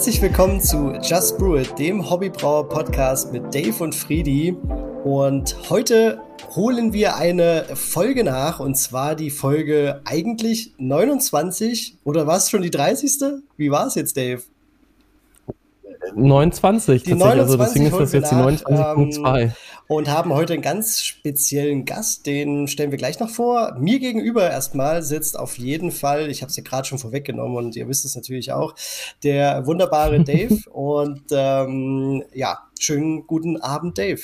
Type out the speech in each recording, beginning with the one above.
Herzlich willkommen zu Just Brew It, dem Hobbybrauer Podcast mit Dave und Friedi. Und heute holen wir eine Folge nach und zwar die Folge eigentlich 29 oder war es schon die 30. Wie war es jetzt, Dave? 29 die 29 also deswegen ist das jetzt die 29.2. Ähm, und haben heute einen ganz speziellen Gast, den stellen wir gleich noch vor. Mir gegenüber erstmal sitzt auf jeden Fall, ich habe es ja gerade schon vorweggenommen und ihr wisst es natürlich auch, der wunderbare Dave. und ähm, ja, schönen guten Abend, Dave.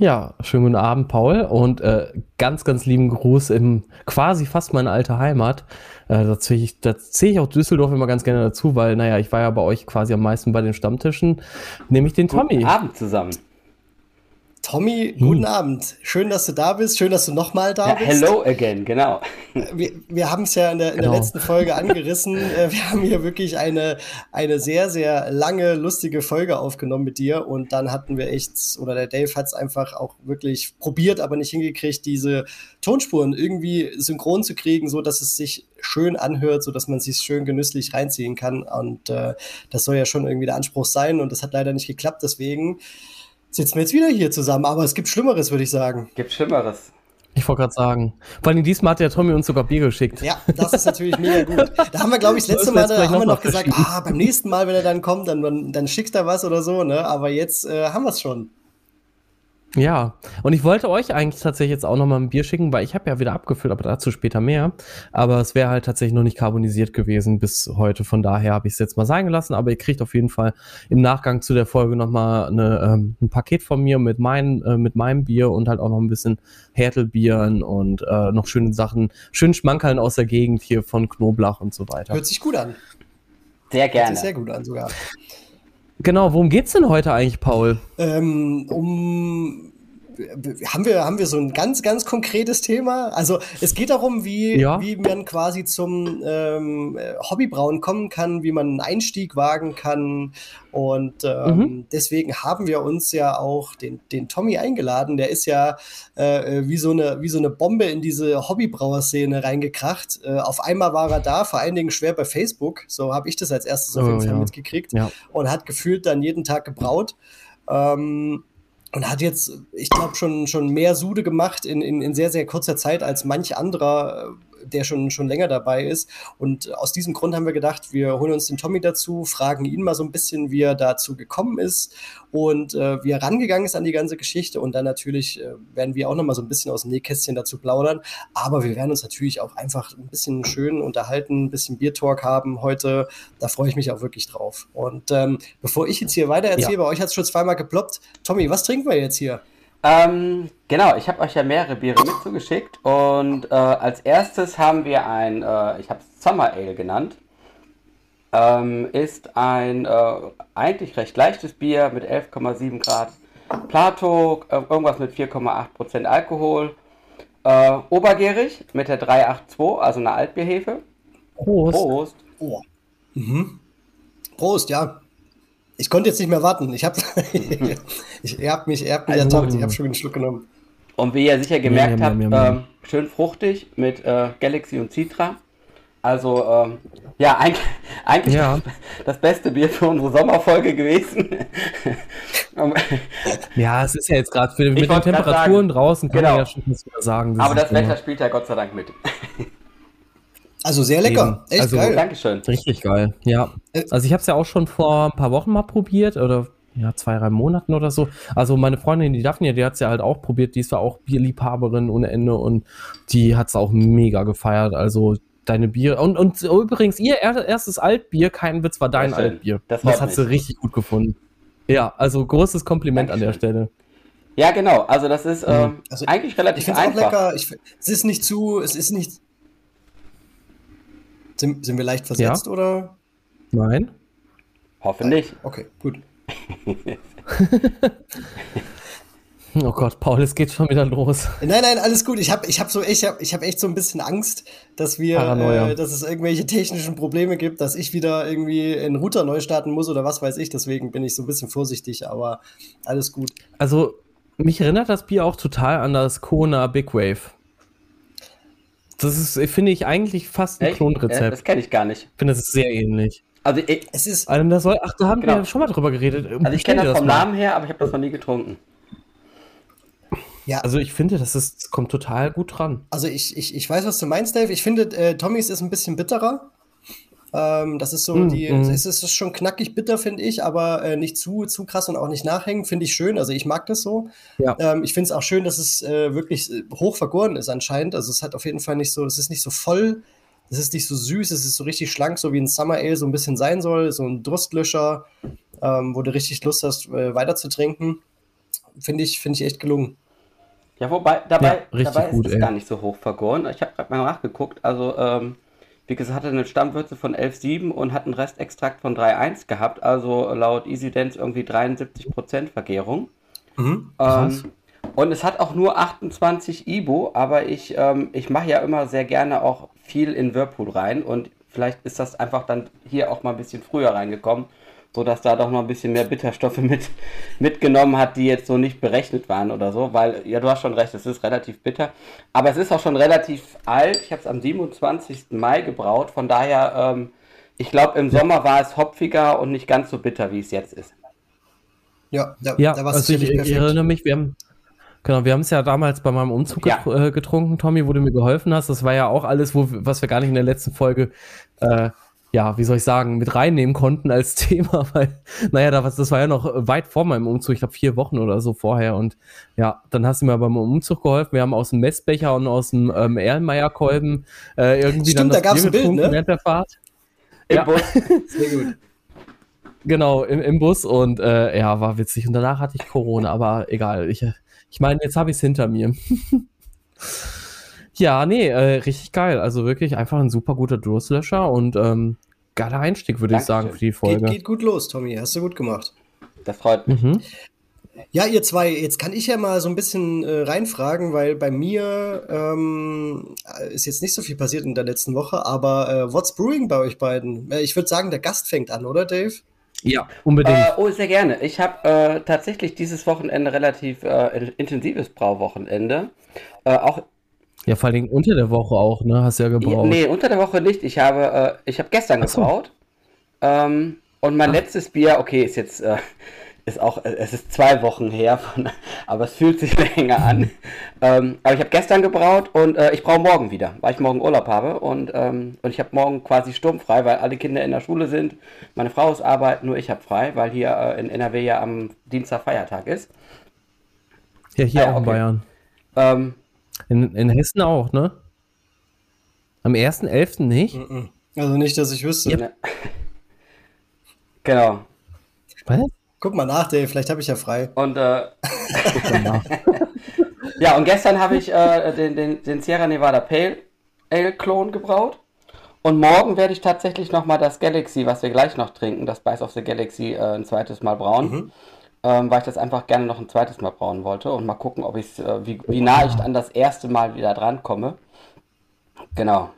Ja, schönen guten Abend, Paul. Und äh, ganz, ganz lieben Gruß im quasi fast meine alte Heimat. Äh, da zähle ich, zähl ich auch Düsseldorf immer ganz gerne dazu, weil, naja, ich war ja bei euch quasi am meisten bei den Stammtischen, nämlich den Tommy. Guten Abend zusammen. Tommy, guten hm. Abend. Schön, dass du da bist. Schön, dass du nochmal da ja, bist. Hello again, genau. Wir, wir haben es ja in der, in genau. der letzten Folge angerissen. Äh, wir haben hier wirklich eine, eine sehr, sehr lange, lustige Folge aufgenommen mit dir. Und dann hatten wir echt, oder der Dave hat es einfach auch wirklich probiert, aber nicht hingekriegt, diese Tonspuren irgendwie synchron zu kriegen, so dass es sich schön anhört, so dass man sich schön genüsslich reinziehen kann. Und äh, das soll ja schon irgendwie der Anspruch sein. Und das hat leider nicht geklappt. Deswegen sitzen wir jetzt wieder hier zusammen. Aber es gibt Schlimmeres, würde ich sagen. Gibt Schlimmeres. Ich wollte gerade sagen. Vor allem diesmal hat der Tommy uns sogar Bier geschickt. Ja, das ist natürlich mega gut. Da haben wir, glaube ich, das letzte Mal da haben wir noch gesagt, ah, beim nächsten Mal, wenn er dann kommt, dann, dann schickt er was oder so, ne? Aber jetzt äh, haben wir es schon. Ja, und ich wollte euch eigentlich tatsächlich jetzt auch nochmal ein Bier schicken, weil ich habe ja wieder abgefüllt, aber dazu später mehr. Aber es wäre halt tatsächlich noch nicht carbonisiert gewesen bis heute. Von daher habe ich es jetzt mal sein gelassen. Aber ihr kriegt auf jeden Fall im Nachgang zu der Folge nochmal eine, ähm, ein Paket von mir mit, mein, äh, mit meinem Bier und halt auch noch ein bisschen Härtelbieren und äh, noch schöne Sachen, schönen Schmankerln aus der Gegend hier von Knoblauch und so weiter. Hört sich gut an. Sehr gerne. Hört sich sehr gut an sogar. Genau, worum geht's denn heute eigentlich, Paul? Ähm, um haben wir, haben wir so ein ganz, ganz konkretes Thema? Also es geht darum, wie, ja. wie man quasi zum ähm, Hobbybrauen kommen kann, wie man einen Einstieg wagen kann. Und ähm, mhm. deswegen haben wir uns ja auch den, den Tommy eingeladen. Der ist ja äh, wie, so eine, wie so eine Bombe in diese Hobbybrauerszene reingekracht. Äh, auf einmal war er da, vor allen Dingen schwer bei Facebook. So habe ich das als erstes auf jeden oh, Fall ja. mitgekriegt. Ja. Und hat gefühlt dann jeden Tag gebraut. Ähm, und hat jetzt, ich glaube, schon, schon mehr Sude gemacht in, in, in sehr, sehr kurzer Zeit als manch anderer der schon, schon länger dabei ist. Und aus diesem Grund haben wir gedacht, wir holen uns den Tommy dazu, fragen ihn mal so ein bisschen, wie er dazu gekommen ist und äh, wie er rangegangen ist an die ganze Geschichte. Und dann natürlich äh, werden wir auch noch mal so ein bisschen aus dem Nähkästchen dazu plaudern. Aber wir werden uns natürlich auch einfach ein bisschen schön unterhalten, ein bisschen Biertalk haben heute. Da freue ich mich auch wirklich drauf. Und ähm, bevor ich jetzt hier weiter erzähle, ja. bei euch hat es schon zweimal geploppt. Tommy, was trinken wir jetzt hier? Ähm, genau, ich habe euch ja mehrere Biere mit zugeschickt und äh, als erstes haben wir ein, äh, ich habe es Summer Ale genannt, ähm, ist ein äh, eigentlich recht leichtes Bier mit 11,7 Grad Plato, äh, irgendwas mit 4,8% Alkohol, äh, obergärig mit der 382, also eine Altbierhefe. Prost. Prost. Oh. Mhm. Prost, ja. Ich konnte jetzt nicht mehr warten. Ich habe ich, ihr habt mich, ihr habt mich also, ertappt. Ich habe schon einen Schluck genommen. Und wie ihr sicher gemerkt ja, habt, ja, ähm, schön fruchtig mit äh, Galaxy und Citra. Also, ähm, ja, eigentlich, eigentlich ja. Das, das, beste Bier für unsere Sommerfolge gewesen. ja, es ist ja jetzt gerade mit den Temperaturen sagen, draußen, kann genau. man ja schon was sagen. Das Aber das Wetter spielt ja Gott sei Dank mit. Also sehr lecker. Echt also, geil. Dankeschön. Richtig geil, ja. Äh, also ich habe es ja auch schon vor ein paar Wochen mal probiert oder ja, zwei, drei Monaten oder so. Also meine Freundin, die Daphne, die hat es ja halt auch probiert. Die ist zwar auch Bierliebhaberin ohne Ende und die hat es auch mega gefeiert. Also deine Bier. Und, und übrigens, ihr erstes Altbier, kein Witz, war dein Altbier. Das, das hat sie richtig gut gefunden. Ja, also großes Kompliment Dankeschön. an der Stelle. Ja, genau. Also das ist äh, also eigentlich relativ ich einfach. Auch lecker. Ich, es ist nicht zu, es ist nicht sind, sind wir leicht versetzt ja? oder? Nein. Hoffentlich. Okay, gut. oh Gott, Paul, es geht schon wieder los. Nein, nein, alles gut. Ich habe ich hab so echt, ich hab echt so ein bisschen Angst, dass wir, äh, dass es irgendwelche technischen Probleme gibt, dass ich wieder irgendwie einen Router neu starten muss oder was weiß ich. Deswegen bin ich so ein bisschen vorsichtig, aber alles gut. Also mich erinnert das Bier auch total an das Kona Big Wave. Das ist, finde ich, eigentlich fast ein Klonrezept. Das kenne ich gar nicht. Ich finde, das ist sehr ähnlich. Also, ich, es ist. Also das soll, ach, da haben genau. wir schon mal drüber geredet. Also, ich kenne das vom Namen her, aber ich habe das noch nie getrunken. Ja. Also ich finde, das ist, kommt total gut dran. Also ich, ich, ich weiß, was du meinst, Dave. Ich finde, äh, Tommys ist ein bisschen bitterer. Ähm, das ist so mm, die, mm. es ist schon knackig bitter, finde ich, aber äh, nicht zu, zu krass und auch nicht nachhängen, finde ich schön. Also ich mag das so. Ja. Ähm, ich finde es auch schön, dass es äh, wirklich äh, hoch vergoren ist anscheinend. Also es hat auf jeden Fall nicht so, es ist nicht so voll, es ist nicht so süß, es ist so richtig schlank, so wie ein Summer Ale so ein bisschen sein soll, so ein Durstlöscher, ähm, wo du richtig Lust hast, äh, weiter zu trinken. Finde ich, finde ich echt gelungen. Ja, wobei, dabei, ja, dabei gut, ist es ey. gar nicht so hoch vergoren. Ich habe gerade mal nachgeguckt. Also, ähm, wie gesagt, hatte eine Stammwürze von 11,7 und hat einen Restextrakt von 3,1 gehabt. Also laut EasyDance irgendwie 73% Vergärung. Mhm, ähm, und es hat auch nur 28 Ibo, aber ich, ähm, ich mache ja immer sehr gerne auch viel in Whirlpool rein und vielleicht ist das einfach dann hier auch mal ein bisschen früher reingekommen so dass da doch noch ein bisschen mehr Bitterstoffe mit, mitgenommen hat, die jetzt so nicht berechnet waren oder so, weil, ja, du hast schon recht, es ist relativ bitter, aber es ist auch schon relativ alt, ich habe es am 27. Mai gebraut, von daher, ähm, ich glaube, im Sommer war es hopfiger und nicht ganz so bitter, wie es jetzt ist. Ja, da, ja da also ich, ich erinnere mich, wir haben, Genau, wir haben es ja damals bei meinem Umzug ja. Äh, getrunken, Tommy, wo du mir geholfen hast. Das war ja auch alles, wo, was wir gar nicht in der letzten Folge äh, ja, wie soll ich sagen, mit reinnehmen konnten als Thema, weil, naja, das war ja noch weit vor meinem Umzug, ich glaube vier Wochen oder so vorher. Und ja, dann hast du mir beim Umzug geholfen. Wir haben aus dem Messbecher und aus dem ähm, Erlenmeyer-Kolben äh, irgendwie Stimmt, dann das da gab's ein Bild, ne? während der Fahrt. Im ja. Bus. Sehr gut. Genau, im, im Bus und äh, ja, war witzig. Und danach hatte ich Corona, aber egal. Ich, ich meine, jetzt habe ich es hinter mir. Ja, nee, äh, richtig geil. Also wirklich einfach ein super guter Durstlöscher und ähm, geiler Einstieg, würde ich sagen, für die Folge. Geht, geht, gut los, Tommy. Hast du gut gemacht. Das freut mich. Mhm. Ja, ihr zwei, jetzt kann ich ja mal so ein bisschen äh, reinfragen, weil bei mir ähm, ist jetzt nicht so viel passiert in der letzten Woche, aber äh, what's brewing bei euch beiden? Äh, ich würde sagen, der Gast fängt an, oder Dave? Ja, unbedingt. Äh, oh, sehr gerne. Ich habe äh, tatsächlich dieses Wochenende relativ äh, intensives Brauwochenende. Äh, auch ja, vor allem unter der Woche auch, ne? Hast du ja gebraut. Nee, unter der Woche nicht. Ich habe, äh, ich habe gestern so. gebraut. Ähm, und mein Ach. letztes Bier, okay, ist jetzt, äh, ist auch, äh, es ist zwei Wochen her, von, aber es fühlt sich länger an. ähm, aber ich habe gestern gebraut und äh, ich brauche morgen wieder, weil ich morgen Urlaub habe. Und, ähm, und ich habe morgen quasi sturmfrei, weil alle Kinder in der Schule sind. Meine Frau ist arbeiten, nur ich habe frei, weil hier äh, in NRW ja am Dienstag Feiertag ist. Ja, hier ah, auch okay. in Bayern. Ähm, in, in Hessen auch, ne? Am 1.11. nicht? Also nicht, dass ich wüsste. Ja. Genau. Was? Guck mal nach, Dave, vielleicht habe ich ja frei. Und äh, ja, und gestern habe ich äh, den, den, den Sierra Nevada Pale Ale Klon gebraut. Und morgen werde ich tatsächlich nochmal das Galaxy, was wir gleich noch trinken, das Spice of the Galaxy, äh, ein zweites Mal brauen. Mhm ähm, weil ich das einfach gerne noch ein zweites Mal brauen wollte und mal gucken, ob ich äh, wie, wie nah ich an das erste Mal wieder dran komme. Genau.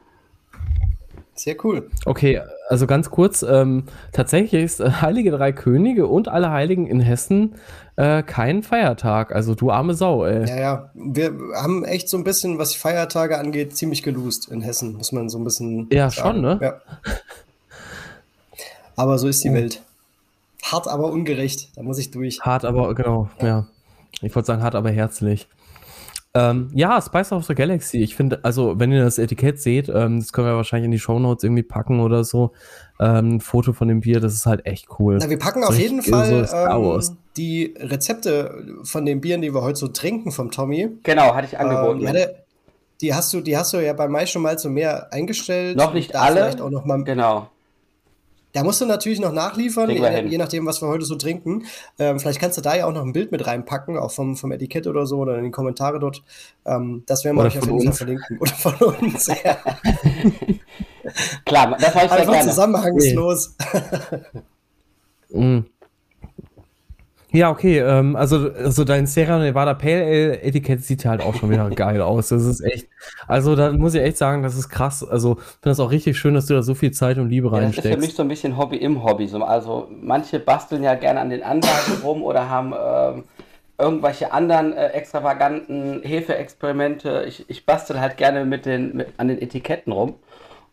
Sehr cool. Okay, also ganz kurz, ähm, tatsächlich ist äh, Heilige Drei Könige und alle Heiligen in Hessen äh, kein Feiertag. Also du arme Sau, ey. Ja, ja. Wir haben echt so ein bisschen, was die Feiertage angeht, ziemlich geloost in Hessen, muss man so ein bisschen. Ja, sagen. schon, ne? Ja. Aber so ist die oh. Welt. Hart, aber ungerecht. Da muss ich durch. Hart, aber, genau, ja. ja. Ich wollte sagen, hart, aber herzlich. Ähm, ja, Spice of the Galaxy. Ich finde, also, wenn ihr das Etikett seht, ähm, das können wir wahrscheinlich in die Show Notes irgendwie packen oder so. Ähm, ein Foto von dem Bier, das ist halt echt cool. Na, wir packen auf jeden Fall so ähm, die Rezepte von den Bieren, die wir heute so trinken, vom Tommy. Genau, hatte ich angeboten. Ähm, ja, die hast du, die hast du ja bei Mai schon mal zu mehr eingestellt. Noch nicht alle. Auch noch mal genau. Da musst du natürlich noch nachliefern, je, je, nachdem, was wir heute so trinken. Ähm, vielleicht kannst du da ja auch noch ein Bild mit reinpacken, auch vom, vom Etikett oder so, oder in die Kommentare dort. Ähm, das werden wir euch auf jeden Fall verlinken. Oder von uns, ja. Klar, das war ich Einfach gerne. zusammenhangslos. mm. Ja, okay, ähm, also, also dein Sierra Nevada Pale Ale Etikett sieht halt auch schon wieder geil aus. Das ist echt, also da muss ich echt sagen, das ist krass. Also finde das auch richtig schön, dass du da so viel Zeit und Liebe ja, reinsteckst. Das ist für mich so ein bisschen Hobby im Hobby. So, also manche basteln ja gerne an den Anlagen rum oder haben ähm, irgendwelche anderen äh, extravaganten Hefeexperimente. Ich, ich bastel halt gerne mit den, mit, an den Etiketten rum.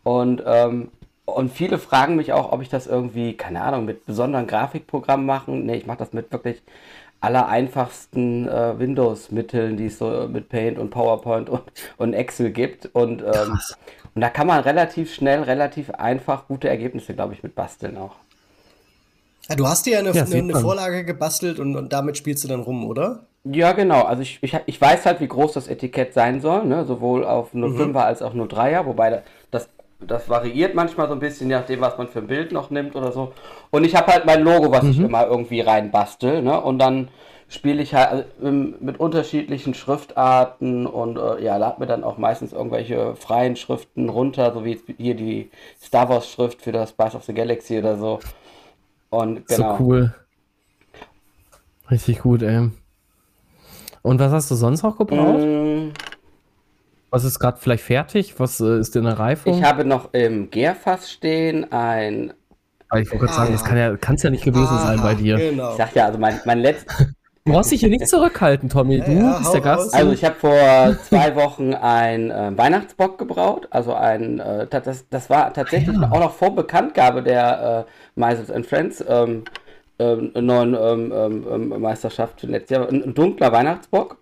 Und ähm, und viele fragen mich auch, ob ich das irgendwie, keine Ahnung, mit besonderen Grafikprogrammen machen. Nee, ich mache das mit wirklich aller einfachsten äh, Windows-Mitteln, die es so mit Paint und PowerPoint und, und Excel gibt. Und, ähm, und da kann man relativ schnell, relativ einfach gute Ergebnisse, glaube ich, mit basteln auch. Ja, du hast dir ja eine, ja, eine, eine Vorlage gebastelt und, und, damit spielst du dann rum, oder? Ja, genau. Also ich, ich, ich weiß halt, wie groß das Etikett sein soll, ne? sowohl auf nur mhm. 5er als auch nur 3er, wobei das, das variiert manchmal so ein bisschen, je nachdem, was man für ein Bild noch nimmt oder so. Und ich habe halt mein Logo, was mhm. ich immer irgendwie reinbastel, ne? Und dann spiele ich halt also, mit unterschiedlichen Schriftarten und äh, ja, lade mir dann auch meistens irgendwelche freien Schriften runter, so wie hier die Star Wars Schrift für das Spice of the Galaxy oder so. Und genau. So cool. Richtig gut, ey. Und was hast du sonst noch gebraucht? Mm. Was ist gerade vielleicht fertig? Was äh, ist in der Reifung? Ich habe noch im Gärfass stehen ein. Aber ich wollte gerade ah, sagen, das kann ja, kann es ja nicht gewesen ah, sein bei dir. Genau. Ich sag ja, also mein, mein letztes. Du brauchst dich hier nicht zurückhalten, Tommy. Du ja, bist der Gast. Also ich habe vor zwei Wochen ein äh, Weihnachtsbock gebraut. Also ein, äh, das, das war tatsächlich ja. auch noch vor Bekanntgabe der äh, Meisels and Friends ähm, ähm, neuen ähm, ähm, ähm Meisterschaft letztes Jahr. Ein, ein dunkler Weihnachtsbock.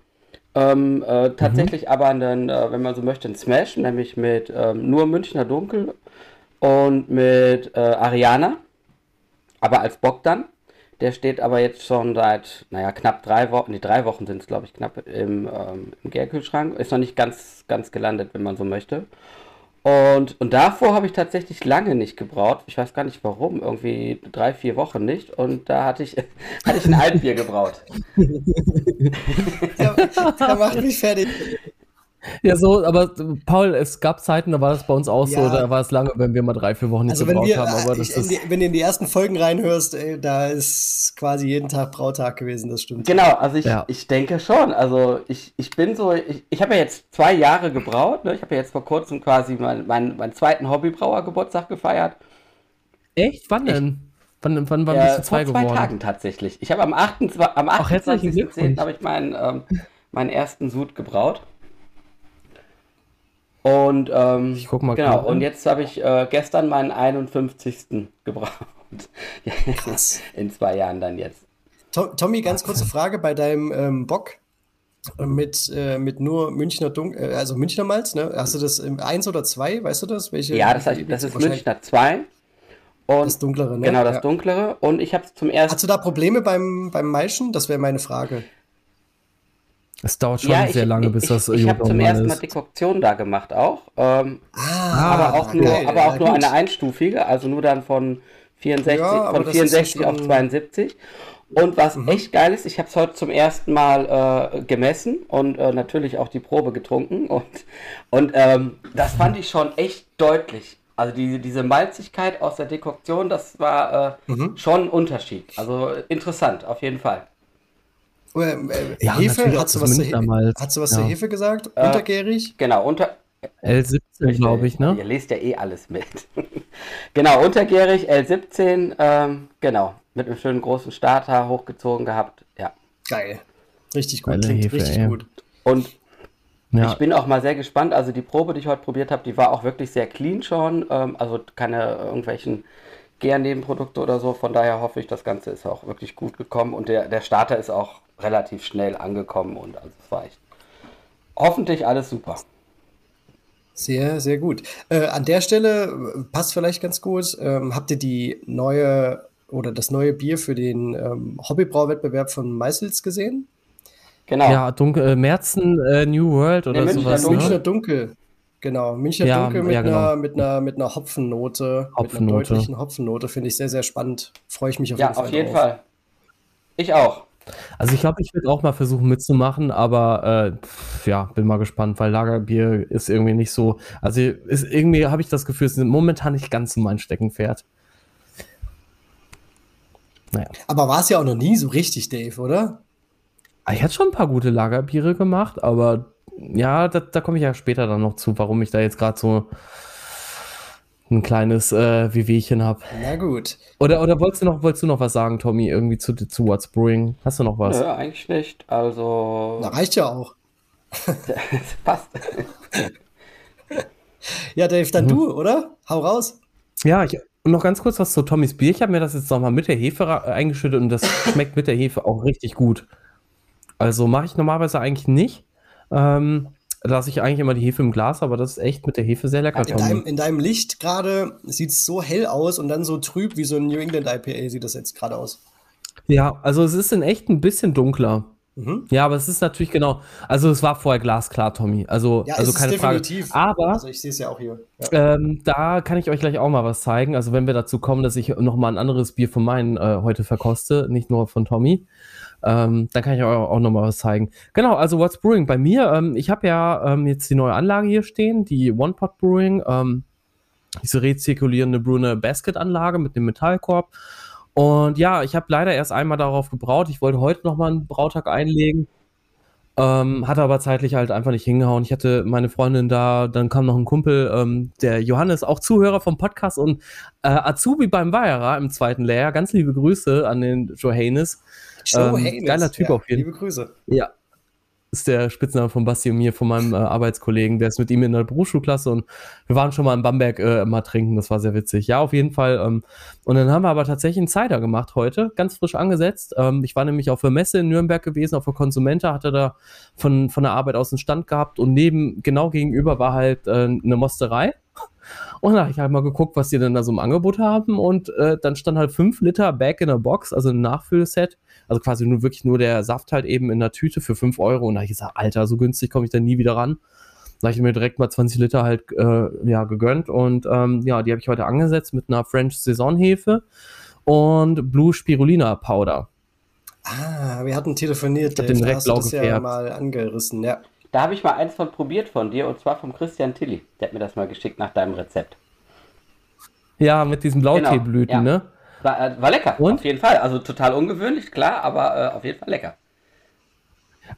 Ähm, äh, tatsächlich mhm. aber einen, äh, wenn man so möchte, ein Smash, nämlich mit ähm, nur Münchner Dunkel und mit äh, Ariana. Aber als Bock dann. Der steht aber jetzt schon seit, naja, knapp drei Wochen, die drei Wochen sind es, glaube ich, knapp im, ähm, im Gärkühlschrank. Ist noch nicht ganz, ganz gelandet, wenn man so möchte. Und, und davor habe ich tatsächlich lange nicht gebraut. Ich weiß gar nicht warum, irgendwie drei, vier Wochen nicht. Und da hatte ich, hatte ich ein Altbier gebraut. der, der macht mich fertig. Ja, so, aber Paul, es gab Zeiten, da war das bei uns auch ja. so, da war es lange, wenn wir mal drei, vier Wochen nicht also gebraucht wir, haben. Aber ich, das die, wenn du in die ersten Folgen reinhörst, ey, da ist quasi jeden Tag Brautag gewesen, das stimmt. Genau, also ich, ja. ich denke schon. Also ich, ich bin so, ich, ich habe ja jetzt zwei Jahre gebraut, ne? ich habe ja jetzt vor kurzem quasi meinen mein, mein zweiten Hobbybrauer-Geburtstag gefeiert. Echt? Wann denn? Ich, Wann, wann, wann ja, bist du zwei vor zwei geworden? Tagen tatsächlich. Ich habe am 28. Am 28. habe ich meinen, ähm, meinen ersten Sud gebraut. Und ähm, ich guck mal genau, und jetzt habe ich äh, gestern meinen 51. gebraucht. Krass. In zwei Jahren dann jetzt. Tommy, ganz kurze Frage bei deinem ähm, Bock mit, äh, mit nur Münchner Dun äh, also Münchner Malz, ne? Hast du das im 1 oder 2, weißt du das? Welche, ja, das, heißt, das ist Münchner 2. Und das dunklere, ne? Genau, das ja. dunklere. Und ich habe es zum ersten. Hast du da Probleme beim, beim Maischen? Das wäre meine Frage. Es dauert schon ja, sehr ich, lange, bis ich, das Ich, ich habe zum ersten Mal Dekoktion da gemacht auch. Ähm, ah, aber auch nur, geil, aber auch ja, nur eine einstufige, also nur dann von 64, ja, von 64 auf 72. Und was mhm. echt geil ist, ich habe es heute zum ersten Mal äh, gemessen und äh, natürlich auch die Probe getrunken. Und, und ähm, das fand ich schon echt deutlich. Also die, diese Malzigkeit aus der Dekoktion, das war äh, mhm. schon ein Unterschied. Also interessant, auf jeden Fall. Äh, ja, Hefe, hast du was, zur, hast du was ja. zur Hefe gesagt? Äh, Untergärig? Genau, unter. L17, glaube ich, ne? Ihr lest ja eh alles mit. genau, untergärig, L17, ähm, genau. Mit einem schönen großen Starter hochgezogen gehabt, ja. Geil. Richtig gut, klingt Hefe, richtig ey. gut. Und ja. ich bin auch mal sehr gespannt. Also die Probe, die ich heute probiert habe, die war auch wirklich sehr clean schon. Ähm, also keine irgendwelchen Gärnebenprodukte oder so. Von daher hoffe ich, das Ganze ist auch wirklich gut gekommen. Und der, der Starter ist auch relativ schnell angekommen und also es war echt hoffentlich alles super. Sehr, sehr gut. Äh, an der Stelle äh, passt vielleicht ganz gut. Ähm, habt ihr die neue oder das neue Bier für den ähm, Hobbybrauwettbewerb von Meißels gesehen? Genau. Ja, Dunkel, äh, Merzen äh, New World oder nee, sowas. Ne? Münchner Dunkel. Genau, Münchner ja, Dunkel mit, ja, genau. einer, mit, einer, mit einer Hopfennote, Hopfennote. mit einer deutlichen Hopfennote, finde ich sehr, sehr spannend. Freue ich mich auf ja, jeden Fall. Ja, auf jeden drauf. Fall. Ich auch. Also ich glaube, ich würde auch mal versuchen mitzumachen, aber äh, pf, ja, bin mal gespannt, weil Lagerbier ist irgendwie nicht so. Also ist irgendwie habe ich das Gefühl, es ist momentan nicht ganz so mein Steckenpferd. Naja. Aber war es ja auch noch nie so richtig, Dave, oder? Ah, ich hatte schon ein paar gute Lagerbiere gemacht, aber ja, da, da komme ich ja später dann noch zu, warum ich da jetzt gerade so ein kleines äh, Wehwehchen habe. Na gut. Oder, oder wolltest, du noch, wolltest du noch was sagen, Tommy, irgendwie zu, zu What's Brewing? Hast du noch was? Ja, eigentlich nicht. Also. Na, reicht ja auch. Passt. ja, Dave, dann mhm. du, oder? Hau raus. Ja, ich, und noch ganz kurz was zu Tommys Bier. Ich habe mir das jetzt nochmal mit der Hefe eingeschüttet und das schmeckt mit der Hefe auch richtig gut. Also mache ich normalerweise eigentlich nicht. Ähm, lasse ich eigentlich immer die Hefe im Glas, aber das ist echt mit der Hefe sehr lecker. In, deinem, in deinem Licht gerade sieht es so hell aus und dann so trüb wie so ein New England IPA sieht das jetzt gerade aus. Ja, also es ist in echt ein bisschen dunkler. Mhm. Ja, aber es ist natürlich genau. Also es war vorher glasklar, Tommy. Also, ja, also keine definitiv. Frage. Aber also ich sehe es ja auch hier. Ja. Ähm, da kann ich euch gleich auch mal was zeigen. Also wenn wir dazu kommen, dass ich noch mal ein anderes Bier von meinen äh, heute verkoste, nicht nur von Tommy. Ähm, dann kann ich euch auch noch mal was zeigen. Genau, also What's Brewing bei mir. Ähm, ich habe ja ähm, jetzt die neue Anlage hier stehen, die One Pot Brewing, ähm, diese rezirkulierende Brune Basket Anlage mit dem Metallkorb. Und ja, ich habe leider erst einmal darauf gebraut. Ich wollte heute noch mal einen Brautag einlegen. Ähm, hatte aber zeitlich halt einfach nicht hingehauen. Ich hatte meine Freundin da, dann kam noch ein Kumpel, ähm, der Johannes, auch Zuhörer vom Podcast und äh, Azubi beim Weierer im zweiten Lehrjahr. Ganz liebe Grüße an den Johannes. Ähm, geiler Typ ja, auf jeden Fall. Liebe Grüße. Ja, ist der Spitzname von Basti und mir, von meinem äh, Arbeitskollegen. Der ist mit ihm in der Berufsschulklasse und wir waren schon mal in Bamberg äh, mal trinken. Das war sehr witzig. Ja, auf jeden Fall. Ähm, und dann haben wir aber tatsächlich einen Cider gemacht heute, ganz frisch angesetzt. Ähm, ich war nämlich auf der Messe in Nürnberg gewesen, auf der Konsumente, hatte da von, von der Arbeit aus einen Stand gehabt und neben, genau gegenüber war halt äh, eine Mosterei. Und dann habe ich halt mal geguckt, was die denn da so im Angebot haben. Und äh, dann stand halt 5 Liter Back in a Box, also ein Nachfüllset. Also quasi nur wirklich nur der Saft halt eben in der Tüte für 5 Euro. Und da habe ich gesagt, Alter, so günstig komme ich da nie wieder ran. Da habe ich mir direkt mal 20 Liter halt äh, ja, gegönnt. Und ähm, ja, die habe ich heute angesetzt mit einer French Saisonhefe und Blue Spirulina Powder. Ah, wir hatten telefoniert. Ich habe den direkt blau das ja mal angerissen, ja. Da habe ich mal eins von probiert von dir und zwar vom Christian Tilly. Der hat mir das mal geschickt nach deinem Rezept. Ja, mit diesen Blauteeblüten, genau, ja. ne? War, äh, war lecker, und? auf jeden Fall. Also total ungewöhnlich, klar, aber äh, auf jeden Fall lecker.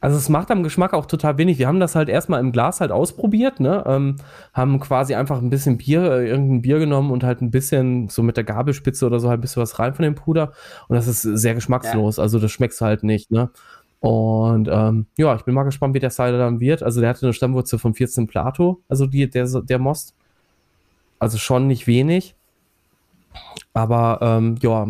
Also es macht am Geschmack auch total wenig. Wir haben das halt erstmal im Glas halt ausprobiert, ne? Ähm, haben quasi einfach ein bisschen Bier, äh, irgendein Bier genommen und halt ein bisschen so mit der Gabelspitze oder so halt ein bisschen was rein von dem Puder. Und das ist sehr geschmackslos. Ja. Also das schmeckst du halt nicht, ne? Und ähm, ja, ich bin mal gespannt, wie der Cider dann wird. Also der hatte eine Stammwurzel von 14 Plato, also die, der, der Most. Also schon nicht wenig. Aber ähm, ja,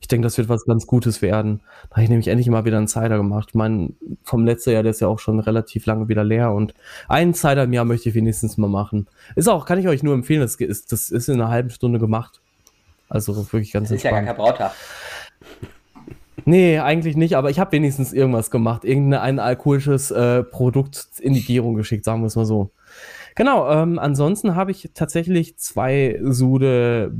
ich denke, das wird was ganz Gutes werden. Da habe ich nämlich endlich mal wieder einen Cider gemacht. Mein, vom letzten Jahr, der ist ja auch schon relativ lange wieder leer und einen Cider im Jahr möchte ich wenigstens mal machen. Ist auch, kann ich euch nur empfehlen, das ist, das ist in einer halben Stunde gemacht. Also wirklich ganz das entspannt. Ist ja gar kein Brautag. Nee, eigentlich nicht, aber ich habe wenigstens irgendwas gemacht. Irgendein alkoholisches äh, Produkt in die Gärung geschickt, sagen wir es mal so. Genau, ähm, ansonsten habe ich tatsächlich zwei Sude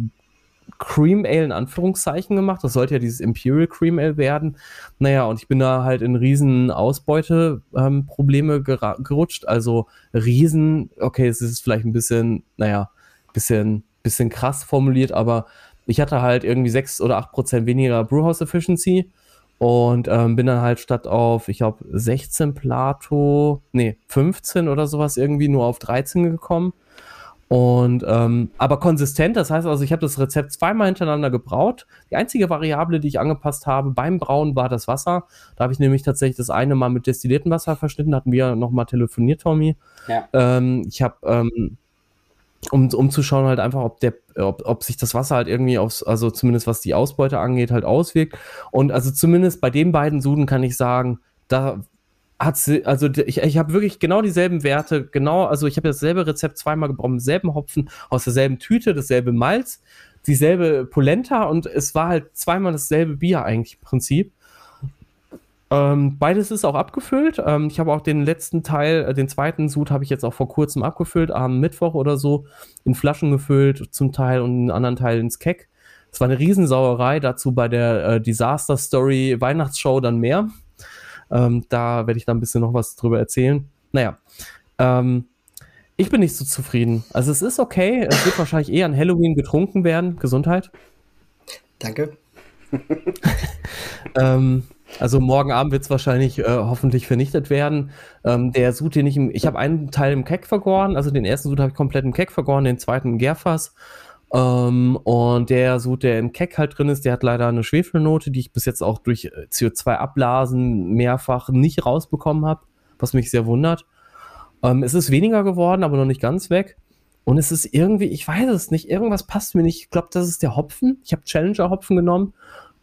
Cream Ale in Anführungszeichen gemacht. Das sollte ja dieses Imperial Cream Ale werden. Naja, und ich bin da halt in riesen Ausbeuteprobleme ähm, gerutscht. Also riesen, okay, es ist vielleicht ein bisschen, naja, bisschen, bisschen krass formuliert, aber ich hatte halt irgendwie 6 oder 8 Prozent weniger Brewhouse Efficiency und ähm, bin dann halt statt auf, ich glaube, 16 Plato, nee, 15 oder sowas irgendwie nur auf 13 gekommen. Und ähm, aber konsistent, das heißt also, ich habe das Rezept zweimal hintereinander gebraut. Die einzige Variable, die ich angepasst habe beim Brauen, war das Wasser. Da habe ich nämlich tatsächlich das eine Mal mit destilliertem Wasser verschnitten, hatten wir nochmal telefoniert, Tommy. Ja. Ähm, ich habe ähm, um, um zu schauen halt einfach, ob der, ob, ob sich das Wasser halt irgendwie aufs, also zumindest was die Ausbeute angeht, halt auswirkt. Und also zumindest bei den beiden Suden kann ich sagen, da hat sie, also ich, ich habe wirklich genau dieselben Werte, genau, also ich habe dasselbe Rezept zweimal gebrochen, selben Hopfen, aus derselben Tüte, dasselbe Malz, dieselbe Polenta und es war halt zweimal dasselbe Bier eigentlich im Prinzip. Ähm, beides ist auch abgefüllt. Ähm, ich habe auch den letzten Teil, äh, den zweiten Sud habe ich jetzt auch vor kurzem abgefüllt, am Mittwoch oder so, in Flaschen gefüllt zum Teil und einen anderen Teil ins Keck. Es war eine Riesensauerei, dazu bei der äh, Disaster Story Weihnachtsshow dann mehr. Ähm, da werde ich dann ein bisschen noch was drüber erzählen. Naja, ähm, ich bin nicht so zufrieden. Also es ist okay, es wird wahrscheinlich eher an Halloween getrunken werden. Gesundheit. Danke. ähm, also morgen Abend wird es wahrscheinlich äh, hoffentlich vernichtet werden. Ähm, der Sud, den ich im, ich habe einen Teil im Keck vergoren, also den ersten Sud habe ich komplett im Keck vergoren, den zweiten im Gärfass. Ähm, und der Sud, der im Keck halt drin ist, der hat leider eine Schwefelnote, die ich bis jetzt auch durch äh, CO2-Ablasen mehrfach nicht rausbekommen habe, was mich sehr wundert. Ähm, es ist weniger geworden, aber noch nicht ganz weg. Und es ist irgendwie, ich weiß es nicht, irgendwas passt mir nicht. Ich glaube, das ist der Hopfen. Ich habe Challenger-Hopfen genommen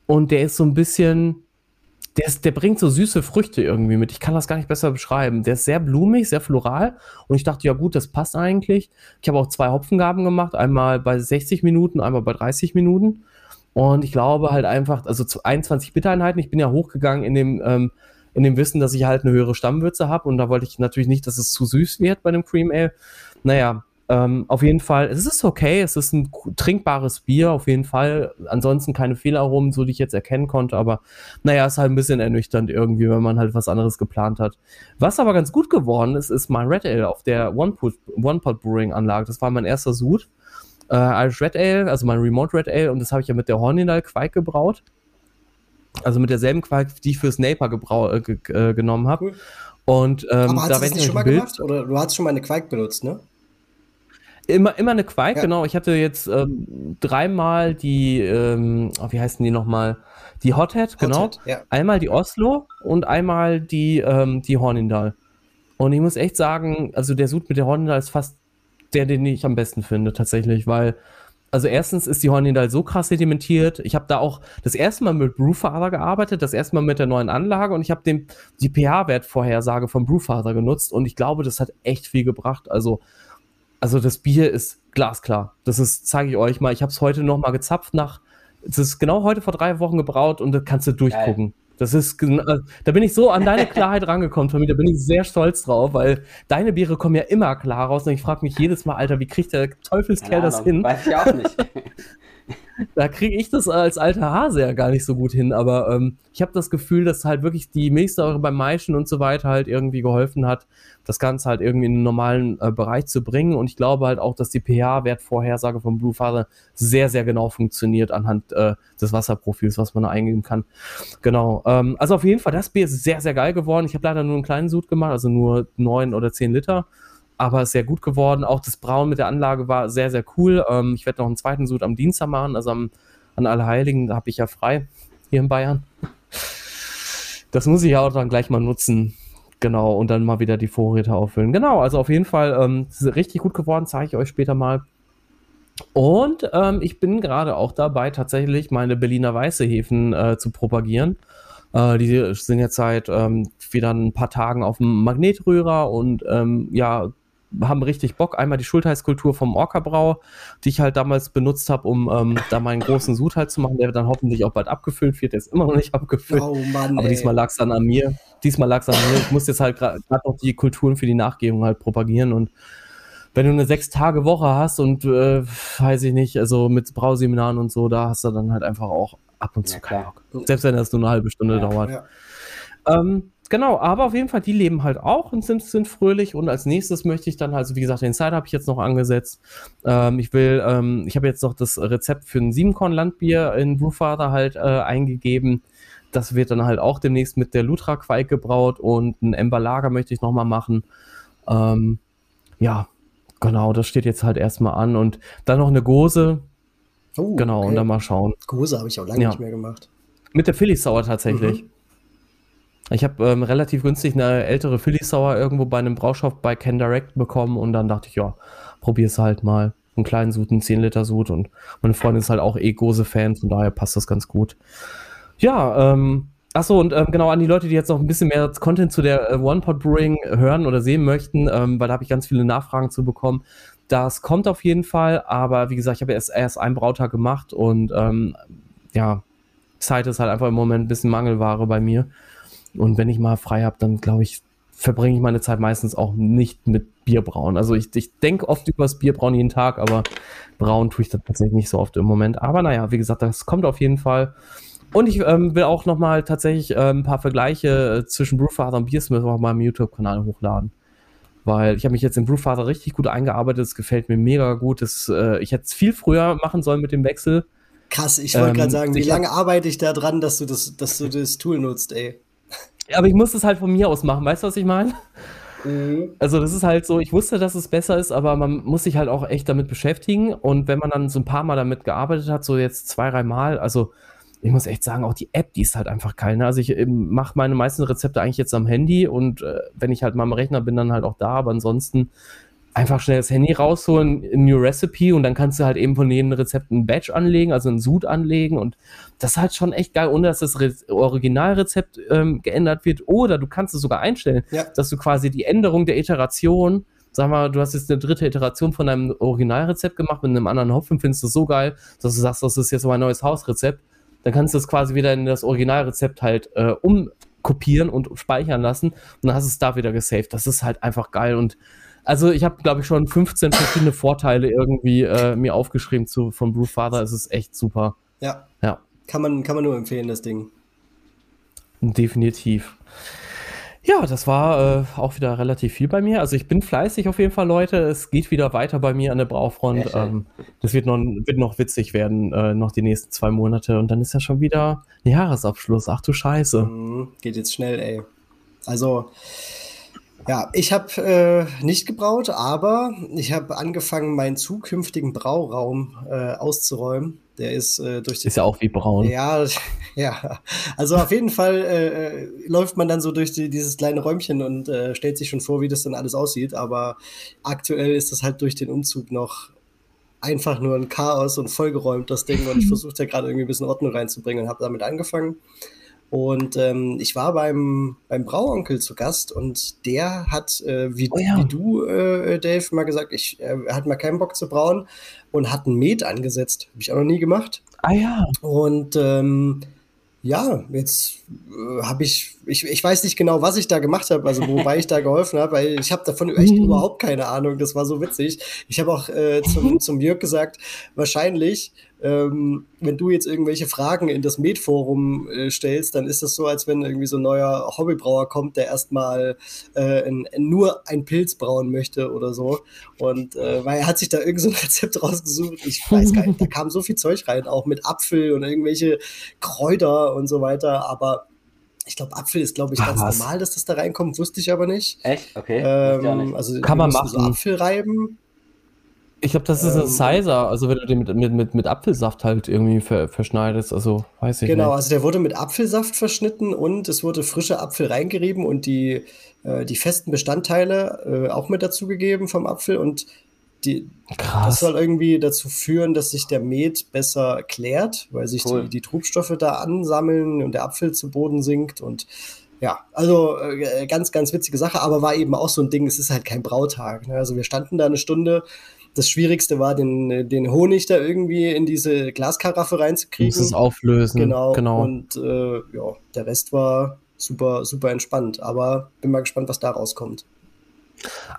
und der ist so ein bisschen, der, ist, der bringt so süße Früchte irgendwie mit. Ich kann das gar nicht besser beschreiben. Der ist sehr blumig, sehr floral. Und ich dachte, ja gut, das passt eigentlich. Ich habe auch zwei Hopfengaben gemacht. Einmal bei 60 Minuten, einmal bei 30 Minuten. Und ich glaube halt einfach, also zu 21 Bittereinheiten. Ich bin ja hochgegangen in dem, ähm, in dem Wissen, dass ich halt eine höhere Stammwürze habe. Und da wollte ich natürlich nicht, dass es zu süß wird bei dem Cream Ale. Naja, ähm, auf jeden Fall, es ist okay, es ist ein trinkbares Bier, auf jeden Fall. Ansonsten keine Fehlaromen, so die ich jetzt erkennen konnte, aber naja, ist halt ein bisschen ernüchternd irgendwie, wenn man halt was anderes geplant hat. Was aber ganz gut geworden ist, ist mein Red Ale auf der One-Pot One Brewing Anlage. Das war mein erster Sud. Äh, Irish Red Ale, also mein Remote Red Ale, und das habe ich ja mit der Hornindal Quake gebraut. Also mit derselben Quake, die ich fürs Naper äh, äh, genommen habe. Cool. Und ähm, da du das nicht schon mal Bild gemacht? Oder du hast schon mal eine Quake benutzt, ne? Immer, immer eine Quake, ja. genau. Ich hatte jetzt ähm, dreimal die, ähm, oh, wie heißen die nochmal? Die Hothead, Hot genau. ja. Einmal die Oslo und einmal die, ähm, die Hornindal. Und ich muss echt sagen, also der Sud mit der Hornindal ist fast der, den ich am besten finde, tatsächlich, weil, also erstens ist die Hornindal so krass sedimentiert. Ich habe da auch das erste Mal mit Brewfather gearbeitet, das erste Mal mit der neuen Anlage und ich habe die pH-Wertvorhersage von Brewfather genutzt und ich glaube, das hat echt viel gebracht. Also also das Bier ist glasklar. Das ist, zeige ich euch mal. Ich habe es heute noch mal gezapft nach. Es ist genau heute vor drei Wochen gebraut und da kannst du durchgucken. Geil. Das ist, äh, da bin ich so an deine Klarheit rangekommen, Tommy. Da bin ich sehr stolz drauf, weil deine Biere kommen ja immer klar raus. Und ich frage mich jedes Mal, Alter, wie kriegt der Teufelskerl das hin? Weiß ich auch nicht. da kriege ich das als alter Hase ja gar nicht so gut hin, aber ähm, ich habe das Gefühl, dass halt wirklich die Milchsäure beim Maischen und so weiter halt irgendwie geholfen hat, das Ganze halt irgendwie in den normalen äh, Bereich zu bringen und ich glaube halt auch, dass die pH-Wertvorhersage von Blue Father sehr, sehr genau funktioniert anhand äh, des Wasserprofils, was man da eingeben kann. Genau, ähm, also auf jeden Fall, das Bier ist sehr, sehr geil geworden. Ich habe leider nur einen kleinen Sud gemacht, also nur neun oder zehn Liter aber sehr gut geworden. Auch das Brauen mit der Anlage war sehr, sehr cool. Ähm, ich werde noch einen zweiten Sud am Dienstag machen, also am, an Allerheiligen, da habe ich ja frei hier in Bayern. Das muss ich ja auch dann gleich mal nutzen. Genau, und dann mal wieder die Vorräte auffüllen. Genau, also auf jeden Fall ähm, richtig gut geworden, zeige ich euch später mal. Und ähm, ich bin gerade auch dabei, tatsächlich meine Berliner Weiße Hefen äh, zu propagieren. Äh, die sind jetzt seit ähm, wieder ein paar Tagen auf dem Magnetrührer und ähm, ja, haben richtig Bock. Einmal die Schultheißkultur vom Orca-Brau, die ich halt damals benutzt habe, um ähm, da meinen großen Sud halt zu machen, der dann hoffentlich auch bald abgefüllt wird. Der ist immer noch nicht abgefüllt. Oh Mann, aber diesmal lag es dann an mir. Diesmal lag es an mir. Ich muss jetzt halt gerade noch die Kulturen für die Nachgebung halt propagieren und wenn du eine sechs Tage Woche hast und äh, weiß ich nicht, also mit Brauseminaren und so, da hast du dann halt einfach auch ab und zu ja. Selbst wenn das nur eine halbe Stunde ja, dauert. Ja. Ähm, Genau, aber auf jeden Fall, die leben halt auch und sind, sind fröhlich. Und als nächstes möchte ich dann, also wie gesagt, den Cider habe ich jetzt noch angesetzt. Ähm, ich will, ähm, ich habe jetzt noch das Rezept für ein Siebenkorn-Landbier in Brewfather halt äh, eingegeben. Das wird dann halt auch demnächst mit der Lutra Quake gebraut und ein Ember Lager möchte ich nochmal machen. Ähm, ja, genau, das steht jetzt halt erstmal an. Und dann noch eine Gose. Oh, genau, okay. und dann mal schauen. Gose habe ich auch lange ja. nicht mehr gemacht. Mit der Philly Sauer tatsächlich. Mhm. Ich habe ähm, relativ günstig eine ältere Philly Sour irgendwo bei einem Braushop bei Ken Direct bekommen und dann dachte ich, ja, probier's halt mal. Einen kleinen Sud, einen 10 Liter Sud und meine Freundin ist halt auch eh Gose-Fan, von daher passt das ganz gut. Ja, ähm, Achso, und ähm, genau an die Leute, die jetzt noch ein bisschen mehr Content zu der äh, One-Pot Brewing hören oder sehen möchten, ähm, weil da habe ich ganz viele Nachfragen zu bekommen. Das kommt auf jeden Fall, aber wie gesagt, ich habe erst, erst einen Brautag gemacht und ähm, ja, Zeit ist halt einfach im Moment ein bisschen Mangelware bei mir. Und wenn ich mal frei habe, dann glaube ich, verbringe ich meine Zeit meistens auch nicht mit Bierbrauen. Also ich, ich denke oft über das Bierbrauen jeden Tag, aber brauen tue ich das tatsächlich nicht so oft im Moment. Aber naja, wie gesagt, das kommt auf jeden Fall. Und ich ähm, will auch nochmal tatsächlich ähm, ein paar Vergleiche äh, zwischen Brewfather und Beersmith auf meinem YouTube-Kanal hochladen. Weil ich habe mich jetzt in Brewfather richtig gut eingearbeitet. Es gefällt mir mega gut. Das, äh, ich hätte es viel früher machen sollen mit dem Wechsel. Krass, ich wollte ähm, gerade sagen, wie lange arbeite ich da dran, dass du das, dass du das Tool nutzt, ey? Aber ich muss es halt von mir aus machen, weißt du, was ich meine? Mhm. Also das ist halt so, ich wusste, dass es besser ist, aber man muss sich halt auch echt damit beschäftigen. Und wenn man dann so ein paar Mal damit gearbeitet hat, so jetzt zwei, drei Mal, also ich muss echt sagen, auch die App, die ist halt einfach geil. Ne? Also ich ähm, mache meine meisten Rezepte eigentlich jetzt am Handy und äh, wenn ich halt mal am Rechner bin, dann halt auch da. Aber ansonsten einfach schnell das Handy rausholen, New Recipe und dann kannst du halt eben von jedem Rezept ein Batch anlegen, also ein Sud anlegen und das ist halt schon echt geil, ohne dass das Re Originalrezept ähm, geändert wird oder du kannst es sogar einstellen, ja. dass du quasi die Änderung der Iteration sag mal, du hast jetzt eine dritte Iteration von deinem Originalrezept gemacht mit einem anderen Hopfen, findest du so geil, dass du sagst, das ist jetzt mein neues Hausrezept, dann kannst du es quasi wieder in das Originalrezept halt äh, umkopieren und speichern lassen und dann hast du es da wieder gesaved. Das ist halt einfach geil und also ich habe, glaube ich, schon 15 verschiedene Vorteile irgendwie äh, mir aufgeschrieben zu, von Blue Father. Es ist echt super. Ja. Ja. Kann man, kann man nur empfehlen, das Ding. Definitiv. Ja, das war äh, auch wieder relativ viel bei mir. Also ich bin fleißig auf jeden Fall, Leute. Es geht wieder weiter bei mir an der Braufront. Ähm, das wird noch, wird noch witzig werden, äh, noch die nächsten zwei Monate. Und dann ist ja schon wieder Jahresabschluss. Ach du Scheiße. Mhm, geht jetzt schnell, ey. Also ja, ich habe äh, nicht gebraut, aber ich habe angefangen, meinen zukünftigen Brauraum äh, auszuräumen. Der ist äh, durch die. Ist ja auch wie braun. Ja, ja. Also auf jeden Fall äh, äh, läuft man dann so durch die, dieses kleine Räumchen und äh, stellt sich schon vor, wie das dann alles aussieht. Aber aktuell ist das halt durch den Umzug noch einfach nur ein Chaos und vollgeräumt, das Ding. Und ich versuche da gerade irgendwie ein bisschen Ordnung reinzubringen und habe damit angefangen. Und ähm, ich war beim, beim Brauonkel zu Gast und der hat, äh, wie, oh ja. wie du, äh, Dave, mal gesagt, ich äh, hat mal keinen Bock zu brauen und hat ein Met angesetzt. Habe ich auch noch nie gemacht. Ah ja. Und ähm, ja, jetzt äh, habe ich, ich, ich weiß nicht genau, was ich da gemacht habe, also wobei ich da geholfen habe, weil ich habe davon echt überhaupt keine Ahnung. Das war so witzig. Ich habe auch äh, zum, zum Jörg gesagt, wahrscheinlich ähm, wenn du jetzt irgendwelche Fragen in das Med-Forum äh, stellst, dann ist das so, als wenn irgendwie so ein neuer Hobbybrauer kommt, der erstmal äh, nur ein Pilz brauen möchte oder so. Und äh, weil er hat sich da irgend so ein Rezept rausgesucht. Ich weiß gar nicht, da kam so viel Zeug rein, auch mit Apfel und irgendwelche Kräuter und so weiter. Aber ich glaube, Apfel ist, glaube ich, ganz Ach, normal, dass das da reinkommt, wusste ich aber nicht. Echt? Okay. Ähm, also kann man machen. So Apfel reiben. Ich glaube, das ist ein ähm, Sizer, also wenn du den mit, mit, mit, mit Apfelsaft halt irgendwie ver, verschneidest, also weiß ich genau, nicht. Genau, also der wurde mit Apfelsaft verschnitten und es wurde frischer Apfel reingerieben und die, äh, die festen Bestandteile äh, auch mit dazugegeben vom Apfel und die, Krass. das soll irgendwie dazu führen, dass sich der Met besser klärt, weil sich cool. die, die Trubstoffe da ansammeln und der Apfel zu Boden sinkt und ja, also äh, ganz, ganz witzige Sache, aber war eben auch so ein Ding, es ist halt kein Brautag. Ne? Also wir standen da eine Stunde das Schwierigste war, den, den Honig da irgendwie in diese Glaskaraffe reinzukriegen. Muss es auflösen. Genau. genau. Und äh, ja, der Rest war super, super entspannt. Aber bin mal gespannt, was da rauskommt.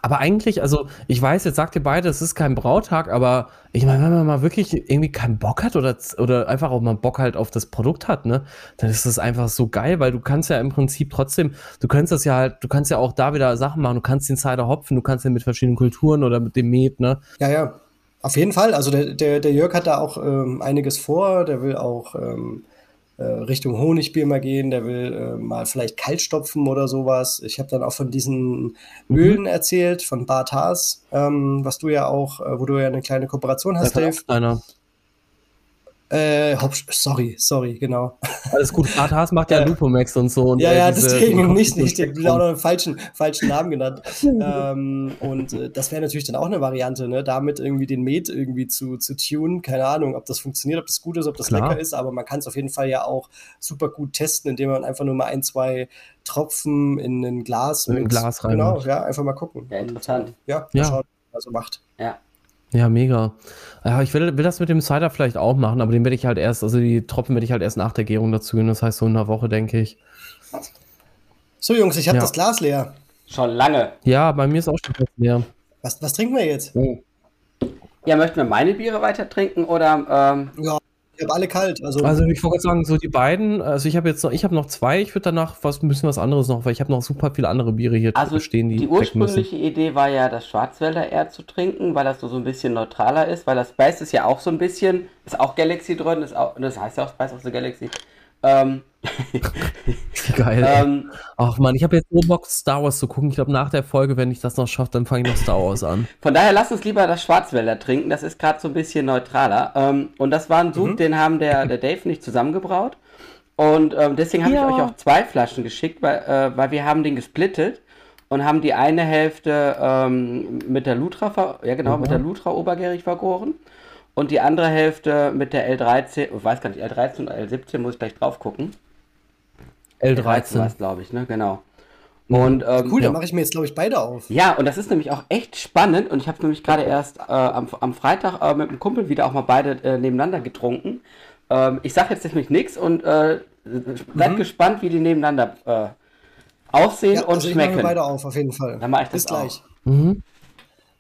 Aber eigentlich, also ich weiß, jetzt sagt ihr beide, es ist kein Brautag, aber ich meine, wenn man mal wirklich irgendwie keinen Bock hat oder, oder einfach auch mal Bock halt auf das Produkt hat, ne, dann ist das einfach so geil, weil du kannst ja im Prinzip trotzdem, du kannst das ja halt, du kannst ja auch da wieder Sachen machen, du kannst den Cider hopfen, du kannst den mit verschiedenen Kulturen oder mit dem Met, ne. Ja, ja. Auf jeden Fall. Also der, der, der Jörg hat da auch ähm, einiges vor, der will auch ähm, äh, Richtung Honigbier mal gehen, der will äh, mal vielleicht kaltstopfen oder sowas. Ich habe dann auch von diesen mhm. Ölen erzählt, von Bart Haas, ähm, was du ja auch, äh, wo du ja eine kleine Kooperation hast, Dave. Einer. Äh, sorry, sorry, genau. Alles gut, Bart Haas macht ja Lupomax und so. Und ja, ja, deswegen nicht, nicht. Ich habe auch noch einen falschen, falschen Namen genannt. ähm, und äh, das wäre natürlich dann auch eine Variante, ne? damit irgendwie den Met irgendwie zu, zu tunen. Keine Ahnung, ob das funktioniert, ob das gut ist, ob das Klar. lecker ist, aber man kann es auf jeden Fall ja auch super gut testen, indem man einfach nur mal ein, zwei Tropfen in ein Glas in ein Glas rein. Genau, ja, einfach mal gucken. Ja, interessant. Ja, ja. schauen, was er so macht. Ja. Ja, mega. Ja, ich will, will das mit dem Cider vielleicht auch machen, aber den werde ich halt erst, also die Tropfen werde ich halt erst nach der Gärung dazu gehen. Das heißt so in einer Woche, denke ich. So, Jungs, ich habe ja. das Glas leer. Schon lange. Ja, bei mir ist auch schon fast leer. Was, was trinken wir jetzt? Oh. Ja, möchten wir meine Biere weiter trinken oder? Ähm, ja, ich habe alle kalt. Also, also ich wollte sagen, so die beiden, also ich habe jetzt noch, ich habe noch zwei, ich würde danach was ein bisschen was anderes noch, weil ich habe noch super viele andere Biere hier also stehen, die. Die ursprüngliche Idee war ja, das Schwarzwälder eher zu trinken, weil das so, so ein bisschen neutraler ist, weil das Spice ist ja auch so ein bisschen, ist auch Galaxy drin, ist auch, das heißt ja auch Spice of the Galaxy. Ähm, Geil. Ähm, Ach man, ich habe jetzt nur Bock, Star Wars zu gucken. Ich glaube, nach der Folge, wenn ich das noch schaffe, dann fange ich noch Star Wars an. Von daher lass uns lieber das Schwarzwälder trinken. Das ist gerade so ein bisschen neutraler. Ähm, und das war ein Sud, mhm. den haben der, der Dave nicht zusammengebraut. Und ähm, deswegen habe ja. ich euch auch zwei Flaschen geschickt, weil, äh, weil wir haben den gesplittet. und haben die eine Hälfte ähm, mit der Lutra, ja genau, mhm. mit der Lutra obergärig vergoren und die andere Hälfte mit der L13, ich weiß gar nicht, L13 oder L17, muss ich gleich drauf gucken. L13, war es, glaube ich, ne, genau. Mhm. Und, ähm, cool, dann mache ich mir jetzt, glaube ich, beide auf. Ja, und das ist nämlich auch echt spannend. Und ich habe nämlich gerade erst äh, am, am Freitag äh, mit einem Kumpel wieder auch mal beide äh, nebeneinander getrunken. Ähm, ich sage jetzt nämlich nichts und äh, bleib mhm. gespannt, wie die nebeneinander äh, aussehen ja, und also schmecken. Ich mache beide auf, auf jeden Fall. Dann mache ich das Bis gleich. Mhm.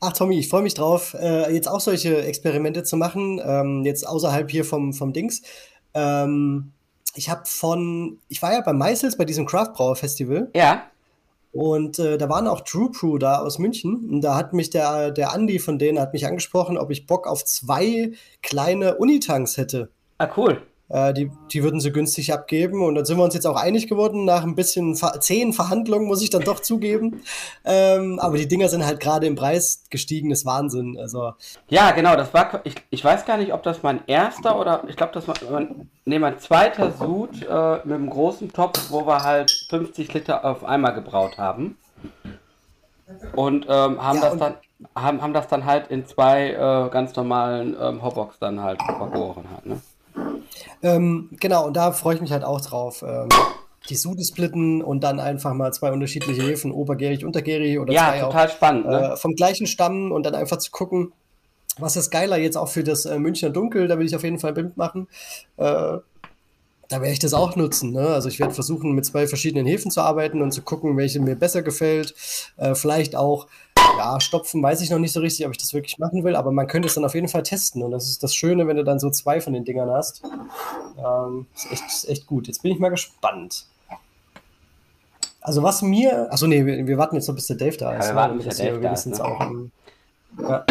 Ach, Tommy, ich freue mich drauf, äh, jetzt auch solche Experimente zu machen. Ähm, jetzt außerhalb hier vom, vom Dings. Ähm, ich habe von, ich war ja bei Meißels bei diesem Craft Brauer Festival. Ja. Und äh, da waren auch True Crew da aus München. Und da hat mich der, der Andi von denen hat mich angesprochen, ob ich Bock auf zwei kleine Unitanks hätte. Ah, cool. Äh, die, die würden sie günstig abgeben. Und dann sind wir uns jetzt auch einig geworden, nach ein bisschen ver zehn Verhandlungen, muss ich dann doch zugeben. Ähm, aber die Dinger sind halt gerade im Preis gestiegen, das ist Wahnsinn. Also, ja, genau, das war, ich, ich weiß gar nicht, ob das mein erster oder ich glaube, das war mein, nee, mein zweiter Sud äh, mit einem großen Topf, wo wir halt 50 Liter auf einmal gebraut haben. Und ähm, haben ja, das und dann haben, haben das dann halt in zwei äh, ganz normalen ähm, Hotbox dann halt vergoren hat, ne? Ähm, genau, und da freue ich mich halt auch drauf. Ähm, die Sude splitten und dann einfach mal zwei unterschiedliche Hefen, obergärig, untergärig oder ja, zwei total auch, spannend, ne? äh, vom gleichen Stamm und dann einfach zu gucken, was ist geiler jetzt auch für das äh, Münchner Dunkel, da will ich auf jeden Fall ein Bild machen. Äh, da werde ich das auch nutzen. Ne? Also ich werde versuchen, mit zwei verschiedenen Hefen zu arbeiten und zu gucken, welche mir besser gefällt. Äh, vielleicht auch ja, stopfen weiß ich noch nicht so richtig, ob ich das wirklich machen will, aber man könnte es dann auf jeden Fall testen. Und das ist das Schöne, wenn du dann so zwei von den Dingern hast. Ähm, ist, echt, ist echt gut. Jetzt bin ich mal gespannt. Also was mir. Achso, nee, wir, wir warten jetzt noch, bis der Dave da ist. Ja, wir ne? warten, bis der Dave da ist. Ne? Auch, um, ja.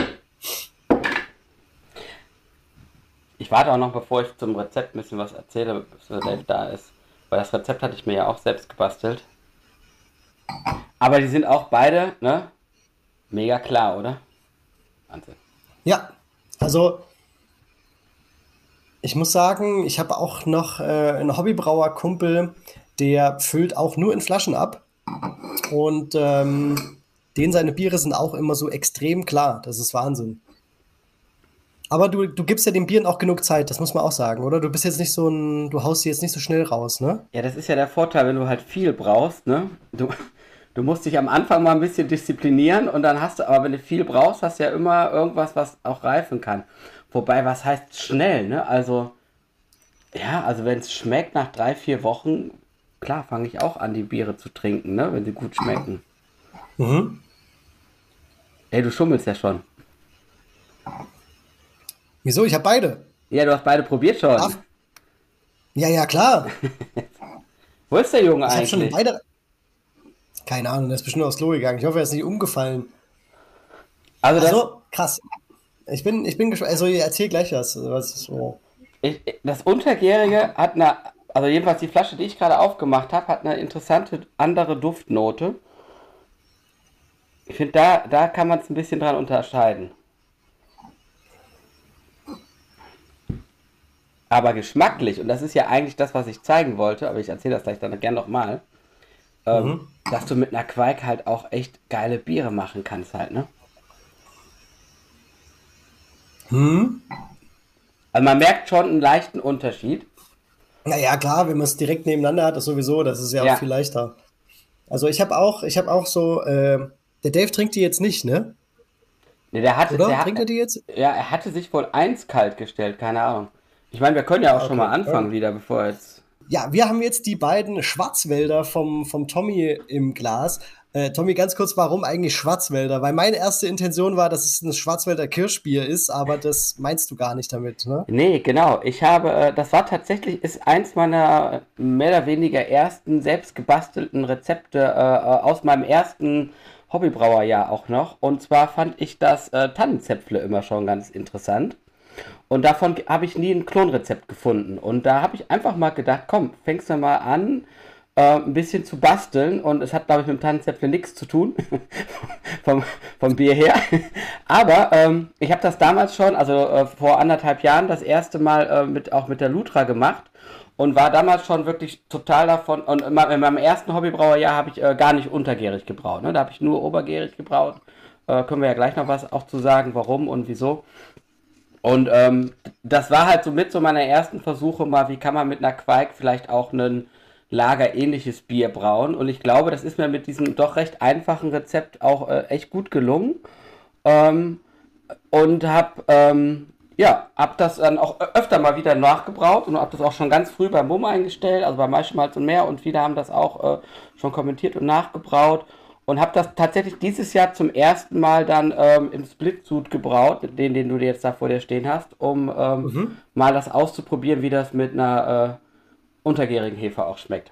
Ich warte auch noch, bevor ich zum Rezept ein bisschen was erzähle, bis der Dave da ist. Weil das Rezept hatte ich mir ja auch selbst gebastelt. Aber die sind auch beide, ne? Mega klar, oder? Wahnsinn. Ja, also ich muss sagen, ich habe auch noch äh, einen Hobbybrauer-Kumpel, der füllt auch nur in Flaschen ab. Und ähm, den seine Biere sind auch immer so extrem klar. Das ist Wahnsinn. Aber du, du gibst ja den Bieren auch genug Zeit, das muss man auch sagen, oder? Du bist jetzt nicht so ein, du haust sie jetzt nicht so schnell raus, ne? Ja, das ist ja der Vorteil, wenn du halt viel brauchst, ne? Du, du musst dich am Anfang mal ein bisschen disziplinieren und dann hast du, aber wenn du viel brauchst, hast du ja immer irgendwas, was auch reifen kann. Wobei, was heißt schnell, ne? Also, ja, also wenn es schmeckt nach drei, vier Wochen, klar, fange ich auch an, die Biere zu trinken, ne? Wenn sie gut schmecken. Mhm. Ey, du schummelst ja schon. Wieso? Ich habe beide. Ja, du hast beide probiert schon. Ach. Ja, ja, klar. Wo ist der Junge ich eigentlich? Schon beide, keine Ahnung, der ist bestimmt aufs Klo gegangen. Ich hoffe, er ist nicht umgefallen. Also, also krass. Ich bin, ich bin gespannt. Also, erzähl gleich was. was so. ich, das Untergärige hat eine, also jedenfalls die Flasche, die ich gerade aufgemacht habe, hat eine interessante andere Duftnote. Ich finde, da, da kann man es ein bisschen dran unterscheiden. Aber geschmacklich, und das ist ja eigentlich das, was ich zeigen wollte, aber ich erzähle das gleich dann gerne nochmal ähm, mhm. dass du mit einer Quake halt auch echt geile Biere machen kannst halt, ne? Hm? Also man merkt schon einen leichten Unterschied. Naja, klar, wenn man es direkt nebeneinander hat, ist sowieso, das ist ja, ja. auch viel leichter. Also ich habe auch, ich habe auch so, äh, der Dave trinkt die jetzt nicht, ne? Ne, der hatte, Oder? Der trinkt er die jetzt? Ja, er hatte sich wohl eins kalt gestellt, keine Ahnung. Ich meine, wir können ja auch okay. schon mal anfangen ja. wieder, bevor jetzt. Ja, wir haben jetzt die beiden Schwarzwälder vom, vom Tommy im Glas. Äh, Tommy, ganz kurz, warum eigentlich Schwarzwälder? Weil meine erste Intention war, dass es ein Schwarzwälder Kirschbier ist, aber das meinst du gar nicht damit, ne? Nee, genau. Ich habe, äh, das war tatsächlich, ist eins meiner mehr oder weniger ersten selbst gebastelten Rezepte äh, aus meinem ersten Hobbybrauerjahr auch noch. Und zwar fand ich das äh, Tannenzäpfle immer schon ganz interessant. Und davon habe ich nie ein Klonrezept gefunden. Und da habe ich einfach mal gedacht, komm, fängst du mal an, äh, ein bisschen zu basteln. Und es hat, glaube ich, mit dem Tannenzäpfle nichts zu tun, vom, vom Bier her. Aber ähm, ich habe das damals schon, also äh, vor anderthalb Jahren, das erste Mal äh, mit, auch mit der Lutra gemacht. und war damals schon wirklich total davon. Und in meinem ersten Hobbybrauerjahr habe ich äh, gar nicht untergärig gebraut. Ne? Da habe ich nur obergärig gebraut. Äh, können wir ja gleich noch was auch zu sagen, warum und wieso. Und ähm, das war halt so mit so meiner ersten Versuche mal, wie kann man mit einer Quake vielleicht auch ein lagerähnliches Bier brauen. Und ich glaube, das ist mir mit diesem doch recht einfachen Rezept auch äh, echt gut gelungen. Ähm, und habe ähm, ja, hab das dann auch öfter mal wieder nachgebraut und hab das auch schon ganz früh beim Mumm eingestellt, also bei Maischmalz und mehr und viele haben das auch äh, schon kommentiert und nachgebraut und habe das tatsächlich dieses Jahr zum ersten Mal dann ähm, im Split-Suit gebraut, den, den du jetzt da vor dir stehen hast, um ähm, mhm. mal das auszuprobieren, wie das mit einer äh, untergärigen Hefe auch schmeckt.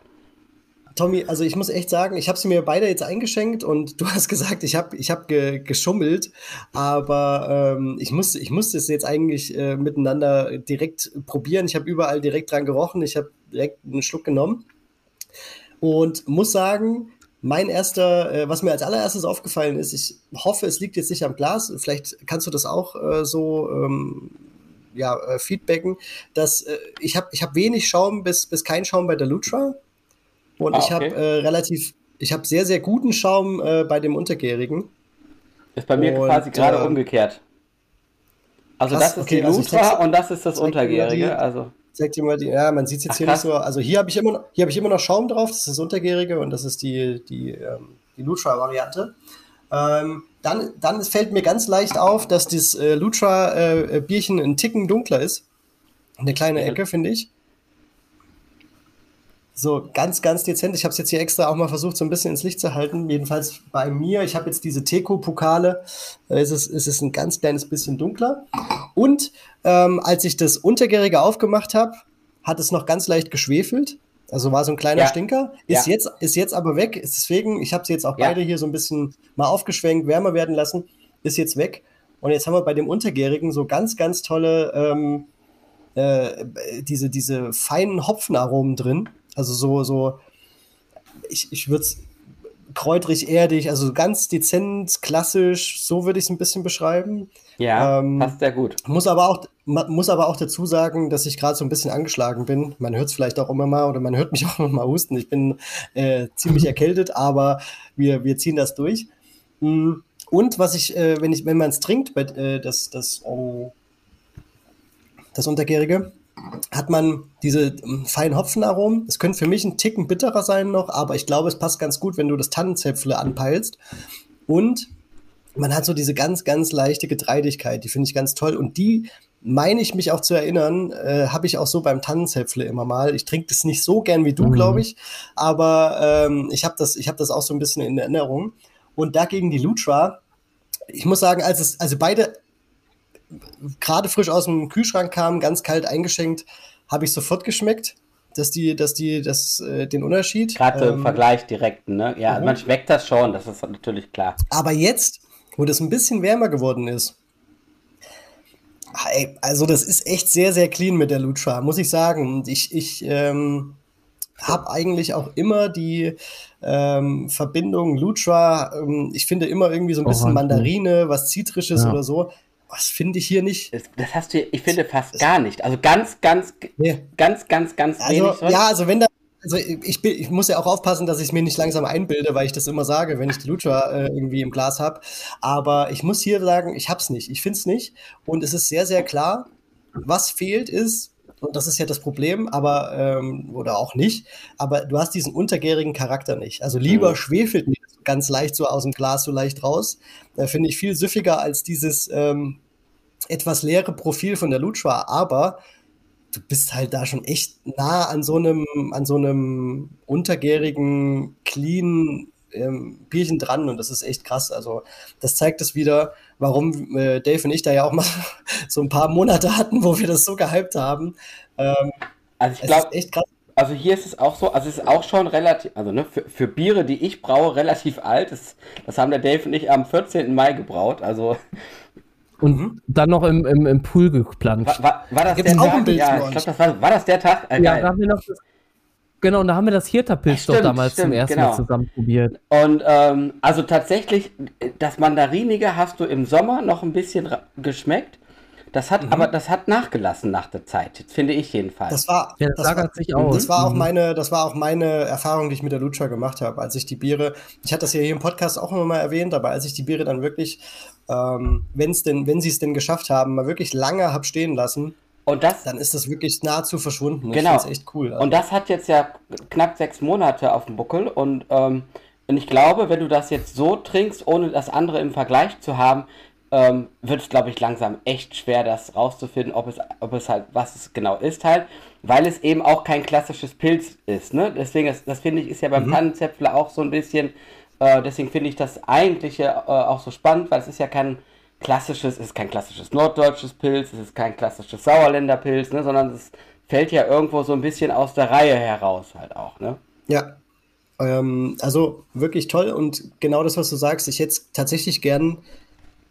Tommy, also ich muss echt sagen, ich habe sie mir beide jetzt eingeschenkt und du hast gesagt, ich habe ich hab ge geschummelt, aber ähm, ich, musste, ich musste es jetzt eigentlich äh, miteinander direkt probieren. Ich habe überall direkt dran gerochen, ich habe direkt einen Schluck genommen und muss sagen, mein erster, äh, was mir als allererstes aufgefallen ist, ich hoffe, es liegt jetzt nicht am Glas, vielleicht kannst du das auch äh, so ähm, ja, äh, feedbacken, dass äh, ich habe ich hab wenig Schaum bis, bis kein Schaum bei der Lutra und ah, ich habe okay. äh, relativ, ich habe sehr, sehr guten Schaum äh, bei dem Untergärigen. Ist bei mir und, quasi gerade umgekehrt. Also krass, das ist okay, die Lutra also und das ist das Untergärige. Also. Zeig dir mal die, ja, man sieht es jetzt Ach, hier krass. nicht so. Also hier habe ich immer hier habe ich immer noch Schaum drauf, das ist das Untergärige und das ist die, die, ähm, die Lutra-Variante. Ähm, dann, dann fällt mir ganz leicht auf, dass das äh, Lutra-Bierchen äh, ein Ticken dunkler ist. Eine kleine Ecke, finde ich. So ganz, ganz dezent. Ich habe es jetzt hier extra auch mal versucht, so ein bisschen ins Licht zu halten. Jedenfalls bei mir, ich habe jetzt diese Teco-Pokale, da ist es, ist es ein ganz kleines bisschen dunkler. Und ähm, als ich das Untergärige aufgemacht habe, hat es noch ganz leicht geschwefelt. Also war so ein kleiner ja. Stinker. Ist, ja. jetzt, ist jetzt aber weg. Deswegen, ich habe sie jetzt auch ja. beide hier so ein bisschen mal aufgeschwenkt, wärmer werden lassen. Ist jetzt weg. Und jetzt haben wir bei dem Untergärigen so ganz, ganz tolle, ähm, äh, diese, diese feinen Hopfenaromen drin. Also so, so, ich, ich würde es kräutrig, erdig, also ganz dezent, klassisch, so würde ich es ein bisschen beschreiben. Ja, ähm, passt sehr gut. Muss aber auch, muss aber auch dazu sagen, dass ich gerade so ein bisschen angeschlagen bin. Man hört es vielleicht auch immer mal oder man hört mich auch immer mal husten. Ich bin äh, ziemlich erkältet, aber wir, wir ziehen das durch. Mm, und was ich, äh, wenn ich, wenn man es trinkt, äh, das, das, oh, das Untergärige, hat man diese ähm, feinen Hopfenaromen. Es könnte für mich ein Ticken bitterer sein noch, aber ich glaube, es passt ganz gut, wenn du das Tannenzäpfle anpeilst. Und man hat so diese ganz, ganz leichte Getreidigkeit, die finde ich ganz toll. Und die meine ich mich auch zu erinnern, äh, habe ich auch so beim Tannenzäpfle immer mal. Ich trinke das nicht so gern wie du, mhm. glaube ich, aber ähm, ich habe das, hab das auch so ein bisschen in Erinnerung. Und dagegen die Lutra, ich muss sagen, als es, also beide gerade frisch aus dem Kühlschrank kam, ganz kalt eingeschenkt, habe ich sofort geschmeckt, dass die, dass die, das, äh, den Unterschied. Gerade ähm, im Vergleich direkt, ne? Ja, mhm. man schmeckt das schon, das ist natürlich klar. Aber jetzt, wo das ein bisschen wärmer geworden ist, also das ist echt sehr, sehr clean mit der Lucha, muss ich sagen. Ich, ich ähm, habe eigentlich auch immer die ähm, Verbindung Lucha, ähm, ich finde immer irgendwie so ein bisschen Mandarine, was Zitrisches ja. oder so. Was finde ich hier nicht? Das, das, hast du, ich finde fast das, gar nicht. Also ganz, ganz, nee. ganz, ganz, ganz also, wenig. Ja, also wenn da, also ich, bin, ich muss ja auch aufpassen, dass ich es mir nicht langsam einbilde, weil ich das immer sage, wenn ich die Lucha äh, irgendwie im Glas habe. Aber ich muss hier sagen, ich hab's nicht. Ich finde es nicht. Und es ist sehr, sehr klar, was fehlt ist, und das ist ja das Problem, aber, ähm, oder auch nicht, aber du hast diesen untergärigen Charakter nicht. Also lieber mhm. schwefelt ganz leicht so aus dem Glas so leicht raus. Da finde ich viel süffiger als dieses ähm, etwas leere Profil von der Lucha, aber du bist halt da schon echt nah an so einem, an so einem untergärigen, clean ähm, Bierchen dran und das ist echt krass. Also das zeigt es wieder, warum äh, Dave und ich da ja auch mal so ein paar Monate hatten, wo wir das so gehypt haben. Ähm, also ich glaube, echt krass. Also hier ist es auch so, also es ist auch schon relativ, also ne, für, für Biere, die ich braue, relativ alt. Das, das haben der Dave und ich am 14. Mai gebraut. Also und mhm. dann noch im, im, im Pool geplanscht. War, war, war das der Tag? Ja, ich glaube, das war, war das der Tag? Äh, ja, da haben wir noch das, genau, und da haben wir das Hirterpilz doch damals stimmt, zum ersten genau. Mal zusammen probiert. Und ähm, also tatsächlich, das Mandarinige hast du im Sommer noch ein bisschen geschmeckt. Das hat, mhm. aber das hat nachgelassen nach der Zeit, finde ich jedenfalls. Das war, ja, das, das war, sich aus. Das war auch mhm. meine, das war auch meine Erfahrung, die ich mit der Lucha gemacht habe, als ich die Biere, ich hatte das ja hier im Podcast auch immer mal erwähnt, aber als ich die Biere dann wirklich, ähm, wenn's denn, wenn sie es denn geschafft haben, mal wirklich lange habe stehen lassen, und das, dann ist das wirklich nahezu verschwunden. Genau. Ich echt cool. Also. Und das hat jetzt ja knapp sechs Monate auf dem Buckel und ähm, und ich glaube, wenn du das jetzt so trinkst, ohne das andere im Vergleich zu haben, ähm, wird es, glaube ich, langsam echt schwer, das rauszufinden, ob es, ob es halt, was es genau ist halt, weil es eben auch kein klassisches Pilz ist. Ne? Deswegen, das, das finde ich, ist ja beim mhm. Tannenzäpfler auch so ein bisschen, äh, deswegen finde ich das eigentliche äh, auch so spannend, weil es ist ja kein klassisches, es ist kein klassisches norddeutsches Pilz, es ist kein klassisches Sauerländer Pilz, ne? sondern es fällt ja irgendwo so ein bisschen aus der Reihe heraus halt auch. Ne? Ja, ähm, also wirklich toll und genau das, was du sagst, ich hätte tatsächlich gern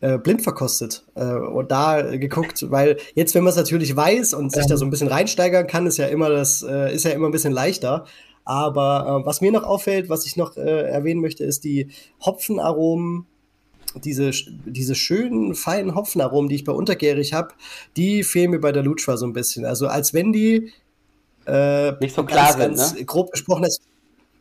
äh, blind verkostet äh, und da geguckt, weil jetzt, wenn man es natürlich weiß und sich da so ein bisschen reinsteigern kann, ist ja immer das, äh, ist ja immer ein bisschen leichter. Aber äh, was mir noch auffällt, was ich noch äh, erwähnen möchte, ist die Hopfenaromen, diese, diese schönen, feinen Hopfenaromen, die ich bei Untergärig habe, die fehlen mir bei der Lutscher so ein bisschen. Also als wenn die äh, nicht so klar ganz, sind, ne? grob gesprochen, als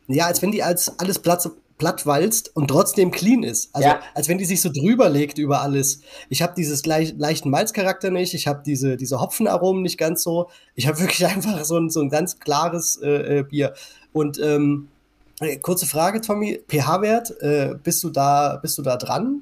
ja, als wenn die als alles platt, platt walzt und trotzdem clean ist. Also ja. als wenn die sich so drüber legt über alles. Ich habe dieses gleich, leichten Malzcharakter nicht, ich habe diese, diese Hopfenaromen nicht ganz so. Ich habe wirklich einfach so ein, so ein ganz klares äh, äh Bier. Und ähm, äh, kurze Frage, Tommy, pH-Wert, äh, bist du da, bist du da dran?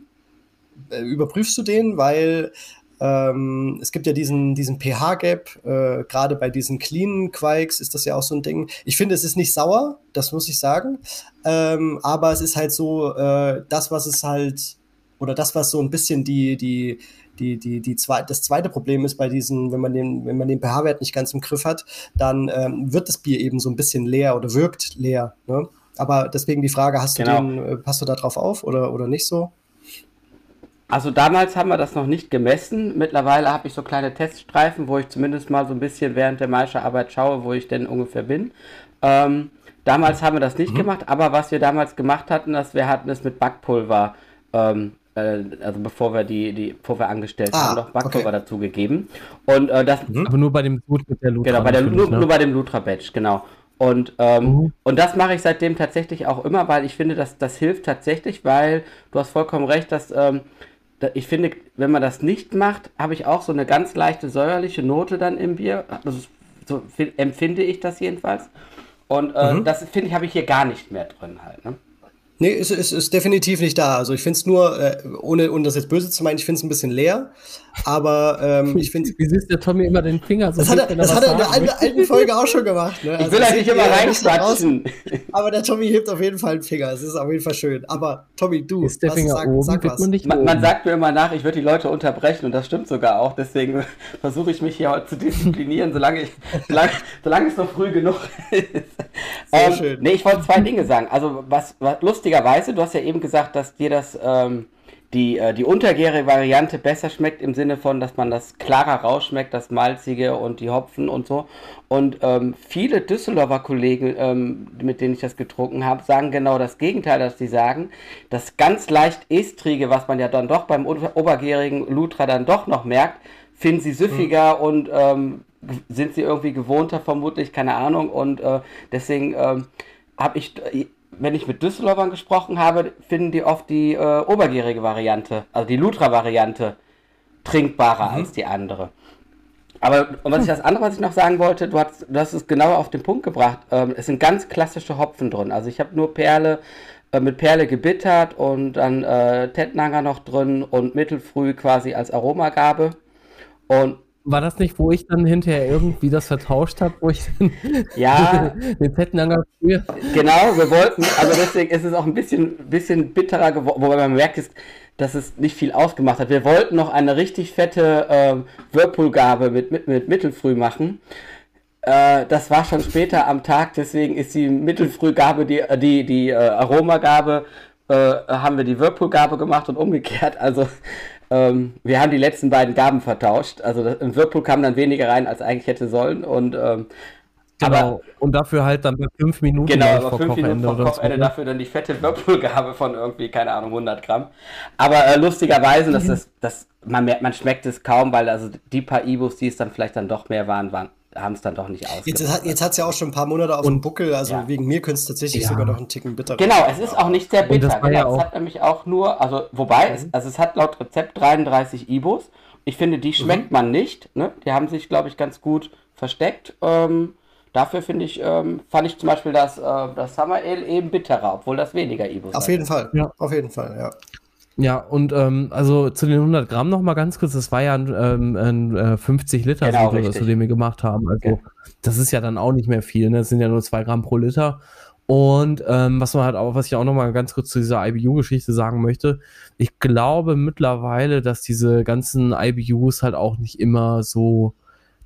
Äh, überprüfst du den? Weil ähm, es gibt ja diesen, diesen pH-Gap, äh, gerade bei diesen cleanen Quikes ist das ja auch so ein Ding. Ich finde, es ist nicht sauer, das muss ich sagen, ähm, aber es ist halt so, äh, das, was es halt, oder das, was so ein bisschen die, die, die, die, die zwei, das zweite Problem ist bei diesen, wenn man den, wenn man den pH-Wert nicht ganz im Griff hat, dann ähm, wird das Bier eben so ein bisschen leer oder wirkt leer. Ne? Aber deswegen die Frage, hast genau. du den, äh, passt du da drauf auf oder, oder nicht so? Also damals haben wir das noch nicht gemessen. Mittlerweile habe ich so kleine Teststreifen, wo ich zumindest mal so ein bisschen während der Meisterarbeit schaue, wo ich denn ungefähr bin. Ähm, damals haben wir das nicht mhm. gemacht, aber was wir damals gemacht hatten, dass wir hatten es mit Backpulver, ähm, äh, also bevor wir die, die, bevor wir angestellt ah, haben, noch Backpulver okay. dazugegeben. Und äh, das. Mhm. Aber nur bei dem Blut mit der Lutra. Genau, bei der, nur, ne? nur bei dem Lutra Batch, genau. Und, ähm, mhm. und das mache ich seitdem tatsächlich auch immer, weil ich finde, dass das hilft tatsächlich, weil du hast vollkommen recht, dass ähm, ich finde, wenn man das nicht macht, habe ich auch so eine ganz leichte säuerliche Note dann im Bier. Also, so empfinde ich das jedenfalls. Und äh, mhm. das finde ich, habe ich hier gar nicht mehr drin halt. Ne? Nee, es ist, ist, ist definitiv nicht da. Also ich finde es nur, äh, ohne, ohne das jetzt böse zu meinen, ich finde es ein bisschen leer. Aber ähm, ich finde Wie siehst der Tommy immer den Finger so? Das hat er, das hat er in der alten, alten Folge auch schon gemacht. Ne? Also ich will eigentlich immer reinquatschen. Aber der Tommy hebt auf jeden Fall einen Finger. Es ist auf jeden Fall schön. Aber Tommy, du, ist der Finger sag, oben, sag was. Man, man, man, sagt mir immer nach, ich würde die Leute unterbrechen und das stimmt sogar auch. Deswegen versuche ich mich hier heute zu disziplinieren, solange, ich, solange, solange es noch früh genug ist. Sehr ähm, schön. Nee, ich wollte zwei Dinge sagen. Also was, was lustigerweise, du hast ja eben gesagt, dass dir das ähm, die, äh, die untergärige Variante besser schmeckt im Sinne von, dass man das klarer rausschmeckt, das Malzige und die Hopfen und so. Und ähm, viele Düsseldorfer Kollegen, ähm, mit denen ich das getrunken habe, sagen genau das Gegenteil, dass sie sagen, das ganz leicht Estrige, was man ja dann doch beim obergärigen Lutra dann doch noch merkt, finden sie süffiger mhm. und ähm, sind sie irgendwie gewohnter vermutlich, keine Ahnung. Und äh, deswegen ähm, habe ich wenn ich mit Düsseldorfern gesprochen habe, finden die oft die äh, obergärige Variante, also die Lutra-Variante, trinkbarer mhm. als die andere. Aber und was ich das andere, was ich noch sagen wollte, du hast, du hast es genau auf den Punkt gebracht. Ähm, es sind ganz klassische Hopfen drin. Also ich habe nur Perle äh, mit Perle gebittert und dann äh, Tettnanger noch drin und mittelfrüh quasi als Aromagabe. Und war das nicht, wo ich dann hinterher irgendwie das vertauscht habe, wo ich dann ja, den Pettenanger früher. Genau, wir wollten, aber deswegen ist es auch ein bisschen, bisschen bitterer geworden, wobei man merkt, dass es nicht viel ausgemacht hat. Wir wollten noch eine richtig fette äh, Whirlpool-Gabe mit, mit, mit Mittelfrüh machen. Äh, das war schon später am Tag, deswegen ist die Mittelfrühgabe, die, die, die äh, Aromagabe, äh, haben wir die Whirlpool-Gabe gemacht und umgekehrt. Also ähm, wir haben die letzten beiden Gaben vertauscht. Also im Whirlpool kam dann weniger rein, als eigentlich hätte sollen. Und ähm, Genau. Aber, und dafür halt dann fünf Minuten genau, aber fünf Minuten vor Kochende so. Ne? dafür dann die fette Whirlpool-Gabe von irgendwie, keine Ahnung, 100 Gramm. Aber äh, lustigerweise, das, ist, das man, merkt, man schmeckt es kaum, weil also die paar Ibus, die es dann vielleicht dann doch mehr waren, waren haben es dann doch nicht aus. Jetzt, jetzt hat es ja auch schon ein paar Monate auf dem Buckel, also ja. wegen mir könnte es tatsächlich ja. sogar noch einen Ticken bitter Genau, es ist auch nicht sehr bitter. Genau, ja es hat nämlich auch nur, also wobei, mhm. es, also es hat laut Rezept 33 Ibus. Ich finde, die schmeckt mhm. man nicht. Ne? Die haben sich, glaube ich, ganz gut versteckt. Ähm, dafür finde ich, ähm, fand ich zum Beispiel das, äh, das Summer Ale eben bitterer, obwohl das weniger Ibus Auf jeden Fall, ja. Auf jeden Fall, ja. Ja, und ähm, also zu den 100 Gramm noch mal ganz kurz, das war ja ein, ähm, ein äh, 50 Liter, genau, Video, zu dem wir gemacht haben. Also okay. das ist ja dann auch nicht mehr viel, ne? Das sind ja nur 2 Gramm pro Liter. Und ähm, was man halt auch, was ich auch noch mal ganz kurz zu dieser IBU-Geschichte sagen möchte, ich glaube mittlerweile, dass diese ganzen IBUs halt auch nicht immer so,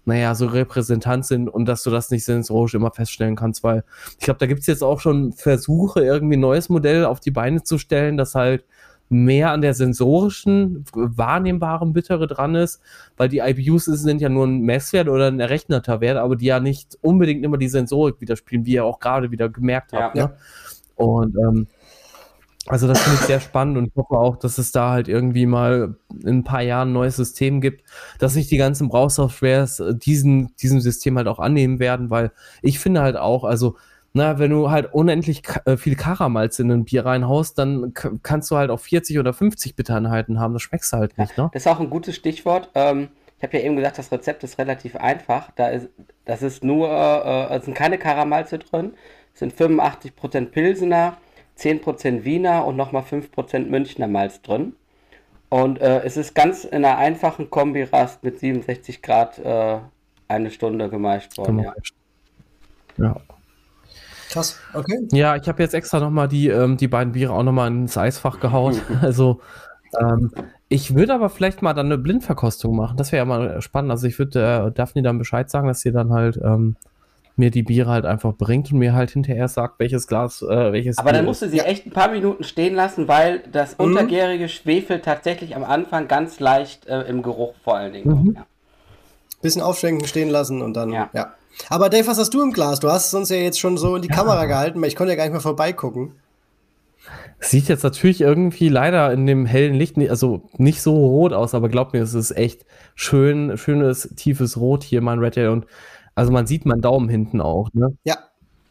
naja, so repräsentant sind und dass du das nicht sensorisch immer feststellen kannst, weil ich glaube, da gibt es jetzt auch schon Versuche, irgendwie ein neues Modell auf die Beine zu stellen, das halt mehr an der sensorischen, wahrnehmbaren Bittere dran ist, weil die IBUs sind ja nur ein Messwert oder ein errechneter Wert, aber die ja nicht unbedingt immer die Sensorik widerspiegeln, wie ihr auch gerade wieder gemerkt habt. Ja. Ne? Und ähm, also das finde ich sehr spannend und ich hoffe auch, dass es da halt irgendwie mal in ein paar Jahren ein neues System gibt, dass sich die ganzen Browsoftwares diesen, diesem System halt auch annehmen werden, weil ich finde halt auch, also na, wenn du halt unendlich äh, viel Karamalz in ein Bier reinhaust, dann kannst du halt auch 40 oder 50 Bittereinheiten haben. Das schmeckst du halt nicht, ne? Das ist auch ein gutes Stichwort. Ähm, ich habe ja eben gesagt, das Rezept ist relativ einfach. Da ist, das ist nur, äh, es sind keine Karamalze drin. Es sind 85% Pilsener, 10% Wiener und nochmal 5% Münchner Malz drin. Und äh, es ist ganz in einer einfachen Kombirast mit 67 Grad äh, eine Stunde gemeischt worden. Ja. ja. Krass, okay. Ja, ich habe jetzt extra nochmal die, ähm, die beiden Biere auch nochmal ins Eisfach gehauen. also, ähm, ich würde aber vielleicht mal dann eine Blindverkostung machen. Das wäre ja mal spannend. Also, ich würde äh, Daphne dann Bescheid sagen, dass sie dann halt ähm, mir die Biere halt einfach bringt und mir halt hinterher sagt, welches Glas, äh, welches. Aber Bier dann musst du sie ja. echt ein paar Minuten stehen lassen, weil das mhm. untergärige Schwefel tatsächlich am Anfang ganz leicht äh, im Geruch vor allen Dingen. Mhm. Ja. Bisschen aufschwenken, stehen lassen und dann. ja. ja. Aber Dave, was hast du im Glas? Du hast es uns ja jetzt schon so in die ja. Kamera gehalten, weil ich konnte ja gar nicht mehr vorbeigucken. Sieht jetzt natürlich irgendwie leider in dem hellen Licht, also nicht so rot aus, aber glaub mir, es ist echt schön, schönes, tiefes Rot hier, mein Red Tail. Und also man sieht meinen Daumen hinten auch, ne? Ja.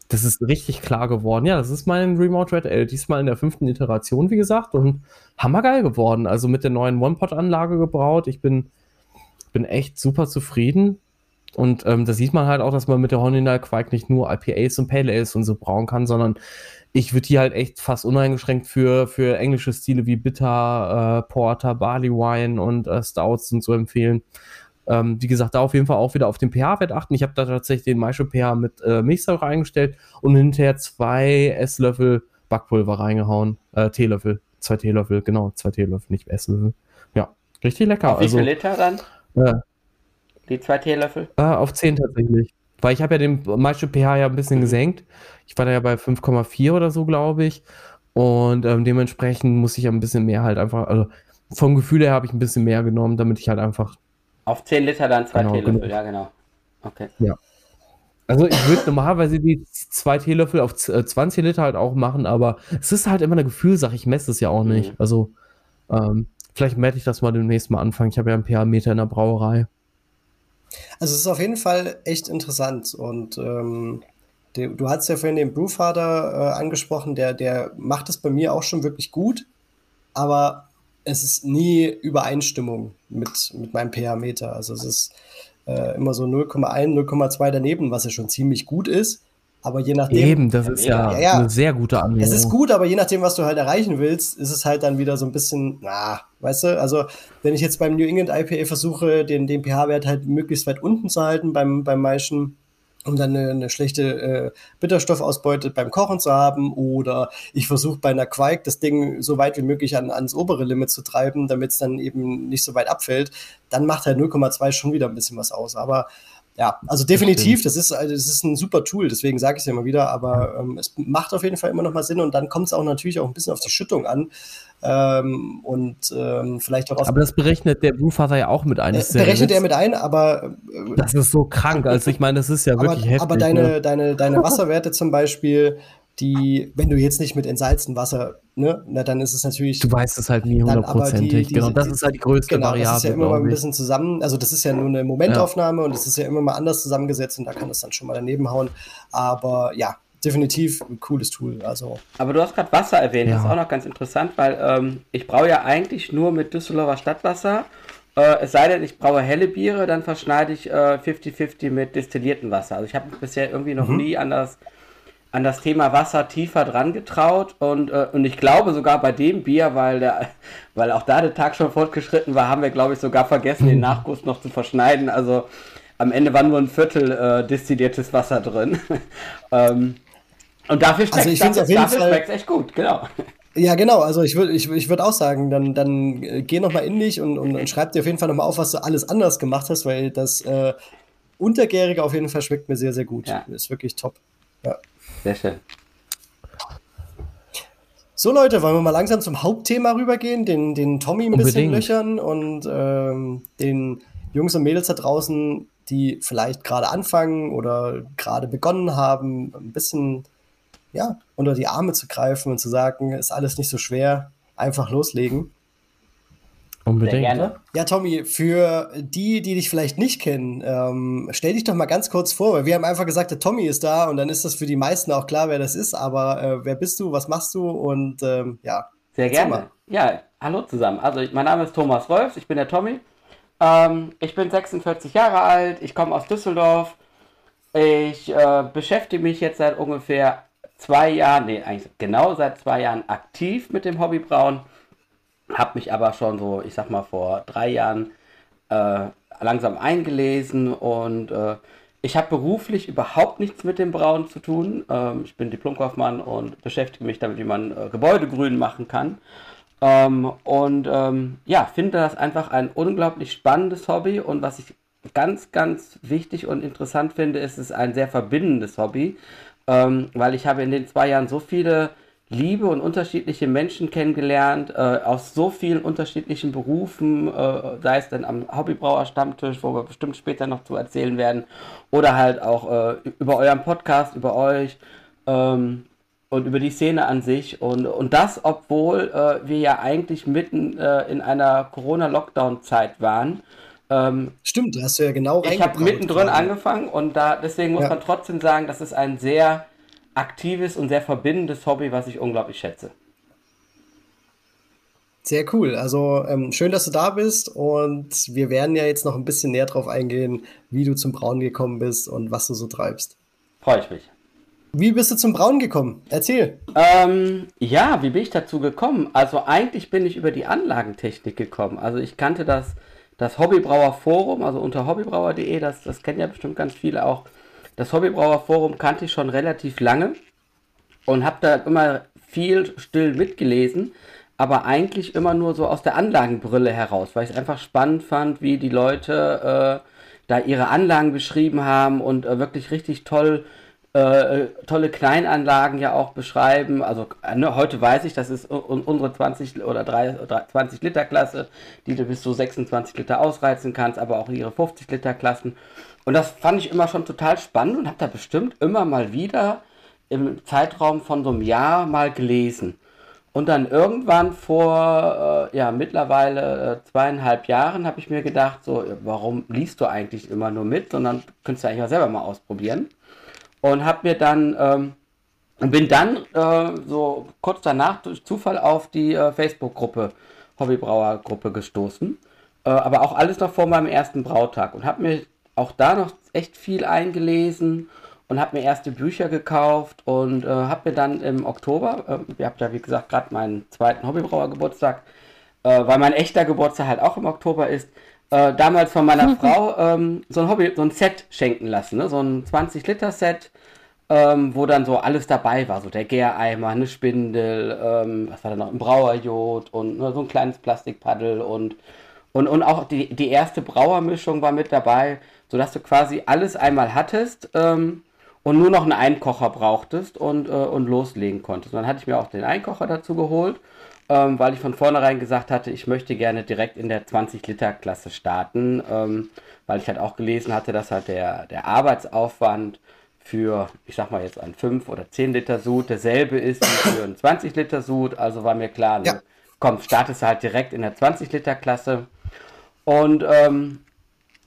Das ist richtig klar geworden. Ja, das ist mein Remote Red L. Diesmal in der fünften Iteration, wie gesagt, und hammergeil geworden. Also mit der neuen One-Pot-Anlage gebraut. Ich bin, bin echt super zufrieden. Und ähm, da sieht man halt auch, dass man mit der Hornindal Quark nicht nur IPAs und Pale Ales und so brauen kann, sondern ich würde die halt echt fast uneingeschränkt für, für englische Stile wie Bitter, äh, Porter, Barley Wine und äh, Stouts und so empfehlen. Ähm, wie gesagt, da auf jeden Fall auch wieder auf den pH-Wert achten. Ich habe da tatsächlich den Maische pH mit äh, Milchsäure eingestellt und hinterher zwei Esslöffel Backpulver reingehauen. Äh, Teelöffel. Zwei Teelöffel, genau, zwei Teelöffel, nicht Esslöffel. Ja, richtig lecker. Auf wie also, viel Liter dann? Die zwei Teelöffel? Äh, auf 10 tatsächlich. Weil ich habe ja den Maische pH ja ein bisschen mhm. gesenkt. Ich war da ja bei 5,4 oder so, glaube ich. Und ähm, dementsprechend muss ich ja ein bisschen mehr halt einfach, also vom Gefühl her habe ich ein bisschen mehr genommen, damit ich halt einfach. Auf 10 Liter dann zwei genau, Teelöffel, genau. ja, genau. Okay. Ja. Also ich würde normalerweise die zwei Teelöffel auf 20 äh, Liter halt auch machen, aber es ist halt immer eine Gefühlsache. Ich messe es ja auch nicht. Mhm. Also ähm, vielleicht werde ich das mal demnächst mal anfangen. Ich habe ja einen pH-Meter in der Brauerei. Also es ist auf jeden Fall echt interessant und ähm, der, du hast ja vorhin den Brewfather äh, angesprochen, der, der macht es bei mir auch schon wirklich gut, aber es ist nie Übereinstimmung mit, mit meinem pH-Meter. Also es ist äh, immer so 0,1, 0,2 daneben, was ja schon ziemlich gut ist. Aber je nachdem. Eben, das ist ja, ja, ja, eine sehr gute Annäherung. Es ist gut, aber je nachdem, was du halt erreichen willst, ist es halt dann wieder so ein bisschen, na, weißt du, also wenn ich jetzt beim New England IPA versuche, den, den pH-Wert halt möglichst weit unten zu halten beim, beim Maischen, um dann eine, eine schlechte äh, Bitterstoffausbeute beim Kochen zu haben, oder ich versuche bei einer Quark das Ding so weit wie möglich an, ans obere Limit zu treiben, damit es dann eben nicht so weit abfällt, dann macht halt 0,2 schon wieder ein bisschen was aus. Aber ja, also definitiv, das ist, also das ist ein super Tool, deswegen sage ich es ja immer wieder, aber ähm, es macht auf jeden Fall immer noch mal Sinn und dann kommt es auch natürlich auch ein bisschen auf die Schüttung an ähm, und ähm, vielleicht auch auf Aber das berechnet der Brewfather ja auch mit ein. Äh, berechnet er mit ein, aber äh, Das ist so krank, also ich meine, das ist ja wirklich aber, heftig. Aber deine, ne? deine, deine Wasserwerte zum Beispiel, die, wenn du jetzt nicht mit entsalztem Wasser ne, na, dann ist es natürlich. Du weißt es halt nie hundertprozentig. Genau, das ist halt die größte genau, Variable. Das ist ja immer mal ein bisschen zusammen, also das ist ja nur eine Momentaufnahme ja. und es ist ja immer mal anders zusammengesetzt und da kann es dann schon mal daneben hauen. Aber ja, definitiv ein cooles Tool. Also. Aber du hast gerade Wasser erwähnt, ja. das ist auch noch ganz interessant, weil ähm, ich brauche ja eigentlich nur mit Düsseldorfer Stadtwasser. Äh, es sei denn, ich brauche helle Biere, dann verschneide ich 50-50 äh, mit destilliertem Wasser. Also ich habe bisher irgendwie noch mhm. nie an das, an das Thema Wasser tiefer dran getraut. Und, äh, und ich glaube sogar bei dem Bier, weil, der, weil auch da der Tag schon fortgeschritten war, haben wir, glaube ich, sogar vergessen, den Nachguss noch zu verschneiden. Also am Ende war nur ein Viertel äh, destilliertes Wasser drin. ähm, und dafür schmeckt also es dafür, echt gut, genau. Ja, genau. Also ich würde ich, ich würd auch sagen, dann, dann äh, geh noch mal in dich und, und, und schreib dir auf jeden Fall noch mal auf, was du alles anders gemacht hast, weil das äh, Untergärige auf jeden Fall schmeckt mir sehr, sehr gut. Ja. Ist wirklich top. Ja. Sehr schön. So Leute, wollen wir mal langsam zum Hauptthema rübergehen, den, den Tommy ein Unbedingt. bisschen löchern und ähm, den Jungs und Mädels da draußen, die vielleicht gerade anfangen oder gerade begonnen haben, ein bisschen ja, unter die Arme zu greifen und zu sagen, ist alles nicht so schwer, einfach loslegen. Unbedingt. gerne. Ja, Tommy, für die, die dich vielleicht nicht kennen, ähm, stell dich doch mal ganz kurz vor, weil wir haben einfach gesagt, der Tommy ist da und dann ist das für die meisten auch klar, wer das ist. Aber äh, wer bist du, was machst du und ähm, ja. Sehr gerne. Mal. Ja, hallo zusammen. Also mein Name ist Thomas Rolfs, ich bin der Tommy. Ähm, ich bin 46 Jahre alt, ich komme aus Düsseldorf. Ich äh, beschäftige mich jetzt seit ungefähr zwei Jahren, nee, eigentlich genau seit zwei Jahren aktiv mit dem Hobby Brauen. Habe mich aber schon so, ich sag mal, vor drei Jahren äh, langsam eingelesen und äh, ich habe beruflich überhaupt nichts mit dem Brauen zu tun. Ähm, ich bin Diplomkaufmann und beschäftige mich damit, wie man äh, Gebäude grün machen kann. Ähm, und ähm, ja, finde das einfach ein unglaublich spannendes Hobby und was ich ganz, ganz wichtig und interessant finde, ist es ein sehr verbindendes Hobby, ähm, weil ich habe in den zwei Jahren so viele liebe und unterschiedliche Menschen kennengelernt, äh, aus so vielen unterschiedlichen Berufen, äh, sei es denn am Hobbybrauer Stammtisch, wo wir bestimmt später noch zu erzählen werden, oder halt auch äh, über euren Podcast, über euch ähm, und über die Szene an sich. Und, und das, obwohl äh, wir ja eigentlich mitten äh, in einer Corona-Lockdown-Zeit waren. Ähm, Stimmt, da hast du ja genau Ich habe mittendrin angefangen und da deswegen muss ja. man trotzdem sagen, das ist ein sehr aktives und sehr verbindendes Hobby, was ich unglaublich schätze. Sehr cool. Also ähm, schön, dass du da bist und wir werden ja jetzt noch ein bisschen näher drauf eingehen, wie du zum Brauen gekommen bist und was du so treibst. Freue ich mich. Wie bist du zum Brauen gekommen? Erzähl. Ähm, ja, wie bin ich dazu gekommen? Also eigentlich bin ich über die Anlagentechnik gekommen. Also ich kannte das das Hobbybrauer Forum, also unter hobbybrauer.de, das, das kennen ja bestimmt ganz viele auch. Das Hobbybrauer Forum kannte ich schon relativ lange und habe da immer viel still mitgelesen, aber eigentlich immer nur so aus der Anlagenbrille heraus, weil ich es einfach spannend fand, wie die Leute äh, da ihre Anlagen beschrieben haben und äh, wirklich richtig toll äh, tolle Kleinanlagen ja auch beschreiben. Also ne, heute weiß ich, das ist unsere 20 oder 3, 20 Liter Klasse, die du bis zu 26 Liter ausreizen kannst, aber auch ihre 50 Liter Klassen. Und das fand ich immer schon total spannend und habe da bestimmt immer mal wieder im Zeitraum von so einem Jahr mal gelesen. Und dann irgendwann vor, äh, ja, mittlerweile äh, zweieinhalb Jahren habe ich mir gedacht, so, warum liest du eigentlich immer nur mit, sondern könntest du eigentlich auch selber mal ausprobieren. Und habe mir dann ähm, bin dann äh, so kurz danach durch Zufall auf die äh, Facebook-Gruppe Hobbybrauer-Gruppe gestoßen, äh, aber auch alles noch vor meinem ersten Brautag. Und habe mir auch da noch echt viel eingelesen und habe mir erste Bücher gekauft und äh, habe mir dann im Oktober, äh, ihr habt ja wie gesagt gerade meinen zweiten Hobbybrauer-Geburtstag, äh, weil mein echter Geburtstag halt auch im Oktober ist, äh, damals von meiner Frau ähm, so ein Hobby, so ein Set schenken lassen, ne? so ein 20-Liter-Set, ähm, wo dann so alles dabei war, so der Gäreimer, eine Spindel, ähm, was war da noch, ein Brauerjod und ne, so ein kleines Plastikpaddel und, und, und auch die, die erste Brauermischung war mit dabei, sodass du quasi alles einmal hattest ähm, und nur noch einen Einkocher brauchtest und, äh, und loslegen konntest. Und dann hatte ich mir auch den Einkocher dazu geholt ähm, weil ich von vornherein gesagt hatte, ich möchte gerne direkt in der 20-Liter-Klasse starten, ähm, weil ich halt auch gelesen hatte, dass halt der, der Arbeitsaufwand für, ich sag mal jetzt ein 5 oder 10 Liter Sud derselbe ist wie für ein 20 Liter Sud. Also war mir klar, ja. komm, startest du halt direkt in der 20 Liter Klasse. Und ähm,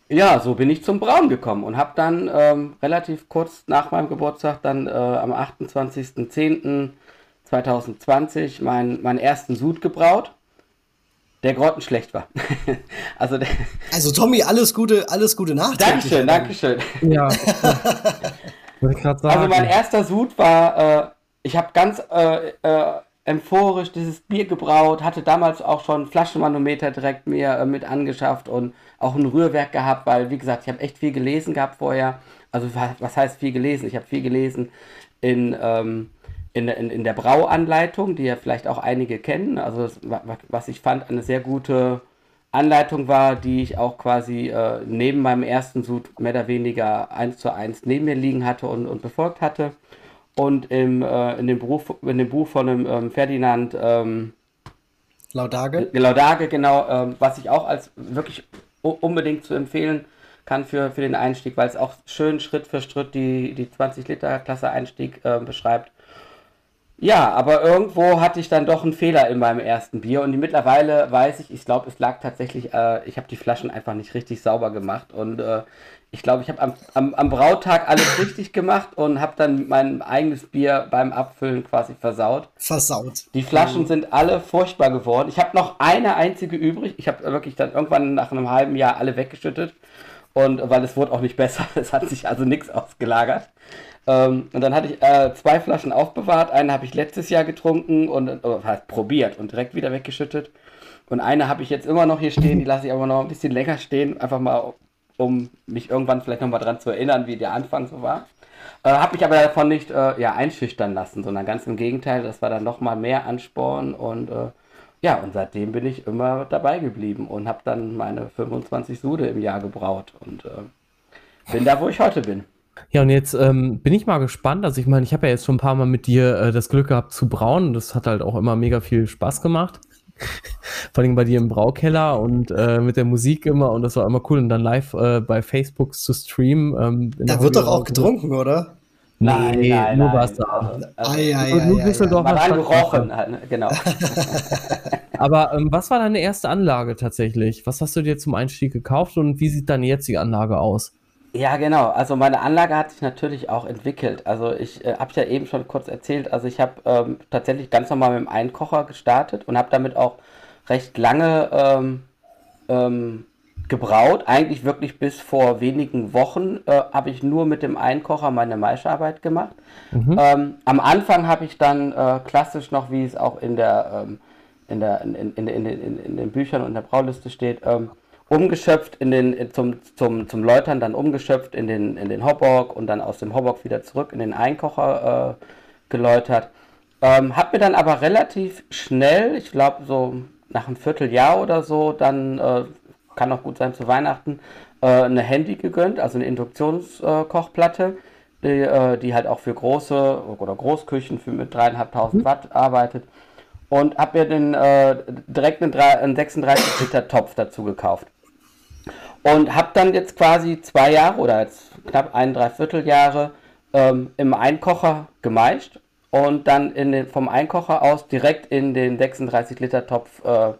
ja, so bin ich zum Braun gekommen und habe dann ähm, relativ kurz nach meinem Geburtstag, dann äh, am 28.10.2020, meinen, meinen ersten Sud gebraut der grottenschlecht war. also, der also Tommy, alles Gute, alles Gute Nacht. Dankeschön, Dankeschön. Ja. ich sagen. Also mein erster Sud war, äh, ich habe ganz äh, äh, euphorisch dieses Bier gebraut, hatte damals auch schon Flaschenmanometer direkt mir äh, mit angeschafft und auch ein Rührwerk gehabt, weil wie gesagt, ich habe echt viel gelesen gehabt vorher. Also was heißt viel gelesen? Ich habe viel gelesen in ähm, in, in, in der Brauanleitung, die ja vielleicht auch einige kennen. Also das, was ich fand, eine sehr gute Anleitung war, die ich auch quasi äh, neben meinem ersten Sud mehr oder weniger eins zu eins neben mir liegen hatte und, und befolgt hatte. Und im, äh, in, dem Buch, in dem Buch von dem ähm, Ferdinand ähm, Laudage. Laudage, genau, ähm, was ich auch als wirklich unbedingt zu empfehlen kann für, für den Einstieg, weil es auch schön Schritt für Schritt die, die 20 Liter Klasse Einstieg äh, beschreibt. Ja, aber irgendwo hatte ich dann doch einen Fehler in meinem ersten Bier und mittlerweile weiß ich, ich glaube, es lag tatsächlich, äh, ich habe die Flaschen einfach nicht richtig sauber gemacht und äh, ich glaube, ich habe am, am, am, Brautag alles richtig gemacht und habe dann mein eigenes Bier beim Abfüllen quasi versaut. Versaut. Die Flaschen mhm. sind alle furchtbar geworden. Ich habe noch eine einzige übrig. Ich habe wirklich dann irgendwann nach einem halben Jahr alle weggeschüttet und weil es wurde auch nicht besser. Es hat sich also nichts ausgelagert. Ähm, und dann hatte ich äh, zwei Flaschen aufbewahrt. Eine habe ich letztes Jahr getrunken und äh, halt probiert und direkt wieder weggeschüttet. Und eine habe ich jetzt immer noch hier stehen, die lasse ich aber noch ein bisschen länger stehen, einfach mal, um mich irgendwann vielleicht nochmal dran zu erinnern, wie der Anfang so war. Äh, habe mich aber davon nicht äh, ja, einschüchtern lassen, sondern ganz im Gegenteil, das war dann nochmal mehr Ansporn und äh, ja, und seitdem bin ich immer dabei geblieben und habe dann meine 25 Sude im Jahr gebraut und äh, bin da, wo ich heute bin. Ja, und jetzt ähm, bin ich mal gespannt. Also ich meine, ich habe ja jetzt schon ein paar Mal mit dir äh, das Glück gehabt zu brauen. Das hat halt auch immer mega viel Spaß gemacht. Vor allem bei dir im Braukeller und äh, mit der Musik immer. Und das war immer cool. Und dann live äh, bei Facebook zu streamen. Ähm, da wird doch auch getrunken, oder? Nein, nee, nein, nur Wasser. Also, ei, ei, ei, nur Düsseldorf hat gerochen, halt, ne? genau. Aber ähm, was war deine erste Anlage tatsächlich? Was hast du dir zum Einstieg gekauft und wie sieht deine jetzige Anlage aus? Ja, genau. Also meine Anlage hat sich natürlich auch entwickelt. Also ich äh, habe ja eben schon kurz erzählt. Also ich habe ähm, tatsächlich ganz normal mit dem Einkocher gestartet und habe damit auch recht lange ähm, ähm, gebraut. Eigentlich wirklich bis vor wenigen Wochen äh, habe ich nur mit dem Einkocher meine Maischarbeit gemacht. Mhm. Ähm, am Anfang habe ich dann äh, klassisch noch, wie es auch in der ähm, in, der, in, in, in, in, den Büchern und der Brauliste steht, ähm, umgeschöpft in den, zum, zum, zum Läutern, dann umgeschöpft in den, in den Hobbock und dann aus dem Hobbock wieder zurück in den Einkocher äh, geläutert. Ähm, hab mir dann aber relativ schnell, ich glaube so nach einem Vierteljahr oder so, dann äh, kann auch gut sein zu Weihnachten, äh, eine Handy gegönnt, also eine Induktionskochplatte, die, äh, die halt auch für große oder Großküchen für mit dreieinhalbtausend mhm. Watt arbeitet und habe mir den äh, direkt einen, einen 36 Liter Topf dazu gekauft. Und habe dann jetzt quasi zwei Jahre oder jetzt knapp ein Dreivierteljahre ähm, im Einkocher gemeischt und dann den, vom Einkocher aus direkt in den 36 Liter Topf äh,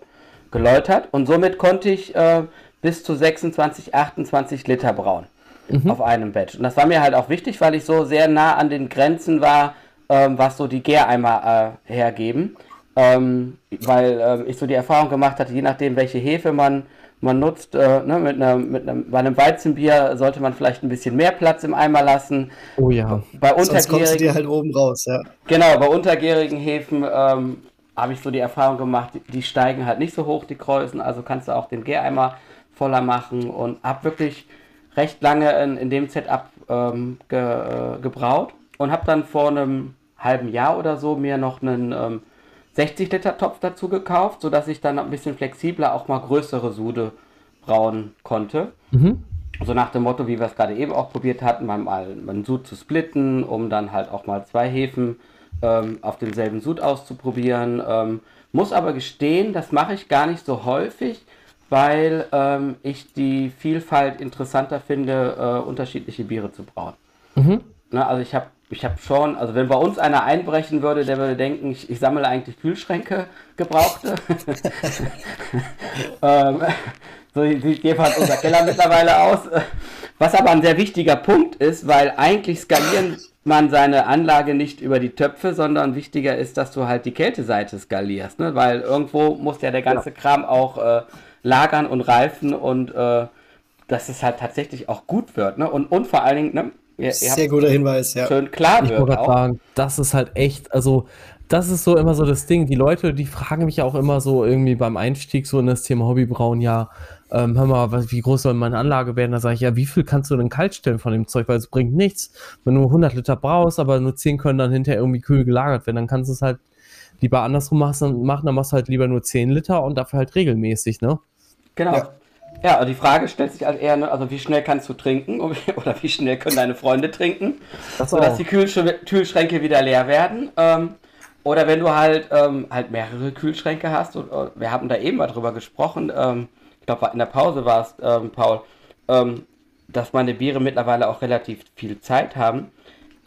geläutert. Und somit konnte ich äh, bis zu 26, 28 Liter brauen mhm. auf einem Batch. Und das war mir halt auch wichtig, weil ich so sehr nah an den Grenzen war, ähm, was so die Gäreimer äh, hergeben. Ähm, weil ähm, ich so die Erfahrung gemacht hatte, je nachdem, welche Hefe man man nutzt, äh, ne, mit einer, mit einem, bei einem Weizenbier sollte man vielleicht ein bisschen mehr Platz im Eimer lassen. Oh ja. Bei Sonst kommst du dir halt oben raus, ja. Genau, bei untergärigen Hefen ähm, habe ich so die Erfahrung gemacht, die, die, steigen halt nicht so hoch, die Kreuzen, also kannst du auch den Gäreimer voller machen und habe wirklich recht lange in, in dem Setup ähm, ge, äh, gebraut und habe dann vor einem halben Jahr oder so mir noch einen ähm, 60 Liter Topf dazu gekauft, sodass ich dann ein bisschen flexibler auch mal größere Sude brauen konnte. Mhm. So nach dem Motto, wie wir es gerade eben auch probiert hatten, mal, mal einen Sud zu splitten, um dann halt auch mal zwei Hefen ähm, auf demselben Sud auszuprobieren. Ähm, muss aber gestehen, das mache ich gar nicht so häufig, weil ähm, ich die Vielfalt interessanter finde, äh, unterschiedliche Biere zu brauen. Mhm. Ne, also ich habe ich habe schon, also wenn bei uns einer einbrechen würde, der würde denken, ich, ich sammle eigentlich Kühlschränke gebrauchte. ähm, so sieht jedenfalls unser Keller mittlerweile aus. Was aber ein sehr wichtiger Punkt ist, weil eigentlich skalieren man seine Anlage nicht über die Töpfe, sondern wichtiger ist, dass du halt die Kälteseite skalierst, ne? weil irgendwo muss ja der ganze ja. Kram auch äh, lagern und reifen und äh, dass es halt tatsächlich auch gut wird. Ne? Und, und vor allen Dingen, ne, Ihr, Sehr guter Hinweis, ja. Schön klar ich wird auch. Sagen, das ist halt echt, also das ist so immer so das Ding. Die Leute, die fragen mich auch immer so irgendwie beim Einstieg so in das Thema Hobbybrauen, ja, ähm, hör mal, was, wie groß soll meine Anlage werden? Da sage ich, ja, wie viel kannst du denn kalt stellen von dem Zeug? Weil es bringt nichts. Wenn du 100 Liter brauchst, aber nur 10 können dann hinterher irgendwie kühl gelagert werden, dann kannst du es halt lieber andersrum machen, dann machst du halt lieber nur 10 Liter und dafür halt regelmäßig, ne? Genau. Ja. Ja, also die Frage stellt sich halt eher, ne, also wie schnell kannst du trinken oder wie schnell können deine Freunde trinken, das sodass auch. die Kühlsch Kühlschränke wieder leer werden. Ähm, oder wenn du halt, ähm, halt mehrere Kühlschränke hast, und, uh, wir haben da eben mal drüber gesprochen, ähm, ich glaube in der Pause war es, ähm, Paul, ähm, dass meine Biere mittlerweile auch relativ viel Zeit haben.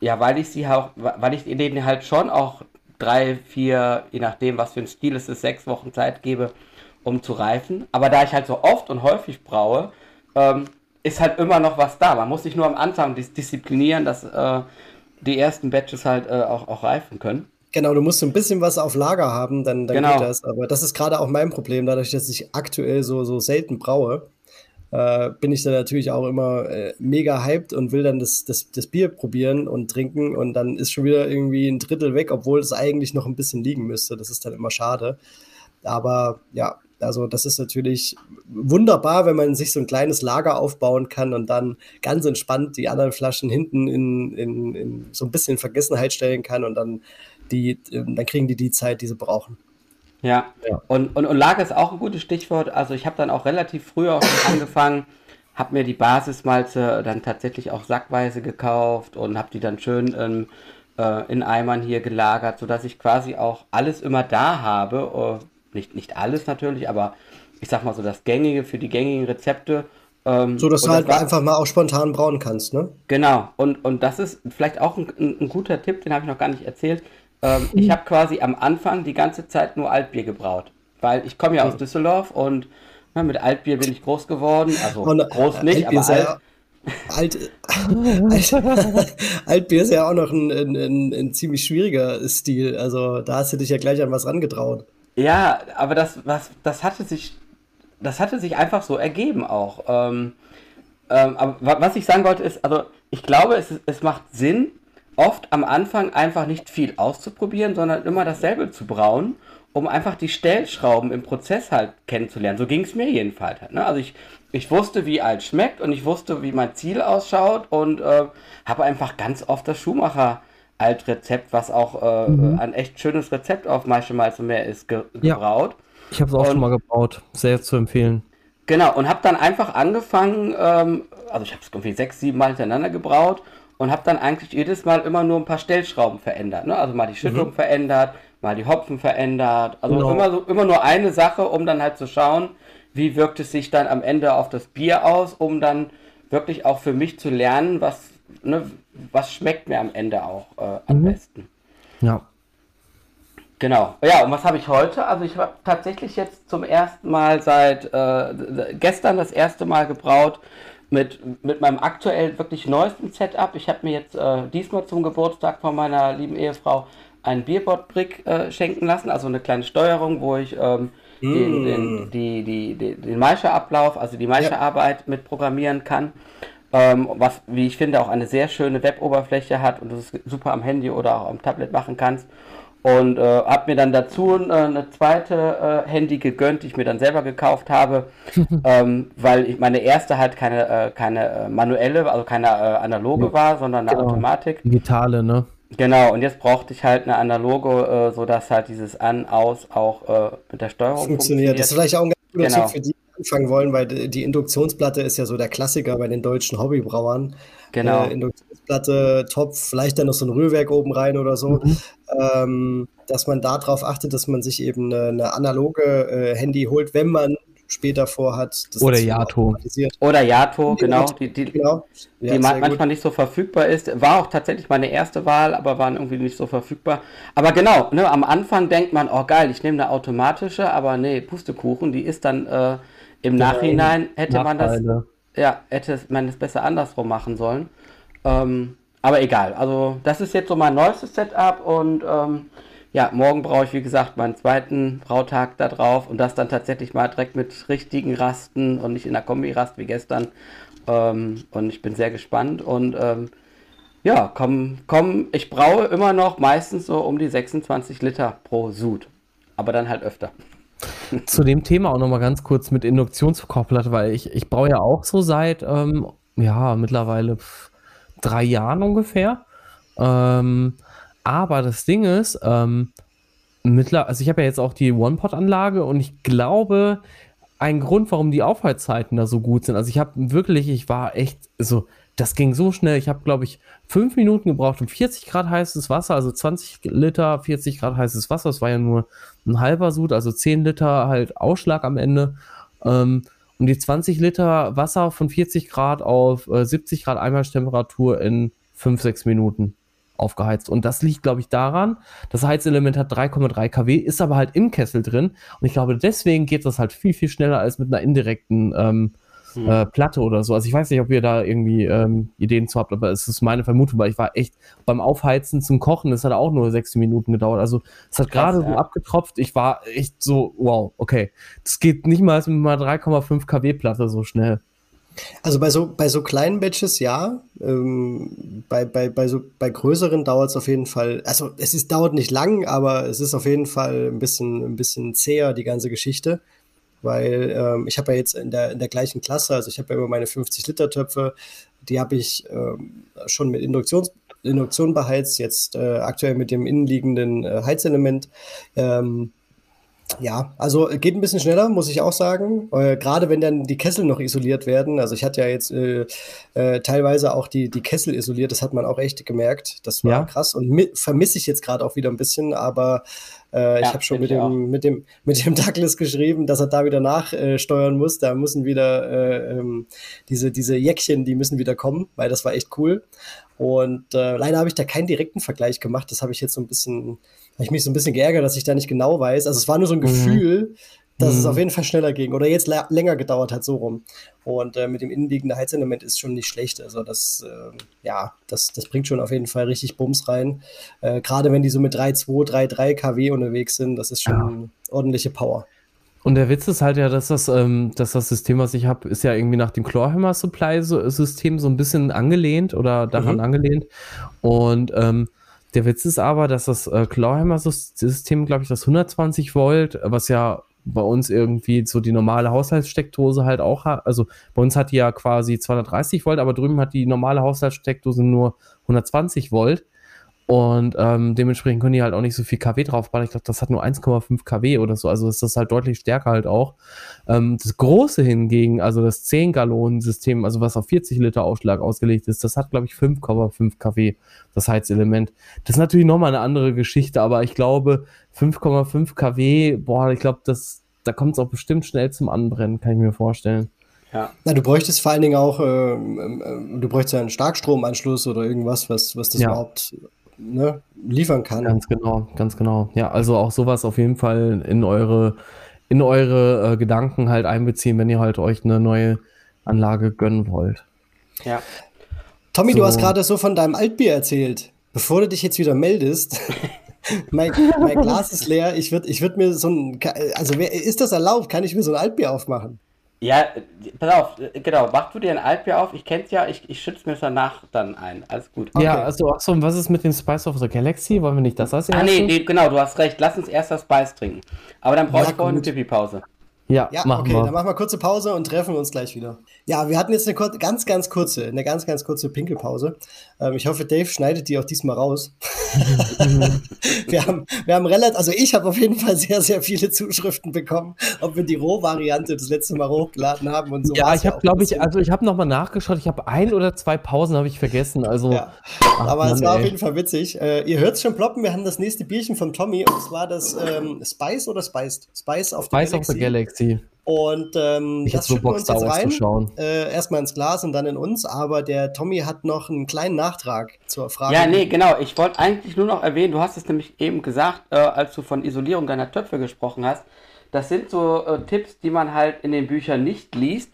Ja, weil ich sie auch, weil ich denen halt schon auch drei, vier, je nachdem, was für ein Stil es ist, sechs Wochen Zeit gebe, um zu reifen. Aber da ich halt so oft und häufig braue, ähm, ist halt immer noch was da. Man muss sich nur am Anfang dis disziplinieren, dass äh, die ersten Batches halt äh, auch, auch reifen können. Genau, du musst so ein bisschen was auf Lager haben, dann, dann genau. geht das. Aber das ist gerade auch mein Problem, dadurch, dass ich aktuell so, so selten braue, äh, bin ich da natürlich auch immer äh, mega hyped und will dann das, das, das Bier probieren und trinken und dann ist schon wieder irgendwie ein Drittel weg, obwohl es eigentlich noch ein bisschen liegen müsste. Das ist dann immer schade. Aber ja, also das ist natürlich wunderbar, wenn man sich so ein kleines Lager aufbauen kann und dann ganz entspannt die anderen Flaschen hinten in, in, in so ein bisschen Vergessenheit stellen kann und dann die, dann kriegen die die Zeit, die sie brauchen. Ja, ja. Und, und, und Lager ist auch ein gutes Stichwort. Also ich habe dann auch relativ früh auch angefangen, habe mir die Basismalze dann tatsächlich auch sackweise gekauft und habe die dann schön ähm, äh, in Eimern hier gelagert, sodass ich quasi auch alles immer da habe, äh, nicht, nicht alles natürlich, aber ich sag mal so das Gängige für die gängigen Rezepte. Ähm, so, dass du halt war, einfach mal auch spontan brauen kannst, ne? Genau, und, und das ist vielleicht auch ein, ein, ein guter Tipp, den habe ich noch gar nicht erzählt. Ähm, mhm. Ich habe quasi am Anfang die ganze Zeit nur Altbier gebraut, weil ich komme ja aus Düsseldorf und na, mit Altbier bin ich groß geworden. Also und, groß nicht, Altbier aber alt. Ja Alt, Alt, Altbier ist ja auch noch ein, ein, ein, ein, ziemlich schwieriger Stil. Also da hast du dich ja gleich an was rangetraut. Ja, aber das, was, das hatte sich, das hatte sich einfach so ergeben auch. Ähm, ähm, aber was ich sagen wollte ist, also ich glaube, es, es macht Sinn, oft am Anfang einfach nicht viel auszuprobieren, sondern immer dasselbe zu brauen, um einfach die Stellschrauben im Prozess halt kennenzulernen. So ging es mir jedenfalls. Halt, ne? Also ich, ich wusste, wie alt schmeckt und ich wusste, wie mein Ziel ausschaut und äh, habe einfach ganz oft das Schuhmacher Altrezept, was auch äh, mhm. ein echt schönes Rezept auf Maischemalze mehr ist, ge gebraut. Ja, ich habe es auch und, schon mal gebraut, sehr zu empfehlen. Genau, und habe dann einfach angefangen, ähm, also ich habe es irgendwie sechs, sieben Mal hintereinander gebraut und habe dann eigentlich jedes Mal immer nur ein paar Stellschrauben verändert. Ne? Also mal die Schüttung mhm. verändert, mal die Hopfen verändert. Also genau. immer, so, immer nur eine Sache, um dann halt zu schauen, wie wirkt es sich dann am Ende auf das Bier aus, um dann wirklich auch für mich zu lernen, was, ne, was schmeckt mir am Ende auch äh, am mhm. besten. Ja. Genau. Ja, und was habe ich heute? Also ich habe tatsächlich jetzt zum ersten Mal seit äh, gestern das erste Mal gebraut mit, mit meinem aktuell wirklich neuesten Setup. Ich habe mir jetzt äh, diesmal zum Geburtstag von meiner lieben Ehefrau einen Beerbot-Brick äh, schenken lassen, also eine kleine Steuerung, wo ich ähm, mm. den, den, die, die, die, den Maische-Ablauf, also die Maische-Arbeit ja. mit programmieren kann ähm, was, wie ich finde, auch eine sehr schöne Web-Oberfläche hat und das super am Handy oder auch am Tablet machen kannst. Und äh, habe mir dann dazu äh, eine zweite äh, Handy gegönnt, die ich mir dann selber gekauft habe, ähm, weil ich meine erste halt keine, äh, keine äh, manuelle, also keine äh, analoge ja. war, sondern eine genau. Automatik. Digitale, ne? Genau, und jetzt brauchte ich halt eine analoge, äh, sodass halt dieses An, Aus auch äh, mit der Steuerung funktioniert. funktioniert. Das ist vielleicht auch ein ganz guter genau. Tipp für die, anfangen wollen, weil die Induktionsplatte ist ja so der Klassiker bei den deutschen Hobbybrauern. Genau. Äh, Induktionsplatte, Topf, vielleicht dann noch so ein Rührwerk oben rein oder so. Mhm. Ähm, dass man darauf achtet, dass man sich eben eine, eine analoge äh, Handy holt, wenn man später vorhat. Oder Yato. Oder Yato, genau. Die, die, genau. Ja, die manchmal gut. nicht so verfügbar ist. War auch tatsächlich meine erste Wahl, aber waren irgendwie nicht so verfügbar. Aber genau, ne, am Anfang denkt man, oh geil, ich nehme eine automatische, aber nee, Pustekuchen, die ist dann äh, im genau. Nachhinein, hätte Nachteile. man das, ja, hätte man es besser andersrum machen sollen. Ähm, aber egal, also das ist jetzt so mein neuestes Setup und ähm, ja, morgen brauche ich, wie gesagt, meinen zweiten Brautag da drauf und das dann tatsächlich mal direkt mit richtigen Rasten und nicht in der Kombi-Rast wie gestern. Ähm, und ich bin sehr gespannt und ähm, ja, komm, komm, ich braue immer noch meistens so um die 26 Liter pro Sud, aber dann halt öfter. Zu dem Thema auch nochmal ganz kurz mit Induktionskochplatte, weil ich, ich brauche ja auch so seit, ähm, ja, mittlerweile drei Jahren ungefähr. Ähm, aber das Ding ist, ähm, mittler also ich habe ja jetzt auch die One-Pot-Anlage und ich glaube, ein Grund, warum die Aufheizzeiten da so gut sind. Also ich habe wirklich, ich war echt so, das ging so schnell. Ich habe, glaube ich, fünf Minuten gebraucht um 40 Grad heißes Wasser, also 20 Liter, 40 Grad heißes Wasser. Das war ja nur ein halber Sud, also 10 Liter halt Ausschlag am Ende. Ähm, und die 20 Liter Wasser von 40 Grad auf äh, 70 Grad Einmaltemperatur in 5, 6 Minuten aufgeheizt. Und das liegt, glaube ich, daran, das Heizelement hat 3,3 kW, ist aber halt im Kessel drin. Und ich glaube, deswegen geht das halt viel, viel schneller als mit einer indirekten ähm, hm. äh, Platte oder so. Also ich weiß nicht, ob ihr da irgendwie ähm, Ideen zu habt, aber es ist meine Vermutung, weil ich war echt beim Aufheizen zum Kochen, das hat auch nur sechs Minuten gedauert. Also es hat gerade ja. so abgetropft. Ich war echt so, wow, okay. Das geht nicht mal mit einer 3,5 kW Platte so schnell. Also bei so, bei so kleinen Batches ja. Ähm, bei, bei, bei, so, bei größeren dauert es auf jeden Fall, also es ist, dauert nicht lang, aber es ist auf jeden Fall ein bisschen, ein bisschen zäher, die ganze Geschichte. Weil ähm, ich habe ja jetzt in der, in der gleichen Klasse, also ich habe ja immer meine 50-Liter-Töpfe, die habe ich ähm, schon mit Induktions, Induktion beheizt, jetzt äh, aktuell mit dem innenliegenden äh, Heizelement. Ähm, ja, also geht ein bisschen schneller, muss ich auch sagen. Äh, Gerade wenn dann die Kessel noch isoliert werden. Also ich hatte ja jetzt äh, äh, teilweise auch die, die Kessel isoliert, das hat man auch echt gemerkt. Das war ja. krass und vermisse ich jetzt gerade auch wieder ein bisschen, aber äh, ja, ich habe schon mit dem, mit, dem, mit dem Douglas geschrieben, dass er da wieder nachsteuern muss. Da müssen wieder äh, ähm, diese, diese Jäckchen, die müssen wieder kommen, weil das war echt cool. Und äh, leider habe ich da keinen direkten Vergleich gemacht. Das habe ich jetzt so ein bisschen habe ich mich so ein bisschen geärgert, dass ich da nicht genau weiß. Also es war nur so ein mhm. Gefühl, dass mhm. es auf jeden Fall schneller ging oder jetzt länger gedauert hat, so rum. Und äh, mit dem innenliegenden Heizelement ist schon nicht schlecht. Also das, äh, ja, das, das bringt schon auf jeden Fall richtig Bums rein. Äh, Gerade wenn die so mit 3,2, 3,3 kW unterwegs sind, das ist schon ja. ordentliche Power. Und der Witz ist halt ja, dass das, ähm, dass das System, was ich habe, ist ja irgendwie nach dem Chlorhammer Supply System so ein bisschen angelehnt oder daran mhm. angelehnt. Und ähm, der Witz ist aber, dass das äh, Clawhammer-System, glaube ich, das 120 Volt, was ja bei uns irgendwie so die normale Haushaltssteckdose halt auch. Also bei uns hat die ja quasi 230 Volt, aber drüben hat die normale Haushaltssteckdose nur 120 Volt. Und ähm, dementsprechend können die halt auch nicht so viel kW draufbauen. Ich glaube, das hat nur 1,5 kW oder so. Also ist das halt deutlich stärker halt auch. Ähm, das große hingegen, also das 10-Gallonen-System, also was auf 40 Liter Ausschlag ausgelegt ist, das hat, glaube ich, 5,5 kW, das Heizelement. Das ist natürlich nochmal eine andere Geschichte, aber ich glaube, 5,5 kW, boah, ich glaube, das, da kommt es auch bestimmt schnell zum Anbrennen, kann ich mir vorstellen. Ja. Na, du bräuchtest vor allen Dingen auch, äh, äh, du bräuchtest ja einen Starkstromanschluss oder irgendwas, was, was das ja. überhaupt ne, liefern kann. Ganz genau, ganz genau. Ja, also auch sowas auf jeden Fall in eure, in eure äh, Gedanken halt einbeziehen, wenn ihr halt euch eine neue Anlage gönnen wollt. Ja. Tommy, so. du hast gerade so von deinem Altbier erzählt. Bevor du dich jetzt wieder meldest, mein, mein, Glas ist leer. Ich würde ich würd mir so ein, also ist das erlaubt? Kann ich mir so ein Altbier aufmachen? Ja, pass auf, genau, mach du dir ein Altbier auf, ich kenn's ja, ich, ich schütze mir danach dann ein. Alles gut. Okay. Ja, also, achso, und was ist mit dem Spice of the Galaxy? Wollen wir nicht das als erstes? Ah, nee, nee, genau, du hast recht, lass uns erst das Spice trinken. Aber dann brauche ja, ich vorher eine Pipi-Pause. Ja, ja machen okay, wir. dann machen wir kurze Pause und treffen uns gleich wieder. Ja, wir hatten jetzt eine ganz, ganz kurze, eine ganz, ganz kurze Pinkelpause. Ähm, ich hoffe, Dave schneidet die auch diesmal raus. wir haben, wir haben relativ, also ich habe auf jeden Fall sehr, sehr viele Zuschriften bekommen, ob wir die Rohvariante das letzte Mal hochgeladen haben und so. Ja, ich habe, glaube ich, also ich habe nochmal nachgeschaut. Ich habe ein oder zwei Pausen habe ich vergessen. Also, ja. Ach, aber Mann, es war ey. auf jeden Fall witzig. Äh, ihr hört es schon ploppen. Wir haben das nächste Bierchen von Tommy und zwar das ähm, Spice oder Spiced? Spice the Spice Galaxy. Of the Galaxy. Und ähm, ich das so Bock, uns jetzt rein. Äh, erstmal ins Glas und dann in uns. Aber der Tommy hat noch einen kleinen Nachtrag zur Frage. Ja, nee, genau. Ich wollte eigentlich nur noch erwähnen, du hast es nämlich eben gesagt, äh, als du von Isolierung deiner Töpfe gesprochen hast. Das sind so äh, Tipps, die man halt in den Büchern nicht liest.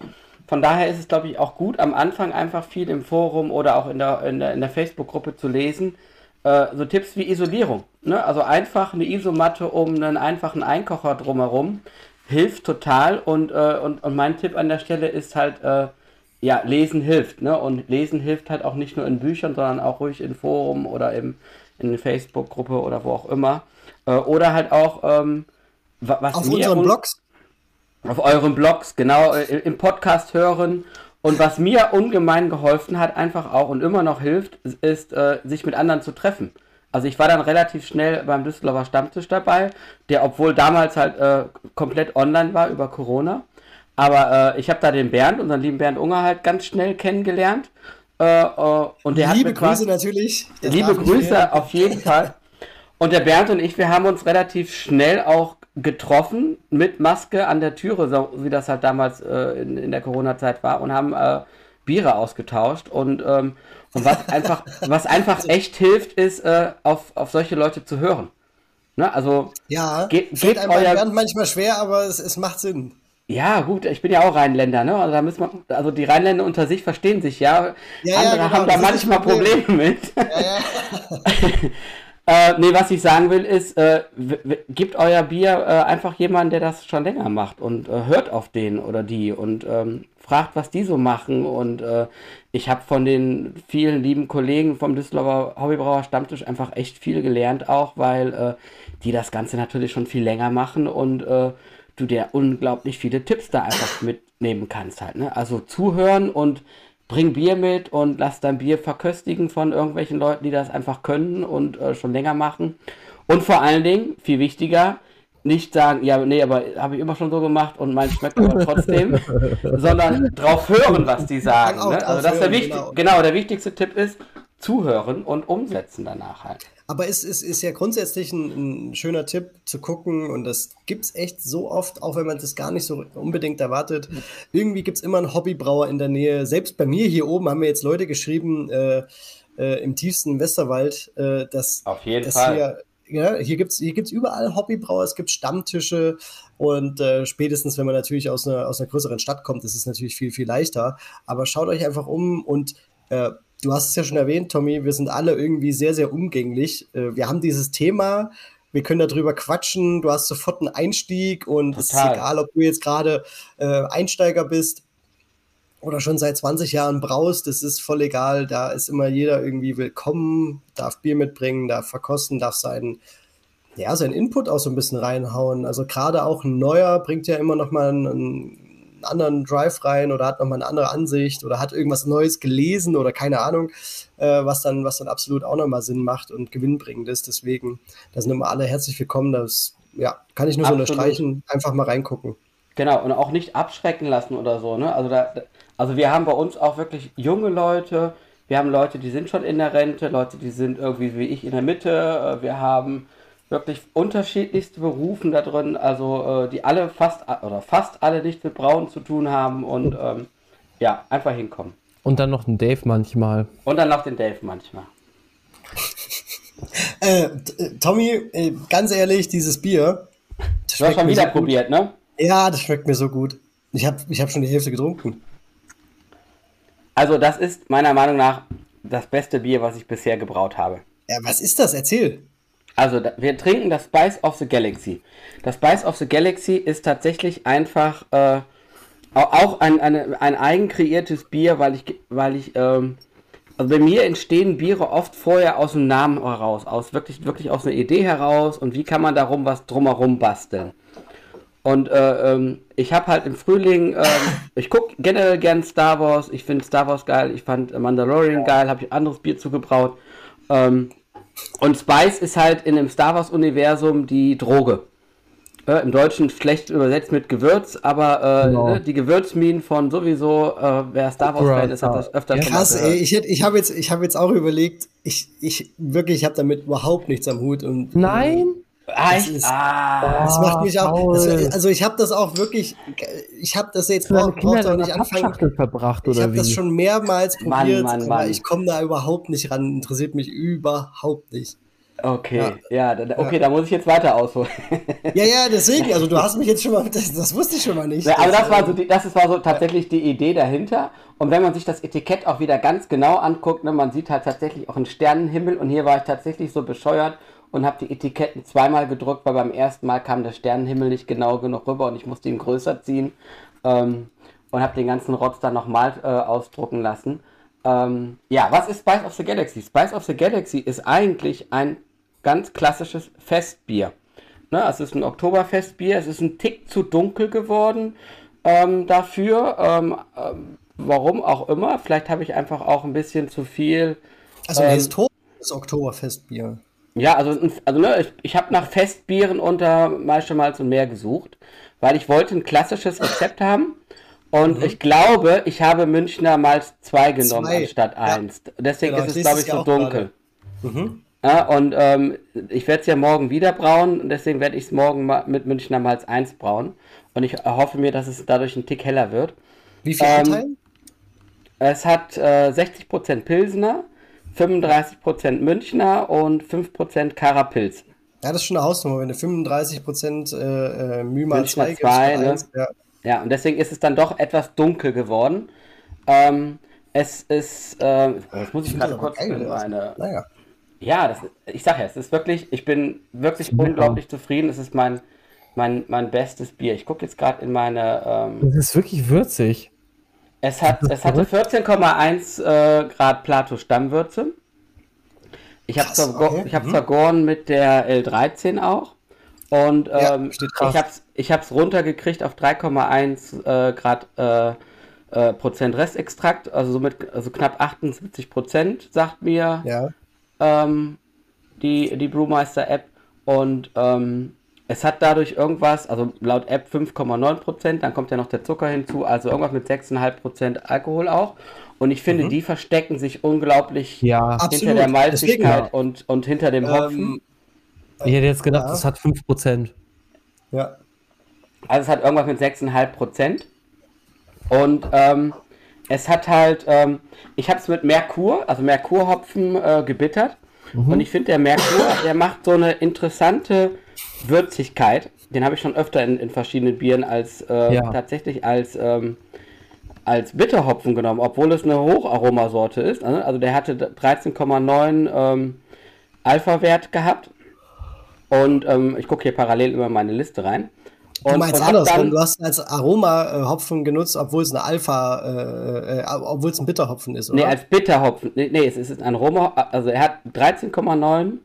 Von daher ist es, glaube ich, auch gut, am Anfang einfach viel im Forum oder auch in der, in der, in der Facebook-Gruppe zu lesen. Äh, so Tipps wie Isolierung. Ne? Also einfach eine Isomatte um einen einfachen Einkocher drumherum hilft total. Und, äh, und, und mein Tipp an der Stelle ist halt, äh, ja, lesen hilft. Ne? Und lesen hilft halt auch nicht nur in Büchern, sondern auch ruhig in Forum oder im, in der Facebook-Gruppe oder wo auch immer. Äh, oder halt auch, ähm, was Auf unseren Blogs? Auf euren Blogs, genau, äh, im Podcast hören. Und was mir ungemein geholfen hat, einfach auch und immer noch hilft, ist, äh, sich mit anderen zu treffen. Also ich war dann relativ schnell beim Düsseldorfer Stammtisch dabei, der obwohl damals halt äh, komplett online war über Corona. Aber äh, ich habe da den Bernd, unseren lieben Bernd Unger, halt ganz schnell kennengelernt. Äh, äh und der liebe hat Grüße natürlich. Liebe Grüße auf jeden Fall. Und der Bernd und ich, wir haben uns relativ schnell auch getroffen mit Maske an der Türe, so wie das halt damals äh, in, in, der Corona-Zeit war, und haben äh, Biere ausgetauscht. Und, ähm, und was einfach, was einfach echt hilft, ist, äh, auf, auf solche Leute zu hören. Ne? Also, ja, ge geht einem euer... manchmal schwer, aber es, es macht Sinn. Ja, gut, ich bin ja auch Rheinländer, ne? Also da müssen wir, also die Rheinländer unter sich verstehen sich ja. ja Andere ja, genau, haben da manchmal Probleme mit. Ja, ja. Äh, nee, was ich sagen will, ist, äh, gebt euer Bier äh, einfach jemanden, der das schon länger macht und äh, hört auf den oder die und ähm, fragt, was die so machen. Und äh, ich habe von den vielen lieben Kollegen vom Düsseldorfer Hobbybrauer Stammtisch einfach echt viel gelernt, auch weil äh, die das Ganze natürlich schon viel länger machen und du dir unglaublich viele Tipps da einfach mitnehmen kannst halt. Ne? Also zuhören und bring Bier mit und lass dein Bier verköstigen von irgendwelchen Leuten, die das einfach können und äh, schon länger machen. Und vor allen Dingen, viel wichtiger, nicht sagen, ja, nee, aber habe ich immer schon so gemacht und mein schmeckt aber trotzdem, sondern drauf hören, was die sagen. Ne? Also das ist der wichtig, genau. genau, der wichtigste Tipp ist, zuhören und umsetzen danach halt. Aber es ist, ist ja grundsätzlich ein, ein, schöner Tipp zu gucken und das gibt es echt so oft, auch wenn man das gar nicht so unbedingt erwartet. Irgendwie gibt es immer einen Hobbybrauer in der Nähe. Selbst bei mir hier oben haben mir jetzt Leute geschrieben, äh, äh, im tiefsten Westerwald, äh, dass, Auf jeden dass Fall. Hier, ja, hier gibt es hier gibt's überall Hobbybrauer, es gibt Stammtische und äh, spätestens, wenn man natürlich aus einer, aus einer größeren Stadt kommt, ist es natürlich viel, viel leichter. Aber schaut euch einfach um und äh, du hast es ja schon erwähnt, Tommy, wir sind alle irgendwie sehr, sehr umgänglich. Äh, wir haben dieses Thema, wir können darüber quatschen, du hast sofort einen Einstieg und Total. es ist egal, ob du jetzt gerade äh, Einsteiger bist oder schon seit 20 Jahren braust, das ist voll egal, da ist immer jeder irgendwie willkommen, darf Bier mitbringen, darf verkosten, darf seinen ja, seinen Input auch so ein bisschen reinhauen. Also gerade auch ein neuer bringt ja immer noch mal einen, einen anderen Drive rein oder hat nochmal eine andere Ansicht oder hat irgendwas Neues gelesen oder keine Ahnung, äh, was, dann, was dann absolut auch nochmal Sinn macht und gewinnbringend ist. Deswegen, da sind immer alle herzlich willkommen. Das ja, kann ich nur absolut. so unterstreichen. Einfach mal reingucken. Genau, und auch nicht abschrecken lassen oder so. Ne? Also, da, also wir haben bei uns auch wirklich junge Leute, wir haben Leute, die sind schon in der Rente, Leute, die sind irgendwie wie ich in der Mitte, äh, wir haben wirklich unterschiedlichste Berufen da drin, also äh, die alle fast oder fast alle nichts mit Brauen zu tun haben und ähm, ja, einfach hinkommen. Und dann noch den Dave manchmal. Und dann noch den Dave manchmal. äh, äh Tommy, äh, ganz ehrlich, dieses Bier. Du hast schon wieder so probiert, ne? Ja, das schmeckt mir so gut. Ich habe ich hab schon die Hälfte getrunken. Also, das ist meiner Meinung nach das beste Bier, was ich bisher gebraut habe. Ja, was ist das? Erzähl. Also, wir trinken das Spice of the Galaxy. Das Spice of the Galaxy ist tatsächlich einfach äh, auch ein, eine, ein eigen kreiertes Bier, weil ich, weil ich, ähm, also bei mir entstehen Biere oft vorher aus dem Namen heraus, aus wirklich, wirklich aus einer Idee heraus und wie kann man darum was drumherum basteln. Und äh, ähm, ich habe halt im Frühling, äh, ich gucke generell gern Star Wars, ich finde Star Wars geil, ich fand Mandalorian geil, habe ich anderes Bier zugebraut. Ähm, und Spice ist halt in dem Star Wars-Universum die Droge. Äh, Im Deutschen schlecht übersetzt mit Gewürz, aber äh, genau. ne, die Gewürzminen von sowieso, äh, wer Star Wars-Fan ist, hat das öfter ja, Krass, ey, ich, ich habe jetzt, hab jetzt auch überlegt, ich, ich wirklich, ich habe damit überhaupt nichts am Hut. Und, Nein? Das, ist, ah, das macht mich auch. Das, also ich habe das auch wirklich. Ich habe das jetzt braucht auch nicht anfangen. verbracht oder Ich habe das schon mehrmals probiert, Mann, Mann, Mann. ich komme da überhaupt nicht ran. Interessiert mich überhaupt nicht. Okay, ja, ja okay, ja. da muss ich jetzt weiter ausholen. Ja, ja, deswegen, also du hast mich jetzt schon mal, das, das wusste ich schon mal nicht. Ja, aber das war so, die, das war so tatsächlich die Idee dahinter. Und wenn man sich das Etikett auch wieder ganz genau anguckt, ne, man sieht halt tatsächlich auch einen Sternenhimmel und hier war ich tatsächlich so bescheuert und habe die Etiketten zweimal gedrückt, weil beim ersten Mal kam der Sternenhimmel nicht genau genug rüber und ich musste ihn größer ziehen ähm, und habe den ganzen Rotz dann nochmal äh, ausdrucken lassen. Ähm, ja, was ist Spice of the Galaxy? Spice of the Galaxy ist eigentlich ein ganz klassisches Festbier. Ne, es ist ein Oktoberfestbier, es ist ein Tick zu dunkel geworden ähm, dafür. Ähm, ähm, warum auch immer. Vielleicht habe ich einfach auch ein bisschen zu viel. Also ein ähm, historisches Oktoberfestbier. Ja, also, also ne, ich, ich habe nach Festbieren unter Meistermalz und mehr gesucht, weil ich wollte ein klassisches Rezept haben. Und mhm. ich glaube, ich habe Münchner Malz 2 genommen zwei. anstatt 1. Ja. Deswegen genau, ist es, glaube ich, so dunkel. Mhm. Ja, und ähm, ich werde es ja morgen wieder brauen und deswegen werde ich es morgen mit Münchner Malz 1 brauen. Und ich hoffe mir, dass es dadurch ein Tick heller wird. Wie viel ähm, Anteil? Es hat äh, 60% Pilsener, 35% Münchner und 5% Karapilz. Ja, das ist schon eine Hausnummer, wenn du 35% äh, äh, mal 2 gibst. Ne? Ja. ja, und deswegen ist es dann doch etwas dunkel geworden. Ähm, es ist, äh, das muss ich gerade kurz in meine. Naja. Ja, das, ich sag ja, es ist wirklich, ich bin wirklich ja. unglaublich zufrieden. Es ist mein, mein, mein bestes Bier. Ich gucke jetzt gerade in meine. Ähm, das ist wirklich würzig. Es, hat, es hatte 14,1 äh, Grad Plato Stammwürze. Ich habe es okay. hab mhm. vergoren mit der L13 auch. Und ähm, ja, ich habe es ich hab's runtergekriegt auf 3,1 äh, Grad äh, äh, Prozent Restextrakt, also somit also knapp 78 Prozent, sagt mir ja. ähm, die, die Brewmeister-App. Und ähm, es hat dadurch irgendwas, also laut App 5,9%, dann kommt ja noch der Zucker hinzu, also irgendwas mit 6,5% Alkohol auch. Und ich finde, mhm. die verstecken sich unglaublich ja. hinter Absolut. der Malzigkeit und, und hinter dem Hopfen. Ähm, ich hätte jetzt gedacht, es ja. hat 5%. Ja. Also es hat irgendwas mit 6,5%. Und ähm, es hat halt, ähm, ich habe es mit Merkur, also Merkurhopfen äh, gebittert. Mhm. Und ich finde, der Merkur, der macht so eine interessante Würzigkeit. Den habe ich schon öfter in, in verschiedenen Bieren als äh, ja. tatsächlich als, ähm, als Bitterhopfen genommen, obwohl es eine Hocharomasorte ist. Ne? Also der hatte 13,9 ähm, Alpha-Wert gehabt. Und ähm, ich gucke hier parallel über meine Liste rein. Und, du meinst andersrum, du hast als Aroma-Hopfen genutzt, obwohl es eine Alpha, äh, äh, obwohl es ein Bitterhopfen ist, oder? Nee, als Bitterhopfen. Nee, nee es ist ein Aroma, also er hat 13,9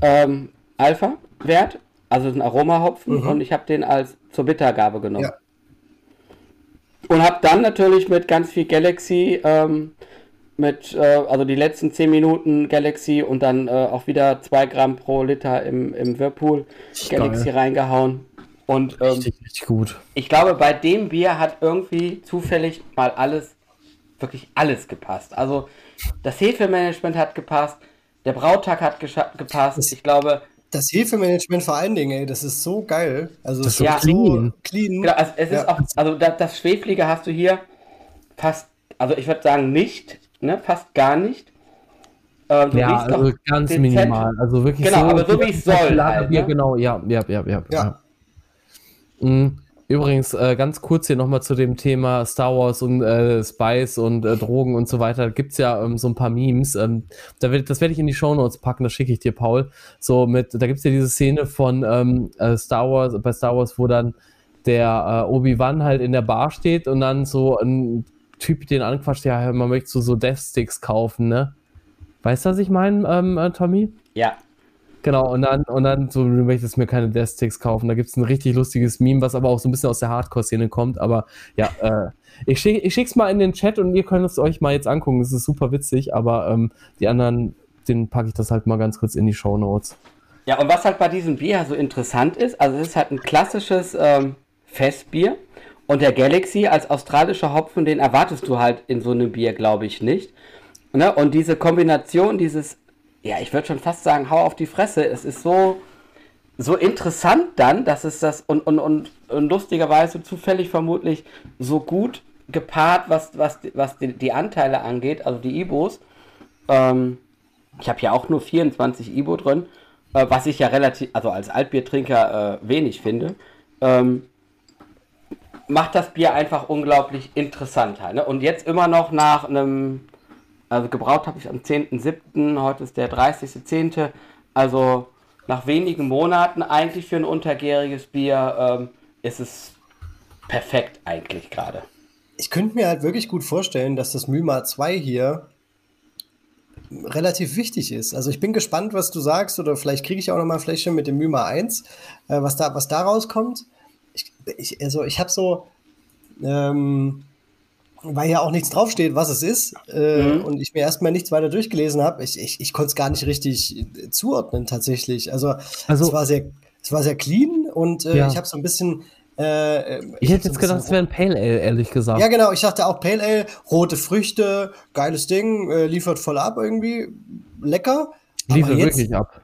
ähm, Alpha-Wert, also ein Aromahopfen mhm. und ich habe den als zur Bittergabe genommen. Ja. Und habe dann natürlich mit ganz viel Galaxy, ähm, mit, äh, also die letzten 10 Minuten Galaxy und dann äh, auch wieder 2 Gramm pro Liter im, im Whirlpool Galaxy Geil. reingehauen. Und ähm, richtig, richtig gut. Ich glaube, bei dem Bier hat irgendwie zufällig mal alles, wirklich alles gepasst. Also das Hefemanagement hat gepasst, der Brautag hat gepasst. Ich glaube, das Hefemanagement vor allen Dingen, ey, das ist so geil. Also das ist ja, so clean. clean. Genau, also es ja. ist auch, also das, das Schweflige hast du hier fast, also ich würde sagen nicht, ne, fast gar nicht. Äh, ja, also ganz dezent. minimal. Also wirklich genau, so, aber so wie es soll. Halt, ne? Genau, ja, ja, ja, ja. ja. ja. Mhm. Übrigens, äh, ganz kurz hier nochmal zu dem Thema Star Wars und äh, Spice und äh, Drogen und so weiter. Da gibt es ja ähm, so ein paar Memes. Ähm, da werd, das werde ich in die Show Notes packen, das schicke ich dir, Paul. So mit, da gibt es ja diese Szene von ähm, äh, Star Wars, bei Star Wars, wo dann der äh, Obi-Wan halt in der Bar steht und dann so ein Typ den anquatscht, ja, man möchte so, so Death Sticks kaufen, ne? Weißt du, was ich meine, ähm, äh, Tommy? Ja, Genau, und dann, und dann so, du möchtest mir keine Death Sticks kaufen. Da gibt es ein richtig lustiges Meme, was aber auch so ein bisschen aus der Hardcore-Szene kommt. Aber ja, äh, ich, schick, ich schick's mal in den Chat und ihr könnt es euch mal jetzt angucken. Das ist super witzig, aber ähm, die anderen, den packe ich das halt mal ganz kurz in die Show Notes. Ja, und was halt bei diesem Bier so interessant ist, also es ist halt ein klassisches ähm, Festbier. Und der Galaxy als australischer Hopfen, den erwartest du halt in so einem Bier, glaube ich, nicht. Ne? Und diese Kombination, dieses ja, ich würde schon fast sagen, hau auf die Fresse. Es ist so, so interessant dann, dass es das und, und, und, und lustigerweise zufällig vermutlich so gut gepaart, was, was, was die, die Anteile angeht, also die Ibos. Ähm, ich habe ja auch nur 24 Ibo drin, äh, was ich ja relativ, also als Altbiertrinker äh, wenig finde. Ähm, macht das Bier einfach unglaublich interessant. Halt, ne? Und jetzt immer noch nach einem, also gebraut habe ich am 10.7., heute ist der 30.10., also nach wenigen Monaten eigentlich für ein untergäriges Bier ähm, ist es perfekt eigentlich gerade. Ich könnte mir halt wirklich gut vorstellen, dass das Myma 2 hier relativ wichtig ist. Also ich bin gespannt, was du sagst, oder vielleicht kriege ich auch noch mal ein Fläschchen mit dem Myma 1, äh, was, da, was da rauskommt. Ich, ich, also ich habe so, ähm, weil ja auch nichts draufsteht, was es ist, äh, mhm. und ich mir erstmal nichts weiter durchgelesen habe, ich, ich, ich konnte es gar nicht richtig äh, zuordnen tatsächlich. Also, also es war sehr, es war sehr clean und äh, ja. ich habe so ein bisschen äh, ich, ich hätte jetzt gedacht, es wäre ein Pale Ale, ehrlich gesagt. Ja, genau. Ich dachte auch Pale Ale, rote Früchte, geiles Ding, äh, liefert voll ab irgendwie. Lecker. Liefert jetzt, wirklich ab.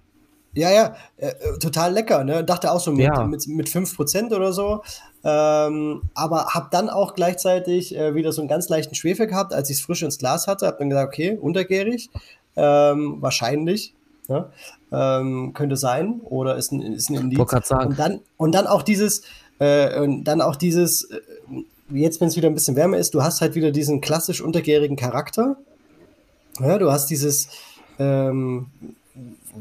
Ja, ja, äh, total lecker. Ne? Dachte auch so mit, ja. mit, mit 5% oder so. Ähm, aber habe dann auch gleichzeitig äh, wieder so einen ganz leichten Schwefel gehabt, als ich es frisch ins Glas hatte. Habe dann gesagt, okay, untergärig. Ähm, wahrscheinlich. Ne? Ähm, könnte sein. Oder ist ein, ist ein Indiz. Und dann, und dann auch dieses, äh, und dann auch dieses, äh, jetzt wenn es wieder ein bisschen wärmer ist, du hast halt wieder diesen klassisch untergärigen Charakter. Ja, du hast dieses, ähm,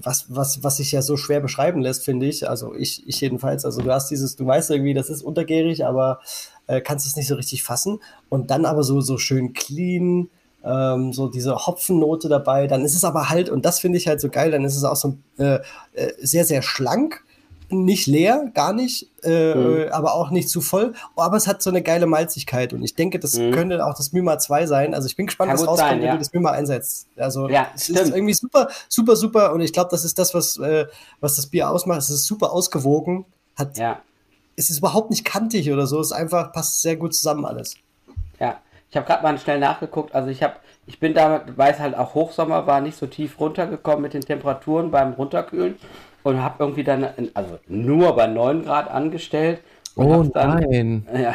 was, was, was sich ja so schwer beschreiben lässt, finde ich. Also ich, ich jedenfalls. Also du hast dieses, du weißt irgendwie, das ist untergärig, aber äh, kannst es nicht so richtig fassen. Und dann aber so, so schön clean, ähm, so diese Hopfennote dabei. Dann ist es aber halt, und das finde ich halt so geil, dann ist es auch so äh, äh sehr, sehr schlank nicht leer, gar nicht, äh, mhm. aber auch nicht zu voll. Aber es hat so eine geile Malzigkeit und ich denke, das mhm. könnte auch das Myma 2 sein. Also ich bin gespannt, Kann was rauskommt, sein, ja. wenn du das Myma einsetzt. Also ja, es stimmt. ist irgendwie super, super, super und ich glaube, das ist das, was, äh, was das Bier ausmacht. Es ist super ausgewogen, hat, ja. es ist überhaupt nicht kantig oder so, es ist einfach, passt sehr gut zusammen alles. Ja, ich habe gerade mal schnell nachgeguckt, also ich habe ich bin da, weil es halt auch Hochsommer war, nicht so tief runtergekommen mit den Temperaturen beim Runterkühlen und habe irgendwie dann, also nur bei 9 Grad angestellt. oh dann, nein. Ja,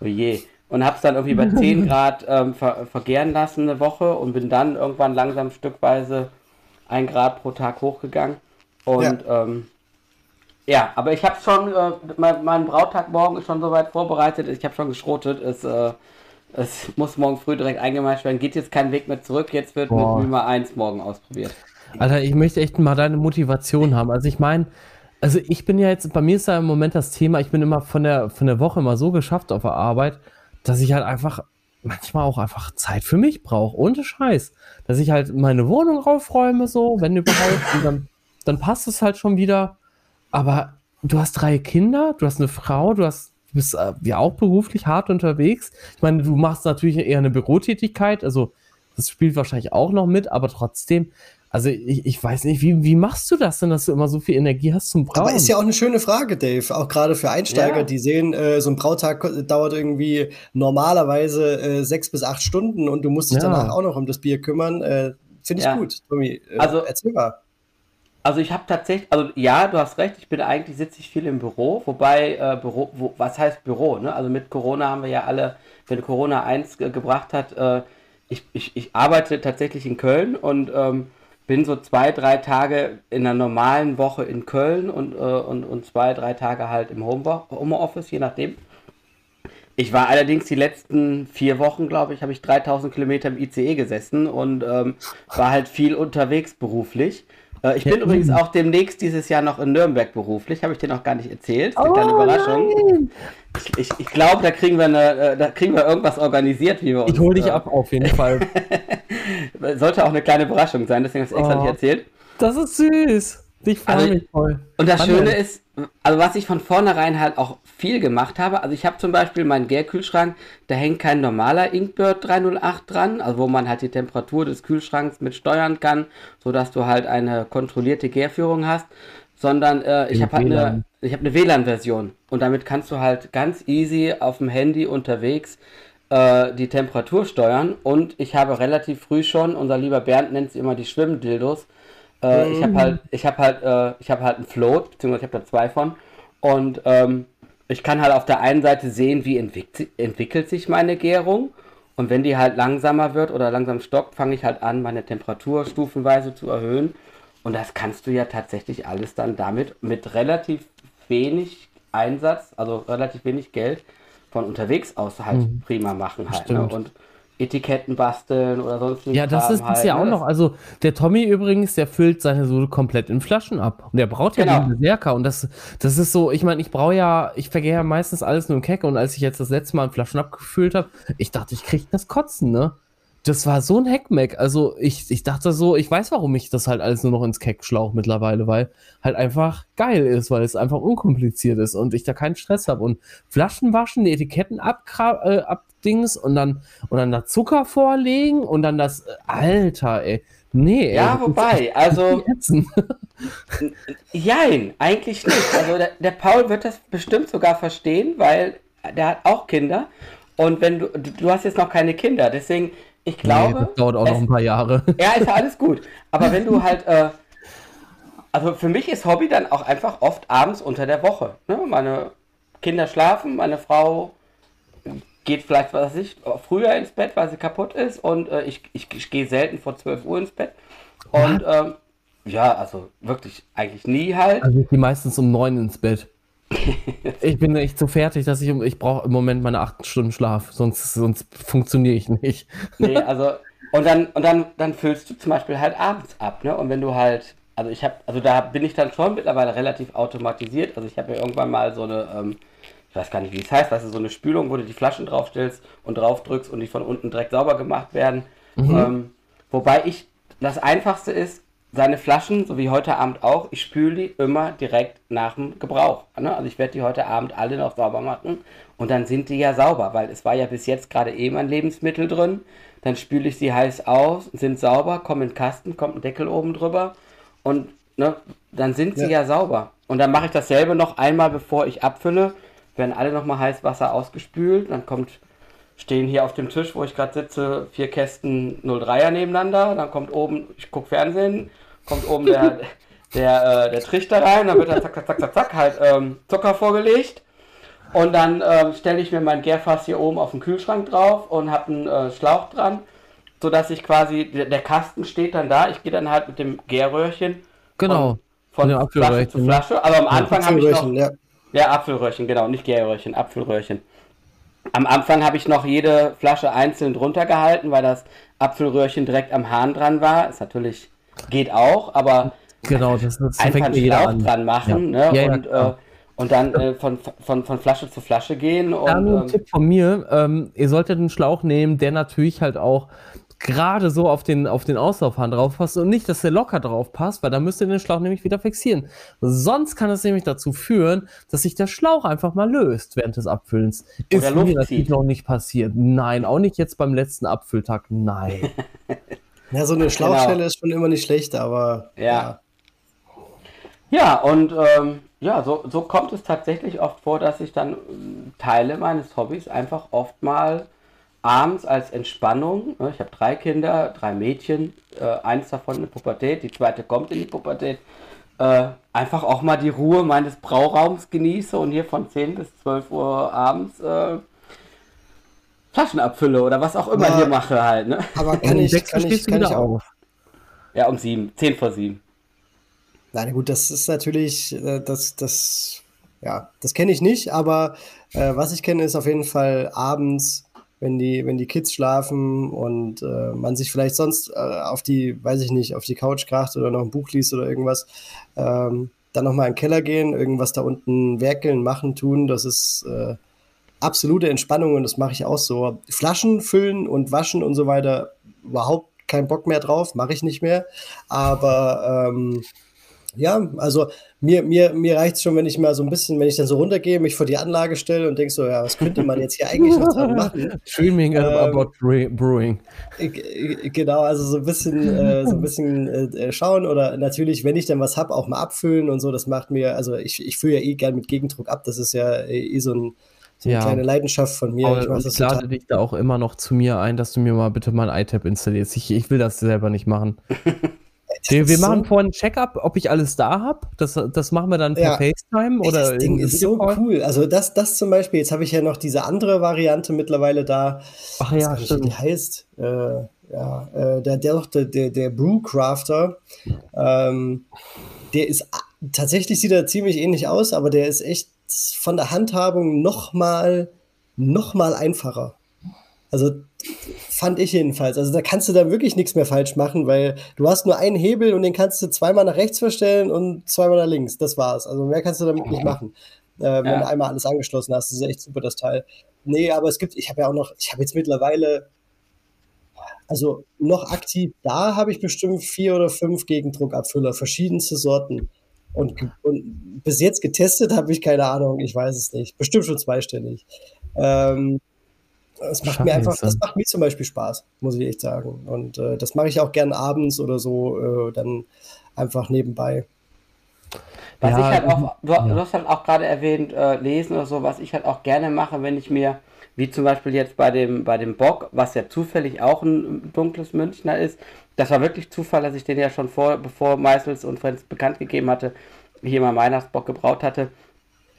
oh je. Und habe es dann irgendwie bei 10 Grad ähm, ver vergären lassen eine Woche und bin dann irgendwann langsam stückweise ein Grad pro Tag hochgegangen. Und ja, ähm, ja aber ich habe schon, äh, mein, mein, Brautag morgen ist schon soweit vorbereitet. Ich habe schon geschrotet. Es, äh, es muss morgen früh direkt eingemeischt werden. Geht jetzt kein Weg mehr zurück. Jetzt wird Boah. mit Nummer 1 morgen ausprobiert. Alter, ich möchte echt mal deine Motivation haben. Also ich meine, also ich bin ja jetzt, bei mir ist ja im Moment das Thema, ich bin immer von der, von der Woche immer so geschafft auf der Arbeit, dass ich halt einfach manchmal auch einfach Zeit für mich brauche, ohne Scheiß. Dass ich halt meine Wohnung aufräume, so, wenn überhaupt, dann, dann passt es halt schon wieder. Aber du hast drei Kinder, du hast eine Frau, du hast du bist äh, ja auch beruflich hart unterwegs. Ich meine, du machst natürlich eher eine Bürotätigkeit, also das spielt wahrscheinlich auch noch mit, aber trotzdem, also ich, ich weiß nicht, wie, wie machst du das denn, dass du immer so viel Energie hast zum Brauen? Aber ist ja auch eine schöne Frage, Dave. Auch gerade für Einsteiger, ja. die sehen, äh, so ein Brautag dauert irgendwie normalerweise äh, sechs bis acht Stunden und du musst dich ja. danach auch noch um das Bier kümmern. Äh, Finde ich ja. gut, Tommy. Äh, also, erzähl mal. Also ich habe tatsächlich, also ja, du hast recht, ich bin eigentlich, sitze ich viel im Büro, wobei, äh, Büro, wo, was heißt Büro, ne? Also mit Corona haben wir ja alle, wenn Corona eins ge gebracht hat, äh, ich, ich, ich arbeite tatsächlich in Köln und ähm, bin so zwei, drei Tage in einer normalen Woche in Köln und, äh, und, und zwei, drei Tage halt im Homeoffice, je nachdem. Ich war allerdings die letzten vier Wochen, glaube ich, habe ich 3000 Kilometer im ICE gesessen und ähm, war halt viel unterwegs beruflich. Äh, ich bin ja, übrigens auch demnächst dieses Jahr noch in Nürnberg beruflich, habe ich dir noch gar nicht erzählt. Eine oh, kleine Überraschung. Nein. Ich, ich, ich glaube, da kriegen wir eine, äh, da kriegen wir irgendwas organisiert, wie wir uns. Ich hole dich äh, ab, auf jeden Fall. Sollte auch eine kleine Überraschung sein, deswegen habe ich es extra oh, nicht erzählt. Das ist süß. Ich freue also, mich voll. Und das Wann Schöne denn? ist, also was ich von vornherein halt auch viel gemacht habe, also ich habe zum Beispiel meinen Gärkühlschrank, da hängt kein normaler Inkbird 308 dran, also wo man halt die Temperatur des Kühlschranks mit steuern kann, sodass du halt eine kontrollierte Gärführung hast, sondern äh, ich habe halt eine, ich habe eine WLAN-Version und damit kannst du halt ganz easy auf dem Handy unterwegs äh, die Temperatur steuern und ich habe relativ früh schon, unser lieber Bernd nennt sie immer die Schwimmdildos, Äh, mhm. Ich habe halt, ich habe halt, äh, ich habe halt einen Float, beziehungsweise ich habe da zwei von. Und ähm, ich kann halt auf der einen Seite sehen, wie entwick entwickelt sich meine Gärung. Und wenn die halt langsamer wird oder langsam stockt, fange ich halt an, meine Temperatur stufenweise zu erhöhen. Und das kannst du ja tatsächlich alles dann damit mit relativ wenig Einsatz, also relativ wenig Geld von unterwegs aus halt mhm. prima machen halt. Ne? Und Etiketten basteln oder sonst Ja, das ist halt, ja ne? auch noch. Also der Tommy übrigens, der füllt seine Sohle komplett in Flaschen ab. Und der braucht ja genau. den Berserker. Und das, das ist so, ich meine, ich brauche ja, ich vergehe ja meistens alles nur im Kecke. Und als ich jetzt das letzte Mal in Flaschen abgefüllt habe, ich dachte, ich kriege das Kotzen, ne? Das war so ein Heckmeck. Also ich, ich dachte so, ich weiß, warum ich das halt alles nur noch ins Keck schlauch mittlerweile, weil halt einfach geil ist, weil es einfach unkompliziert ist und ich da keinen Stress habe. Und Flaschen waschen, die Etiketten abgra äh, abdings und dann, und dann da Zucker vorlegen und dann das, Alter, ey. Nee, ja, ey, wobei, also. Jein, eigentlich nicht. Also der, der Paul wird das bestimmt sogar verstehen, weil der hat auch Kinder. Und wenn du, du hast jetzt noch keine Kinder, deswegen ich glaube. Nee, das dauert auch es, noch ein paar Jahre. Ja, ist ja alles gut. Aber wenn du halt. Äh, also für mich ist Hobby dann auch einfach oft abends unter der Woche. Ne? Meine Kinder schlafen, meine Frau geht vielleicht, was weiß ich, früher ins Bett, weil sie kaputt ist und äh, ich, ich, ich gehe selten vor 12 Uhr ins Bett. Und ähm, ja, also wirklich eigentlich nie halt. Also ich gehe meistens um 9 ins Bett. ich bin echt so fertig, dass ich, ich brauche im Moment meine acht Stunden Schlaf, sonst, sonst funktioniere ich nicht. nee, also, und dann, und dann, dann füllst du zum Beispiel halt abends ab, ne? Und wenn du halt, also ich habe, also da bin ich dann schon mittlerweile relativ automatisiert. Also ich habe ja irgendwann mal so eine, ähm, ich weiß gar nicht, wie es heißt, du, so eine Spülung, wo du die Flaschen draufstellst und draufdrückst und die von unten direkt sauber gemacht werden. Mhm. Ähm, wobei ich, das Einfachste ist, seine Flaschen, so wie heute Abend auch, ich spüle die immer direkt nach dem Gebrauch. Ne? Also ich werde die heute Abend alle noch sauber machen und dann sind die ja sauber, weil es war ja bis jetzt gerade eben ein Lebensmittel drin. Dann spüle ich sie heiß aus, sind sauber, kommen in den Kasten, kommt ein Deckel oben drüber und ne, dann sind sie ja. ja sauber. Und dann mache ich dasselbe noch einmal, bevor ich abfülle. Werden alle nochmal heiß Wasser ausgespült. Dann kommt, stehen hier auf dem Tisch, wo ich gerade sitze, vier Kästen 03er nebeneinander. Dann kommt oben, ich gucke Fernsehen, kommt oben der, der, äh, der Trichter rein, dann wird da zack, zack, zack, zack, zack halt ähm, Zucker vorgelegt. Und dann ähm, stelle ich mir mein Gärfass hier oben auf den Kühlschrank drauf und habe einen äh, Schlauch dran, sodass ich quasi, der, der, Kasten steht dann da, ich gehe dann halt mit dem Gärröhrchen genau. von, von Flasche zu Flasche. Aber am Anfang habe ich noch... Ja. ja, Apfelröhrchen, genau, nicht Gärröhrchen, Apfelröhrchen. Am Anfang habe ich noch jede Flasche einzeln drunter gehalten, weil das Apfelröhrchen direkt am Hahn dran war. Ist natürlich geht auch, aber genau, das, das einfach einen Schlauch an. dran machen ja. Ne? Ja, und, äh, und dann äh, von, von, von Flasche zu Flasche gehen. Und, ja, nur ein ähm, Tipp von mir, ähm, ihr solltet einen Schlauch nehmen, der natürlich halt auch gerade so auf den, auf den Auslaufhahn drauf passt und nicht, dass der locker drauf passt, weil dann müsst ihr den Schlauch nämlich wieder fixieren. Sonst kann es nämlich dazu führen, dass sich der Schlauch einfach mal löst während des Abfüllens. Ist mir natürlich noch nicht passiert. Nein, auch nicht jetzt beim letzten Abfülltag. Nein. Ja, so eine Schlauchstelle genau. ist schon immer nicht schlecht, aber. Ja. Ja, ja und ähm, ja, so, so kommt es tatsächlich oft vor, dass ich dann ähm, Teile meines Hobbys einfach oft mal abends als Entspannung, ne, ich habe drei Kinder, drei Mädchen, äh, eins davon in der Pubertät, die zweite kommt in die Pubertät, äh, einfach auch mal die Ruhe meines Brauraums genieße und hier von 10 bis 12 Uhr abends äh, Flaschenabfülle oder was auch immer ja, hier mache halt. Ne? Aber kann ich, kann ich, kann ich auch. Ja, um sieben, zehn vor sieben. Nein, gut, das ist natürlich, äh, das, das, ja, das kenne ich nicht, aber äh, was ich kenne, ist auf jeden Fall abends, wenn die, wenn die Kids schlafen und äh, man sich vielleicht sonst äh, auf die, weiß ich nicht, auf die Couch kracht oder noch ein Buch liest oder irgendwas, ähm, dann nochmal in den Keller gehen, irgendwas da unten werkeln, machen, tun, das ist äh, absolute Entspannung und das mache ich auch so. Flaschen füllen und waschen und so weiter, überhaupt keinen Bock mehr drauf, mache ich nicht mehr. Aber ähm, ja, also mir, mir, mir reicht es schon, wenn ich mal so ein bisschen, wenn ich dann so runtergehe, mich vor die Anlage stelle und denke so, ja, was könnte man jetzt hier eigentlich noch dran machen? Streaming ähm, about brewing. Genau, also so ein bisschen, äh, so ein bisschen äh, schauen oder natürlich, wenn ich dann was habe, auch mal abfüllen und so, das macht mir, also ich, ich fülle ja eh gern mit Gegendruck ab, das ist ja eh so ein so eine ja. kleine Leidenschaft von mir. Aber ich, mach ich lade dich da auch immer noch zu mir ein, dass du mir mal bitte mal ein iTab installierst. Ich, ich will das selber nicht machen. Wir, wir machen so vorhin ein Check-up, ob ich alles da habe. Das, das machen wir dann per ja. FaceTime oder. Das Ding ist so cool. Also das, das zum Beispiel, jetzt habe ich ja noch diese andere Variante mittlerweile da. Ach ja, stimmt. Nicht, die heißt. Äh, ja, äh, der, der, der, der Brewcrafter, ähm, der ist tatsächlich sieht er ziemlich ähnlich aus, aber der ist echt von der Handhabung noch mal, noch mal einfacher. Also fand ich jedenfalls. Also da kannst du da wirklich nichts mehr falsch machen, weil du hast nur einen Hebel und den kannst du zweimal nach rechts verstellen und zweimal nach links. Das war's. Also mehr kannst du damit nicht machen. Äh, wenn ja. du einmal alles angeschlossen hast, das ist echt super, das Teil. Nee, aber es gibt, ich habe ja auch noch, ich habe jetzt mittlerweile, also noch aktiv, da habe ich bestimmt vier oder fünf Gegendruckabfüller, verschiedenste Sorten. Und, und bis jetzt getestet habe ich keine Ahnung, ich weiß es nicht. Bestimmt schon zweistellig. Ähm, das macht Scheiße. mir einfach, das macht mir zum Beispiel Spaß, muss ich echt sagen. Und äh, das mache ich auch gern abends oder so, äh, dann einfach nebenbei. Was ja, ich halt auch, du, ja. du hast halt auch gerade erwähnt, äh, lesen oder so, was ich halt auch gerne mache, wenn ich mir, wie zum Beispiel jetzt bei dem, bei dem Bock, was ja zufällig auch ein dunkles Münchner ist, das war wirklich Zufall, dass ich den ja schon vor, bevor Meißels und Friends bekannt gegeben hatte, hier mal Weihnachtsbock gebraut hatte.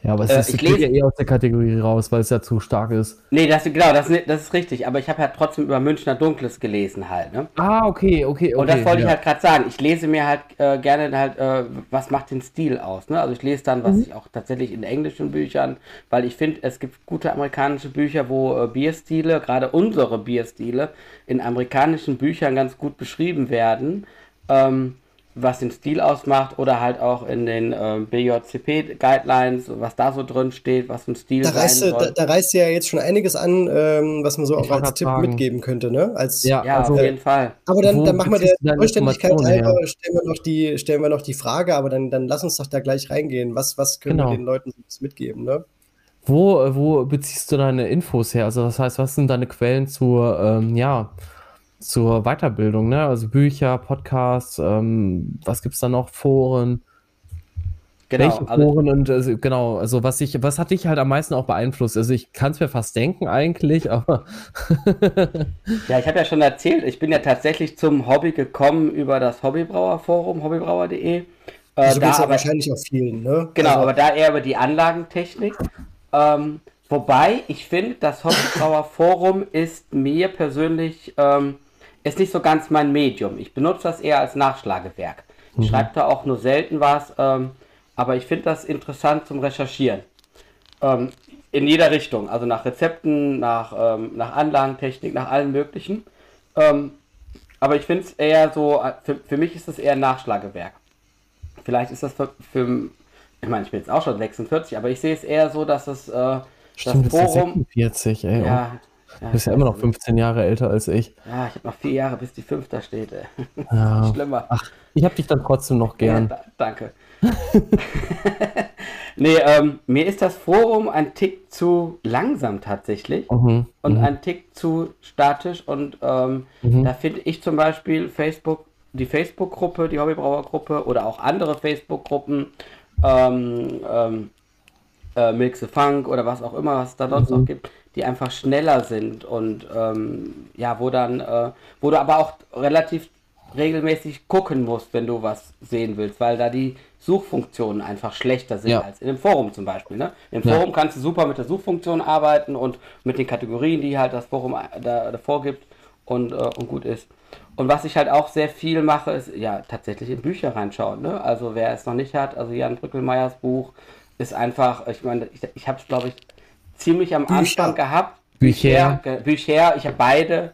Ja, aber es äh, ist, ich lese ja eh aus der Kategorie raus, weil es ja zu stark ist. Nee, das, genau, das, das ist richtig. Aber ich habe halt trotzdem über Münchner Dunkles gelesen halt. Ne? Ah, okay, okay, okay. Und das wollte ja. ich halt gerade sagen. Ich lese mir halt äh, gerne halt, äh, was macht den Stil aus. Ne? Also ich lese dann, was mhm. ich auch tatsächlich in englischen Büchern, weil ich finde, es gibt gute amerikanische Bücher, wo äh, Bierstile, gerade unsere Bierstile, in amerikanischen Büchern ganz gut beschrieben werden. Ähm, was den Stil ausmacht oder halt auch in den äh, BJCP-Guidelines, was da so drin steht, was ein Stil da reißt, sein soll. Da, da reißt ja jetzt schon einiges an, ähm, was man so auch als Tipp sagen. mitgeben könnte, ne? Als, ja, ja also, auf jeden Fall. Aber dann, dann machen wir der Vollständigkeit halber, stellen wir, noch die, stellen wir noch die Frage, aber dann, dann lass uns doch da gleich reingehen. Was, was können genau. wir den Leuten mitgeben, ne? Wo, wo beziehst du deine Infos her? Also das heißt, was sind deine Quellen zur, ähm, ja, zur Weiterbildung, ne? Also Bücher, Podcasts, ähm, was gibt's da noch? Foren. Genau, Welche also Foren und also, genau, also was ich, was hat dich halt am meisten auch beeinflusst? Also ich kann es mir fast denken eigentlich, aber ja, ich habe ja schon erzählt, ich bin ja tatsächlich zum Hobby gekommen über das Hobbybrauerforum, hobbybrauer.de. Äh, also da aber, wahrscheinlich auf vielen, ne? Genau, also, aber da eher über die Anlagentechnik. Ähm, wobei ich finde, das Hobbybrauerforum ist mir persönlich ähm, ist nicht so ganz mein Medium. Ich benutze das eher als Nachschlagewerk. Ich mhm. schreibe da auch nur selten was, ähm, aber ich finde das interessant zum Recherchieren. Ähm, in jeder Richtung, also nach Rezepten, nach, ähm, nach Anlagentechnik, nach allem Möglichen. Ähm, aber ich finde es eher so, äh, für, für mich ist es eher Nachschlagewerk. Vielleicht ist das für, für, ich meine, ich bin jetzt auch schon 46, aber ich sehe es eher so, dass es äh, Stimmt, das Forum. 46, ey. Ja, oh. Ja, du bist ja immer noch 15 Jahre älter als ich. Ja, ich habe noch vier Jahre, bis die 5 da steht. Ja. Schlimmer. Ach, ich habe dich dann trotzdem noch gern. Ja, danke. nee, ähm, mir ist das Forum ein Tick zu langsam tatsächlich mhm. und mhm. ein Tick zu statisch. Und ähm, mhm. da finde ich zum Beispiel Facebook, die Facebook-Gruppe, die Hobbybrauer-Gruppe oder auch andere Facebook-Gruppen, ähm, ähm, äh, Milk the Funk oder was auch immer, was es da sonst noch mhm. gibt, die einfach schneller sind und ähm, ja, wo dann, äh, wo du aber auch relativ regelmäßig gucken musst, wenn du was sehen willst, weil da die Suchfunktionen einfach schlechter sind ja. als in dem Forum zum Beispiel. Ne? Im ja. Forum kannst du super mit der Suchfunktion arbeiten und mit den Kategorien, die halt das Forum da, da vorgibt und, äh, und gut ist. Und was ich halt auch sehr viel mache, ist ja tatsächlich in Bücher reinschauen. Ne? Also wer es noch nicht hat, also Jan Brückelmeyers Buch ist einfach, ich meine, ich, ich habe es glaube ich ziemlich am Bücher. Anfang gehabt. Bücher. Bücher, ich habe beide.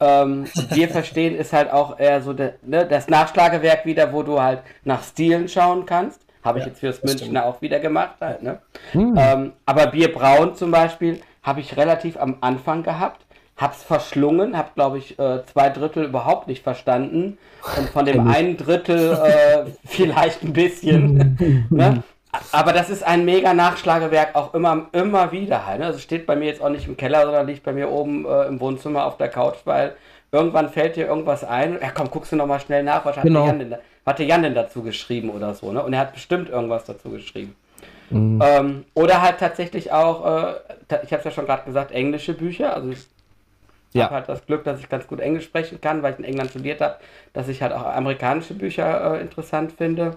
Ähm, wir verstehen ist halt auch eher so de, ne, das Nachschlagewerk wieder, wo du halt nach Stilen schauen kannst. Habe ich ja, jetzt fürs Münchner auch wieder gemacht halt, ne? Hm. Ähm, aber Bierbrauen zum Beispiel habe ich relativ am Anfang gehabt. Hab's verschlungen, hab glaube ich äh, zwei Drittel überhaupt nicht verstanden und von dem einen Drittel äh, vielleicht ein bisschen. ne? Aber das ist ein mega Nachschlagewerk auch immer, immer wieder halt. Ne? Also steht bei mir jetzt auch nicht im Keller, sondern liegt bei mir oben äh, im Wohnzimmer auf der Couch, weil irgendwann fällt dir irgendwas ein. Ja, komm, guckst du nochmal schnell nach, was genau. hat, Jan denn, hat der Jan denn dazu geschrieben oder so. Ne? Und er hat bestimmt irgendwas dazu geschrieben. Mhm. Ähm, oder halt tatsächlich auch, äh, ich habe es ja schon gerade gesagt, englische Bücher. Also ja. habe halt das Glück, dass ich ganz gut Englisch sprechen kann, weil ich in England studiert habe, dass ich halt auch amerikanische Bücher äh, interessant finde.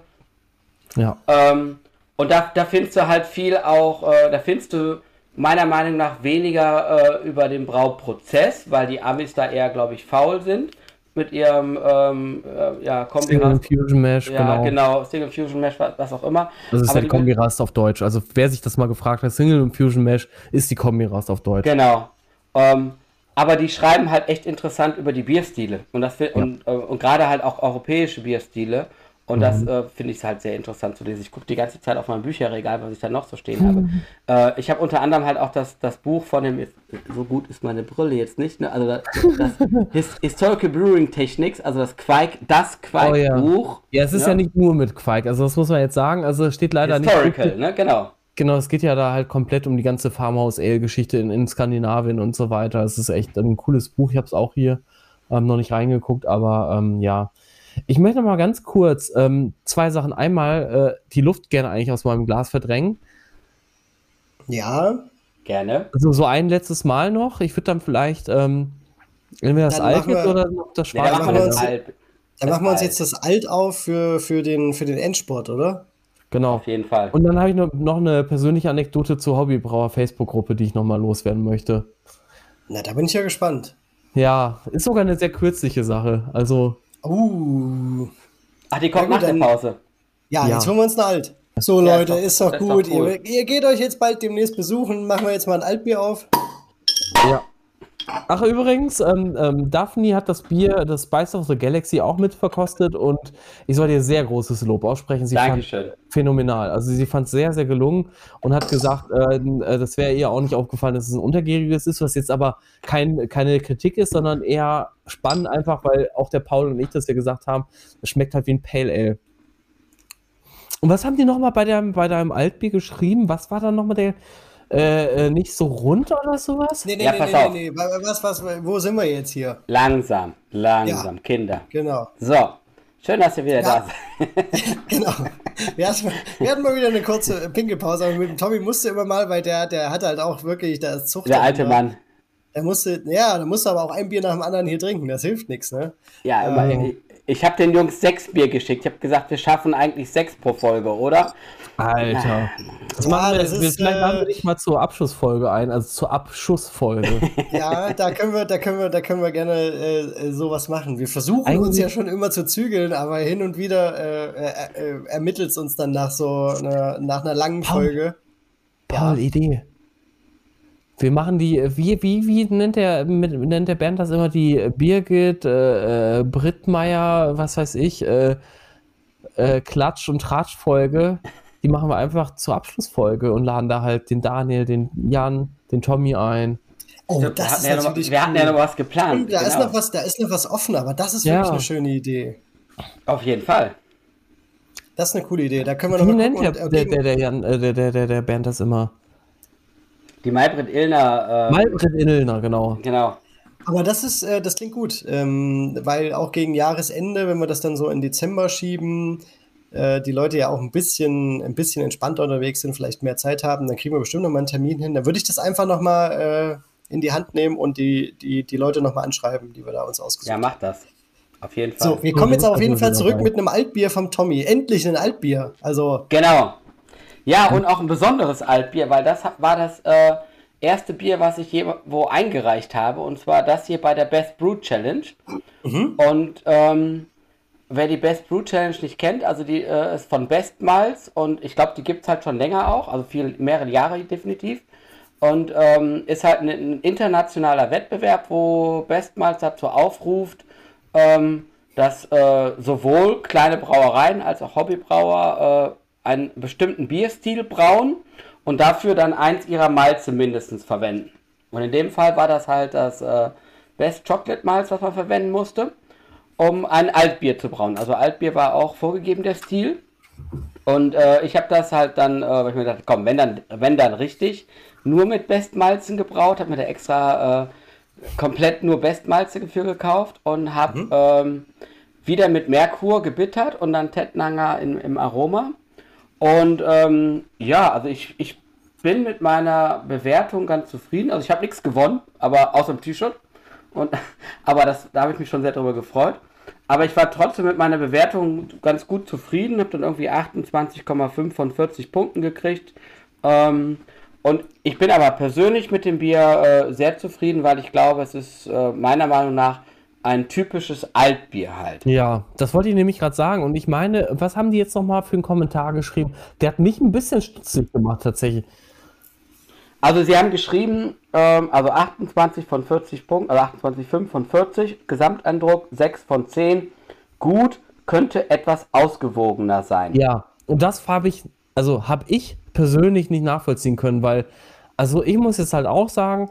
Ja. Ähm, und da, da findest du halt viel auch, äh, da findest du meiner Meinung nach weniger äh, über den Brauprozess, weil die Amis da eher, glaube ich, faul sind mit ihrem ähm, äh, ja, Single Fusion Mesh, ja, genau. genau, Single Fusion Mesh, was, was auch immer. Das ist Aber halt Kombi-Rast auf Deutsch. Also wer sich das mal gefragt hat, Single Fusion Mesh ist die Kombi-Rast auf Deutsch. Genau. Ähm, aber die schreiben halt echt interessant über die Bierstile und das ja. und, äh, und gerade halt auch europäische Bierstile. Und mhm. das äh, finde ich halt sehr interessant zu lesen. Ich gucke die ganze Zeit auf mein Bücherregal, was ich da noch so stehen mhm. habe. Äh, ich habe unter anderem halt auch das, das Buch von dem, so gut ist meine Brille jetzt nicht, ne? also das, das His Historical Brewing Techniques, also das Quake, das Quake-Buch. Oh, ja. ja. es ist ja. ja. nicht nur mit Quake, also das muss man jetzt sagen, also es steht leider Historical, nicht. Historical, ne, genau. Genau, es geht ja da halt komplett um die ganze Farmhouse-Ale-Geschichte in, in, Skandinavien und so weiter. Es ist echt ein cooles Buch. Ich habe es auch hier ähm, noch nicht reingeguckt, aber ähm, ja. Ich möchte noch mal ganz kurz ähm, zwei Sachen. Einmal äh, die Luft gerne eigentlich aus meinem Glas verdrängen. Ja. Gerne. Also so ein letztes Mal noch. Ich würde dann vielleicht ähm, entweder das Alt oder noch das Schwarze. Ja, dann machen wir, uns, dann machen wir uns jetzt das Alt auf für, für, den, für den Endsport, oder? Genau. Auf jeden Fall. Und dann habe ich noch, noch eine persönliche Anekdote zur Hobbybrauer Facebook-Gruppe, die ich nochmal loswerden möchte. Na, da bin ich ja gespannt. Ja, ist sogar eine sehr kürzliche Sache. Also. Uh. Ach, die kommt nach der Pause. Ja, ja, jetzt holen wir uns eine Alt. So, ja, Leute, ist doch, ist doch gut. Doch cool. ihr, ihr, geht euch jetzt bald demnächst besuchen. Machen wir jetzt mal ein Altbier auf. Ja. Ach, übrigens, ähm, ähm, Daphne hat das Bier, das Spice of the Galaxy, auch mitverkostet und ich soll dir sehr großes Lob aussprechen. Sie Dankeschön. fand phänomenal. Also sie fand es sehr, sehr gelungen und hat gesagt, äh, äh, das wäre ihr auch nicht aufgefallen, dass es ein untergäriges ist, was jetzt aber kein, keine Kritik ist, sondern eher spannend einfach, weil auch der Paul und ich das ja gesagt haben, es schmeckt halt wie ein Pale Ale. Und was haben die nochmal bei, bei deinem Altbier geschrieben? Was war da nochmal der äh, äh, nicht so rund oder sowas? Nee, nee, ja, nee, pass nee, auf. nee, nee. Was, was, wo sind wir jetzt hier? Langsam, langsam, ja. Kinder. Genau. So, schön, dass ihr wieder ja. da seid. genau. Wir hatten, wir hatten, mal wieder eine kurze Pinkelpause, aber mit dem Tommy musste immer mal, weil der, der hatte halt auch wirklich, der ist Zucht. Der alte immer. Mann. Der musste, ja, der musste aber auch ein Bier nach dem anderen hier trinken, das hilft nichts, ne? Ja, immer, ähm, ich habe den Jungs sechs Bier geschickt. Ich habe gesagt, wir schaffen eigentlich sechs pro Folge, oder? Alter. Das ja, wir, das ist, vielleicht laden wir dich mal zur Abschlussfolge ein, also zur Abschussfolge. ja, da können wir, da können wir, da können wir gerne äh, sowas machen. Wir versuchen Eigentlich uns ja schon immer zu zügeln, aber hin und wieder äh, äh, äh ermittelt es uns dann nach so einer, nach einer langen Paul, Folge. Paul, ja. Idee. Wir machen die, wie, wie, wie nennt der, nennt der Bernd das immer, die Birgit, äh, äh, Brittmeier, was weiß ich, äh, äh, Klatsch- und Tratsch-Folge. Die machen wir einfach zur Abschlussfolge und laden da halt den Daniel, den Jan, den Tommy ein. Oh, das wir ist natürlich ja noch, Wir hatten ja noch was geplant. Da, genau. ist noch was, da ist noch was offen, aber das ist wirklich ja. eine schöne Idee. Auf jeden Fall. Das ist eine coole Idee. Da können wir noch Wie mal nennt der, der, der, der, Jan, äh, der, der, der, der Bernd das immer? Die Maybrit Illner. Äh, Maybrit Illner, genau. Genau. Aber das ist, äh, das klingt gut, ähm, weil auch gegen Jahresende, wenn wir das dann so in Dezember schieben, äh, die Leute ja auch ein bisschen, ein bisschen entspannter unterwegs sind, vielleicht mehr Zeit haben, dann kriegen wir bestimmt noch mal einen Termin hin. Dann würde ich das einfach noch mal äh, in die Hand nehmen und die, die, die Leute noch mal anschreiben, die wir da uns ausgesucht haben. Ja, mach das. Auf jeden Fall. So, wir kommen jetzt auf jeden Fall zurück mit einem Altbier vom Tommy. Endlich ein Altbier. Also. Genau. Ja, und auch ein besonderes Altbier, weil das war das äh, erste Bier, was ich je wo eingereicht habe. Und zwar das hier bei der Best Brew Challenge. Mhm. Und ähm, wer die Best Brew Challenge nicht kennt, also die äh, ist von Best Miles und ich glaube, die gibt es halt schon länger auch, also viel, mehrere Jahre definitiv. Und ähm, ist halt ein, ein, internationaler Wettbewerb, wo Best Miles dazu aufruft, ähm, dass äh, sowohl kleine Brauereien als auch Hobbybrauer äh, einen bestimmten Bierstil brauen und dafür dann eins ihrer Malze mindestens verwenden. Und in dem Fall war das halt das äh, Best Chocolate Malz, was man verwenden musste, um ein Altbier zu brauen. Also Altbier war auch vorgegeben der Stil. Und äh, ich habe das halt dann, äh, weil ich mir gedacht, komm, wenn dann, wenn dann richtig, nur mit Bestmalzen gebraut, habe mir da extra äh, komplett nur Bestmalze dafür gekauft und habe mhm. ähm, wieder mit Merkur gebittert und dann Tettnanger in, im Aroma. Und ähm, ja, also ich, ich bin mit meiner Bewertung ganz zufrieden. Also ich habe nichts gewonnen, aber außer dem T-Shirt. Und, aber das, da habe ich mich schon sehr darüber gefreut. Aber ich war trotzdem mit meiner Bewertung ganz gut zufrieden, habe dann irgendwie 28,5 von 40 Punkten gekriegt. Ähm, und ich bin aber persönlich mit dem Bier äh, sehr zufrieden, weil ich glaube, es ist äh, meiner Meinung nach ein typisches Altbier halt. Ja, das wollte ich nämlich gerade sagen. Und ich meine, was haben die jetzt nochmal für einen Kommentar geschrieben? Der hat mich ein bisschen stutzig gemacht, tatsächlich. Also sie haben geschrieben, ähm, also 28 von 40 Punkten, also 28,5 von 40, Gesamteindruck 6 von 10, gut, könnte etwas ausgewogener sein. Ja, und das habe ich, also habe ich persönlich nicht nachvollziehen können, weil, also ich muss jetzt halt auch sagen,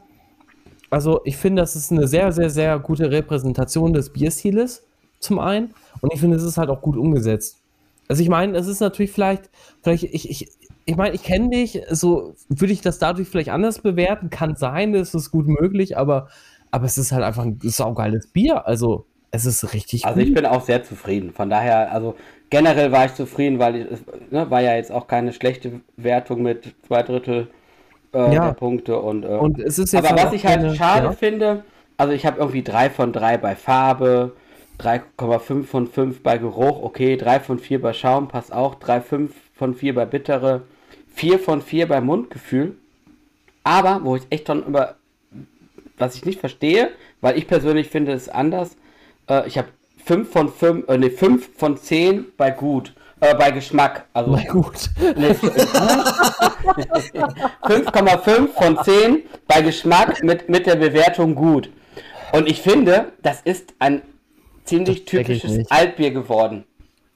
also ich finde, das ist eine sehr, sehr, sehr gute Repräsentation des Bierstiles zum einen und ich finde, es ist halt auch gut umgesetzt. Also ich meine, es ist natürlich vielleicht, vielleicht ich, ich, ich meine, ich kenne dich, so würde ich das dadurch vielleicht anders bewerten, kann sein, es ist gut möglich, aber, aber es ist halt einfach ein saugeiles Bier, also es ist richtig Also gut. ich bin auch sehr zufrieden, von daher, also generell war ich zufrieden, weil ich, es ne, war ja jetzt auch keine schlechte Wertung mit zwei Drittel äh, ja. der Punkte und, äh, und es ist jetzt aber was ich halt eine, schade ja. finde, also ich habe irgendwie drei von drei bei Farbe, 3,5 von 5 bei Geruch, okay, 3 von 4 bei Schaum, passt auch, 3,5 von 4 bei Bittere, 4 von 4 bei Mundgefühl. Aber, wo ich echt schon über, was ich nicht verstehe, weil ich persönlich finde es anders, äh, ich habe 5 von 5, äh, ne, 5 von 10 bei gut. Äh, bei Geschmack. Also, bei gut. 5,5 von 10 bei Geschmack mit, mit der Bewertung gut. Und ich finde, das ist ein ziemlich typisches Altbier geworden.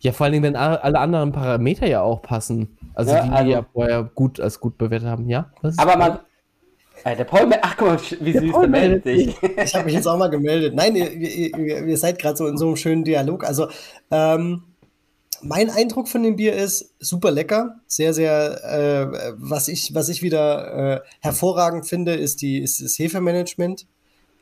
Ja, vor allem, wenn alle anderen Parameter ja auch passen. Also ja, die, die also, ja vorher gut als gut bewertet haben, ja? Aber man. Äh, der Paul, ach guck mal, wie der süß, Paul der meldet sich. Ich habe mich jetzt auch mal gemeldet. Nein, ihr, ihr, ihr seid gerade so in so einem schönen Dialog. Also, ähm, mein Eindruck von dem Bier ist super lecker, sehr, sehr, äh, was ich, was ich wieder äh, hervorragend finde, ist die, ist das Hefemanagement.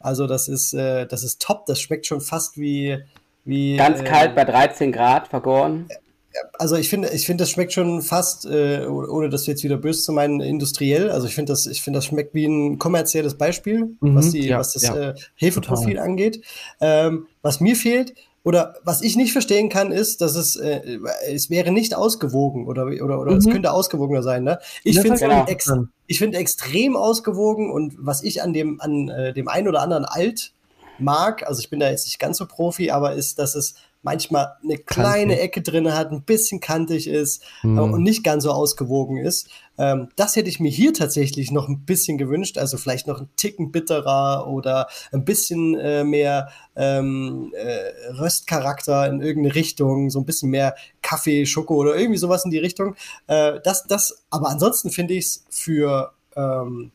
Also das ist, äh, das ist top, das schmeckt schon fast wie, wie. Ganz kalt bei 13 Grad vergoren. Also ich finde, ich finde, das schmeckt schon fast, äh, ohne das jetzt wieder böse zu meinen, industriell. Also ich finde, das, ich finde, das schmeckt wie ein kommerzielles Beispiel, mhm, was, die, ja, was das ja, äh, Hefeprofil total. angeht. Ähm, was mir fehlt, oder was ich nicht verstehen kann, ist, dass es, äh, es wäre nicht ausgewogen oder, oder, oder mhm. es könnte ausgewogener sein. Ne? Ich finde genau. ex find extrem ausgewogen und was ich an dem, an äh, dem einen oder anderen Alt mag, also ich bin da jetzt nicht ganz so Profi, aber ist, dass es manchmal eine kleine kantig. Ecke drin hat, ein bisschen kantig ist mhm. äh, und nicht ganz so ausgewogen ist. Ähm, das hätte ich mir hier tatsächlich noch ein bisschen gewünscht, also vielleicht noch ein Ticken bitterer oder ein bisschen äh, mehr ähm, äh, Röstcharakter in irgendeine Richtung, so ein bisschen mehr Kaffee, Schoko oder irgendwie sowas in die Richtung. Äh, das, das, aber ansonsten finde ich es für, ähm,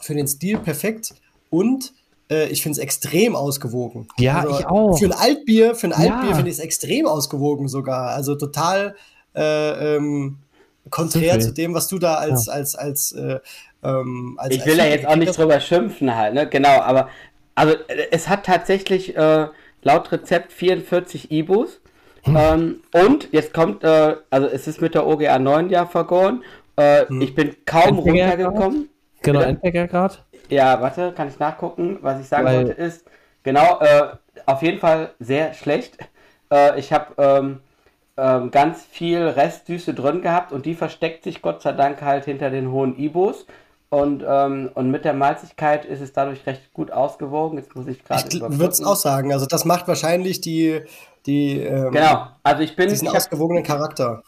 für den Stil perfekt und äh, ich finde es extrem ausgewogen. Ja, also, ich auch. Für ein Altbier, für ein Altbier ja. finde ich es extrem ausgewogen sogar. Also total äh, ähm, konträr okay. zu dem, was du da als, ja. als, als, äh, ähm, als Ich will da jetzt auch nicht drüber schimpfen halt, ne? Genau, aber also es hat tatsächlich äh, laut Rezept 44 Ibus. Hm. Ähm, und jetzt kommt, äh, also es ist mit der OGA 9 ja vergoren. Äh, hm. Ich bin kaum runtergekommen. Genau, Endbäckergrad. Ja, warte, kann ich nachgucken. Was ich sagen Weil... wollte ist, genau, äh, auf jeden Fall sehr schlecht. Äh, ich habe ähm, ähm, ganz viel Restsüße drin gehabt und die versteckt sich Gott sei Dank halt hinter den hohen Ibos. Und, ähm, und mit der Malzigkeit ist es dadurch recht gut ausgewogen. Jetzt muss ich gerade. Ich würde es auch sagen. Also, das macht wahrscheinlich die. die ähm, genau, also ich bin. Diesen ich ausgewogenen Charakter.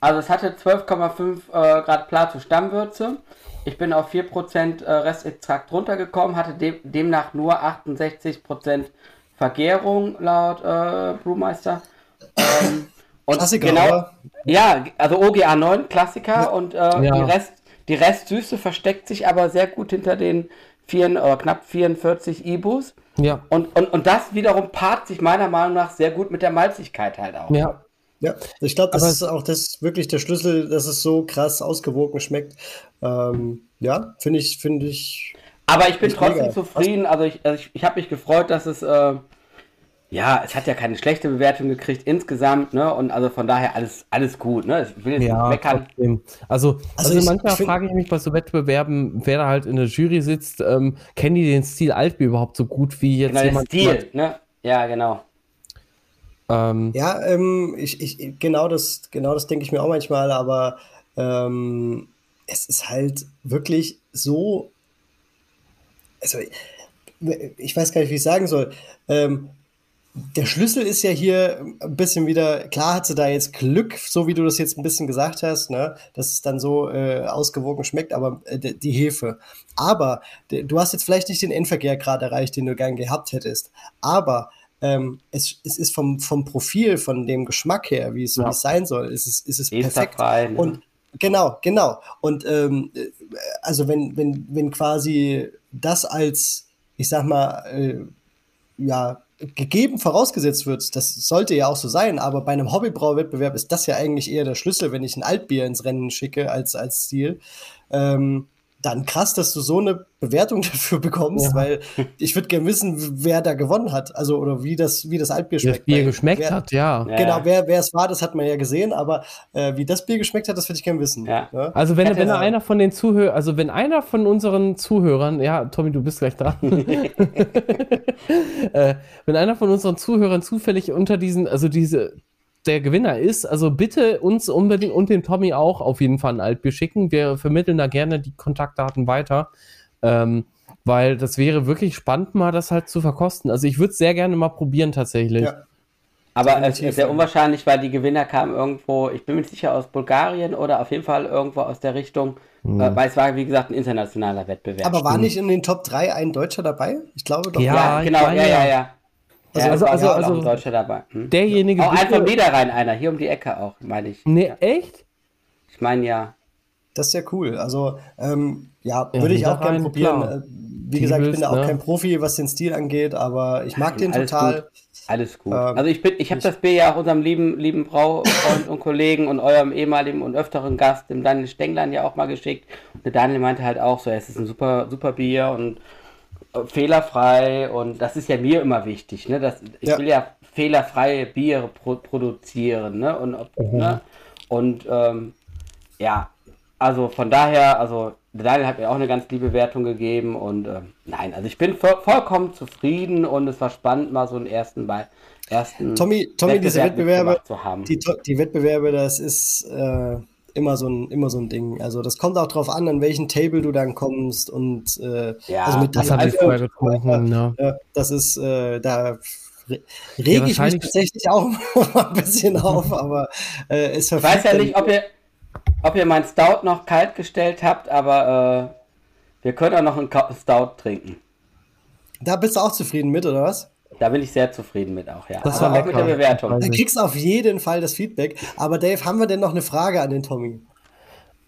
Also, es hatte 12,5 äh, Grad Plato Stammwürze. Ich bin auf 4% äh, Restextrakt runtergekommen, hatte de demnach nur 68% Vergärung laut äh, Brewmeister. Ähm, und Klassiker, genau? Ja, also OGA 9, Klassiker ja. und äh, ja. die, Rest, die Restsüße versteckt sich aber sehr gut hinter den vier, äh, knapp 44 Ibus. Ja. Und, und, und das wiederum paart sich meiner Meinung nach sehr gut mit der Malzigkeit halt auch. Ja, ja, ich glaube, das aber ist auch das wirklich der Schlüssel, dass es so krass ausgewogen schmeckt. Ähm, ja, finde ich, finde ich. Aber ich bin trotzdem mega. zufrieden. Also ich, also ich, ich habe mich gefreut, dass es, äh, ja, es hat ja keine schlechte Bewertung gekriegt insgesamt, ne? Und also von daher alles, alles gut, ne? Ich will jetzt ja, nicht meckern. Also, also, also manchmal frage ich mich bei so Wettbewerben, wer da halt in der Jury sitzt, ähm, kennen die den Stil Altbier überhaupt so gut wie jetzt genau, jemand? Stil, ne? Ja, genau. Ähm, ja, ähm, ich, ich, genau das, genau das denke ich mir auch manchmal, aber ähm, es ist halt wirklich so. Also, ich weiß gar nicht, wie ich sagen soll. Ähm, der Schlüssel ist ja hier ein bisschen wieder, klar hat sie da jetzt Glück, so wie du das jetzt ein bisschen gesagt hast, ne, dass es dann so äh, ausgewogen schmeckt, aber äh, die Hefe. Aber du hast jetzt vielleicht nicht den Endverkehrgrad erreicht, den du gern gehabt hättest. Aber ähm, es, es ist vom, vom Profil, von dem Geschmack her, wie es, ja. wie es sein soll, ist es, ist es perfekt. Rein, ne? Und genau, genau. Und ähm, äh, also wenn, wenn, wenn quasi das als, ich sag mal, äh, ja, gegeben vorausgesetzt wird, das sollte ja auch so sein, aber bei einem Hobbybrauwettbewerb ist das ja eigentlich eher der Schlüssel, wenn ich ein Altbier ins Rennen schicke als, als Stil. Ähm, dann krass, dass du so eine Bewertung dafür bekommst, ja. weil ich würde gerne wissen, wer da gewonnen hat, also oder wie das, wie das Altbier schmeckt. Wie das Bier geschmeckt wer, hat, ja. Genau, wer, wer es war, das hat man ja gesehen, aber äh, wie das Bier geschmeckt hat, das würde ich gerne wissen. Ja. Ja? Also wenn, wenn einer von den Zuhörern, also wenn einer von unseren Zuhörern, ja, Tommy, du bist gleich dran, äh, wenn einer von unseren Zuhörern zufällig unter diesen, also diese der Gewinner ist. Also bitte uns unbedingt und den Tommy auch auf jeden Fall ein Altbier schicken. Wir vermitteln da gerne die Kontaktdaten weiter. Ähm, weil das wäre wirklich spannend, mal das halt zu verkosten. Also ich würde es sehr gerne mal probieren tatsächlich. Ja. Aber es ist sehr unwahrscheinlich, weil die Gewinner kamen irgendwo, ich bin mir nicht sicher, aus Bulgarien oder auf jeden Fall irgendwo aus der Richtung, hm. äh, weil es war, wie gesagt, ein internationaler Wettbewerb. Aber war nicht in den Top 3 ein Deutscher dabei? Ich glaube doch. Ja, ja genau, ja, ja, ja. Also, ja, also, also, also Deutscher dabei. Hm? Derjenige. Auch einfach wieder rein einer, hier um die Ecke auch, meine ich. Nee, echt? Ich meine ja. Das ist ja cool. Also, ähm, ja, ja, würde ich auch gerne probieren. Klar. Äh, wie gesagt, ich bin da auch ne? kein Profi, was den Stil angeht, aber ich mag den Alles total. Gut. Alles gut. Ähm, also ich bin, ich habe das Bier ja auch unserem lieben, lieben Braufreund und Kollegen und eurem ehemaligen und öfteren Gast, dem Daniel Stenglein, ja auch mal geschickt. Und der Daniel meinte halt auch so, es ist ein super, super Bier und fehlerfrei und das ist ja mir immer wichtig. Ne? Das, ich ja. will ja fehlerfreie Biere pro produzieren. Ne? Und, mhm. ne? und ähm, ja, also von daher, also Daniel hat mir auch eine ganz liebe Wertung gegeben und äh, nein, also ich bin vo vollkommen zufrieden und es war spannend, mal so einen ersten bei ersten Tommy, Tommy, diese Wettbewerbe, die, die Wettbewerbe, das ist äh, immer so ein, immer so ein Ding. Also das kommt auch drauf an, an welchen Table du dann kommst und äh, ja, also mit das habe ich vorher getrunken. Ja. Ne? das ist äh, da rege ja, ich mich tatsächlich auch ein bisschen auf, aber äh, es Ich weiß ja nicht, ob ihr, ob ihr mein Stout noch kalt gestellt habt, aber äh, wir können auch noch einen Stout trinken. Da bist du auch zufrieden mit, oder was? Da bin ich sehr zufrieden mit auch, ja. Das war auch mit der Bewertung. Du kriegst auf jeden Fall das Feedback. Aber Dave, haben wir denn noch eine Frage an den Tommy?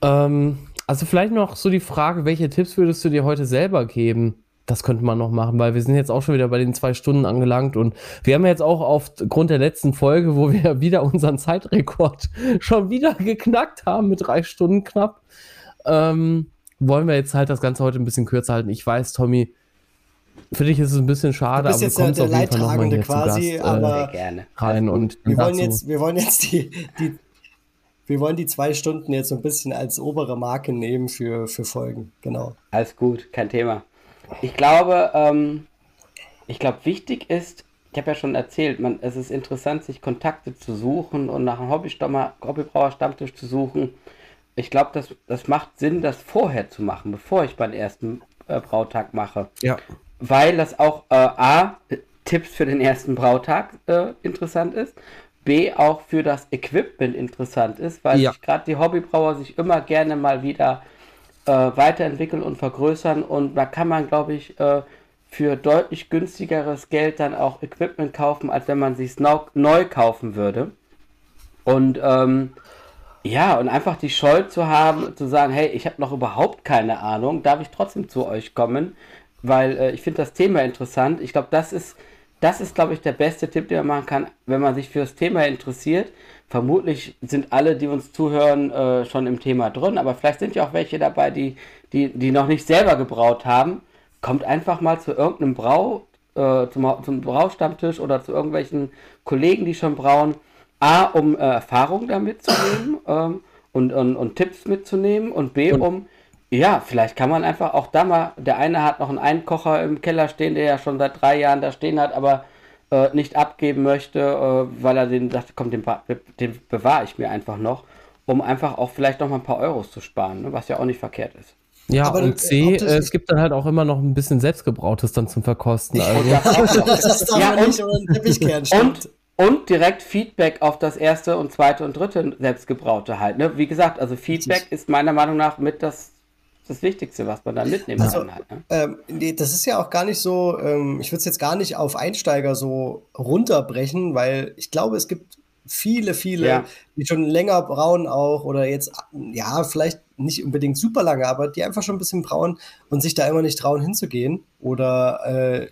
Ähm, also vielleicht noch so die Frage, welche Tipps würdest du dir heute selber geben? Das könnte man noch machen, weil wir sind jetzt auch schon wieder bei den zwei Stunden angelangt und wir haben jetzt auch aufgrund der letzten Folge, wo wir wieder unseren Zeitrekord schon wieder geknackt haben mit drei Stunden knapp, ähm, wollen wir jetzt halt das Ganze heute ein bisschen kürzer halten. Ich weiß, Tommy, für dich ist es ein bisschen schade, aber jetzt du kommst der, der Leidtragende quasi, Gast, aber äh, gerne. rein und wir wollen jetzt, wir wollen jetzt die, die, wir wollen die zwei Stunden jetzt so ein bisschen als obere Marke nehmen für, für Folgen, genau. Alles gut, kein Thema. Ich glaube, ähm, ich glaube, wichtig ist, ich habe ja schon erzählt, man, es ist interessant, sich Kontakte zu suchen und nach einem Hobbybrauer-Stammtisch zu suchen. Ich glaube, das, das macht Sinn, das vorher zu machen, bevor ich meinen ersten äh, Brautag mache. Ja weil das auch äh, A, Tipps für den ersten Brautag äh, interessant ist, B, auch für das Equipment interessant ist, weil ja. gerade die Hobbybrauer sich immer gerne mal wieder äh, weiterentwickeln und vergrößern und da kann man, glaube ich, äh, für deutlich günstigeres Geld dann auch Equipment kaufen, als wenn man sich neu kaufen würde. Und ähm, ja, und einfach die Scheu zu haben, zu sagen, hey, ich habe noch überhaupt keine Ahnung, darf ich trotzdem zu euch kommen? Weil äh, ich finde das Thema interessant. Ich glaube, das ist, das ist, glaube ich, der beste Tipp, den man machen kann, wenn man sich für das Thema interessiert. Vermutlich sind alle, die uns zuhören, äh, schon im Thema drin, aber vielleicht sind ja auch welche dabei, die, die, die noch nicht selber gebraut haben. Kommt einfach mal zu irgendeinem Brau, äh, zum, zum Braustammtisch oder zu irgendwelchen Kollegen, die schon brauen. A, um äh, Erfahrung da mitzunehmen ähm, und, und, und Tipps mitzunehmen und B, und um ja, vielleicht kann man einfach auch da mal, der eine hat noch einen Einkocher im Keller stehen, der ja schon seit drei Jahren da stehen hat, aber äh, nicht abgeben möchte, äh, weil er den sagt, komm, den, den bewahre ich mir einfach noch, um einfach auch vielleicht noch mal ein paar Euros zu sparen, ne, was ja auch nicht verkehrt ist. Ja, aber und C, äh, es gibt dann halt auch immer noch ein bisschen selbstgebrautes dann zum Verkosten. Also. das ist ja, und, und, und direkt Feedback auf das erste und zweite und dritte selbstgebraute halt. Ne? Wie gesagt, also Feedback ist meiner Meinung nach mit das das Wichtigste, was man da mitnehmen also, kann. Halt, ne? ähm, nee, das ist ja auch gar nicht so, ähm, ich würde es jetzt gar nicht auf Einsteiger so runterbrechen, weil ich glaube, es gibt viele, viele, ja. die schon länger brauen auch oder jetzt, ja, vielleicht nicht unbedingt super lange, aber die einfach schon ein bisschen brauen und sich da immer nicht trauen hinzugehen oder äh,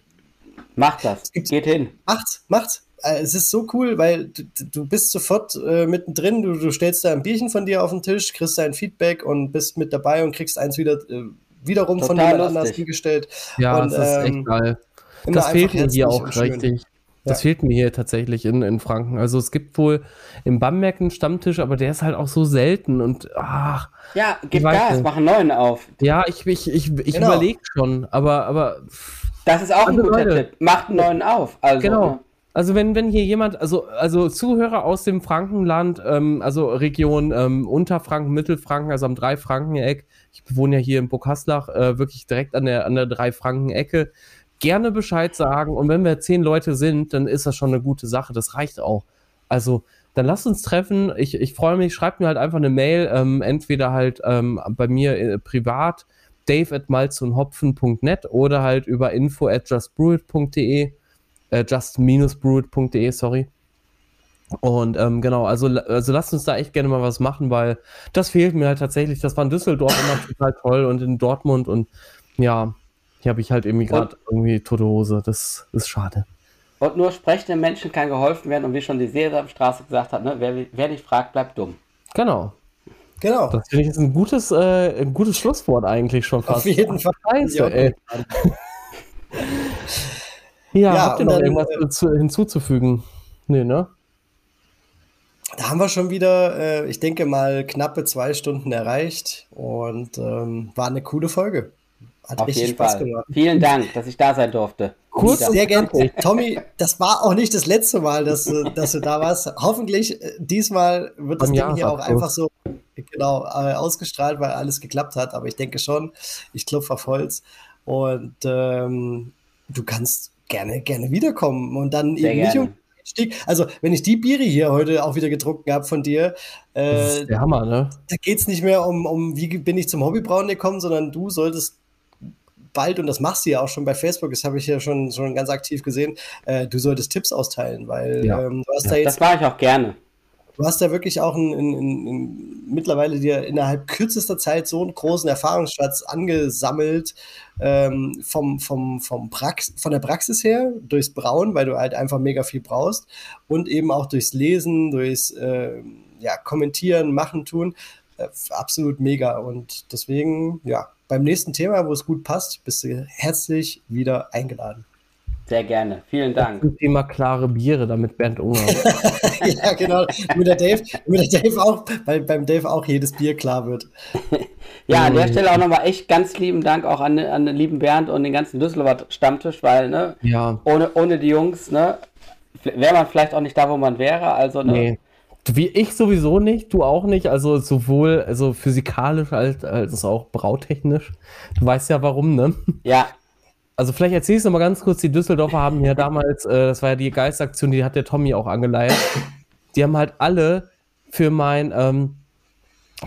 Macht das, geht hin. Macht's, macht's. Äh, es ist so cool, weil du, du bist sofort äh, mittendrin, du, du stellst da ein Bierchen von dir auf den Tisch, kriegst dein Feedback und bist mit dabei und kriegst eins wieder äh, wiederum Total von jemand lustig. anders hingestellt. Ja, und, das ist echt ähm, geil. Das fehlt mir hier auch richtig. Das ja. fehlt mir hier tatsächlich in, in Franken. Also es gibt wohl im Bamberg einen Stammtisch, aber der ist halt auch so selten und ach. Ja, gib Gas, mach einen neuen auf. Ja, ich, ich, ich, ich genau. überlege schon, aber, aber. Das ist auch ein guter Leute. Tipp. Macht einen neuen auf. Also, genau. Also wenn, wenn hier jemand, also, also Zuhörer aus dem Frankenland, ähm, also Region ähm, Unterfranken, Mittelfranken, also am Drei-Franken-Eck, ich wohne ja hier in Burghaslach, äh, wirklich direkt an der, an der Drei-Franken-Ecke, gerne Bescheid sagen. Und wenn wir zehn Leute sind, dann ist das schon eine gute Sache. Das reicht auch. Also dann lasst uns treffen. Ich, ich freue mich, schreibt mir halt einfach eine Mail, ähm, entweder halt ähm, bei mir äh, privat, dave at malzundhopfen.net oder halt über info at justbrewit.de äh, just-brewed.de, sorry. Und ähm, genau, also, also lasst uns da echt gerne mal was machen, weil das fehlt mir halt tatsächlich. Das war in Düsseldorf immer total toll und in Dortmund und ja, hier habe ich halt irgendwie gerade irgendwie tote Hose. Das ist schade. Und nur sprechenden Menschen kann geholfen werden und wie schon die Sesamstraße gesagt hat, ne, wer, wer nicht fragt, bleibt dumm. Genau. Genau. Das finde ich jetzt ein gutes, äh, ein gutes Schlusswort eigentlich schon fast. Auf jeden Fall. Scheiße, ey. Ja, ja habt ihr noch dann, irgendwas äh, zu, hinzuzufügen? Nee, ne? Da haben wir schon wieder, äh, ich denke mal, knappe zwei Stunden erreicht und ähm, war eine coole Folge. Hat Auf jeden Spaß Fall. Gemacht. Vielen Dank, dass ich da sein durfte. Kurz, sehr gerne. Tommy, das war auch nicht das letzte Mal, dass, dass du da warst. Hoffentlich äh, diesmal wird das Ding hier auch einfach so genau äh, ausgestrahlt, weil alles geklappt hat. Aber ich denke schon, ich klopfe auf Holz. Und ähm, du kannst gerne, gerne wiederkommen und dann Sehr eben gerne. nicht um Stieg. Also, wenn ich die Biere hier heute auch wieder getrunken habe von dir, äh, der Hammer, ne? Da geht es nicht mehr um, um, wie bin ich zum Hobbybrauen gekommen, sondern du solltest bald, und das machst du ja auch schon bei Facebook, das habe ich ja schon, schon ganz aktiv gesehen, äh, du solltest Tipps austeilen, weil ja. ähm, du hast ja, da jetzt. Das mache ich auch gerne du hast ja wirklich auch in, in, in, mittlerweile dir innerhalb kürzester Zeit so einen großen Erfahrungsschatz angesammelt ähm, vom, vom, vom Prax von der Praxis her, durchs Brauen, weil du halt einfach mega viel brauchst und eben auch durchs Lesen, durchs äh, ja, Kommentieren, Machen, Tun. Äh, absolut mega. Und deswegen, ja, beim nächsten Thema, wo es gut passt, bist du herzlich wieder eingeladen. Sehr gerne, vielen Dank. Zum Thema klare Biere, damit Bernd Unger. ja, genau. Mit der Dave, mit der Dave auch, weil beim Dave auch jedes Bier klar wird. ja, an der mhm. Stelle auch nochmal echt ganz lieben Dank auch an, an den lieben Bernd und den ganzen Düsseldorfer Stammtisch, weil, ne, ja. ohne, ohne die Jungs, ne, wäre man vielleicht auch nicht da, wo man wäre. Also, ne. Nee. Wie ich sowieso nicht, du auch nicht. Also sowohl also physikalisch als, als auch brautechnisch. Du weißt ja warum, ne? Ja, also vielleicht erzähl ich noch mal ganz kurz, die Düsseldorfer haben ja damals, äh, das war ja die Geistaktion, die hat der Tommy auch angeleiert. Die haben halt alle für mein, ähm,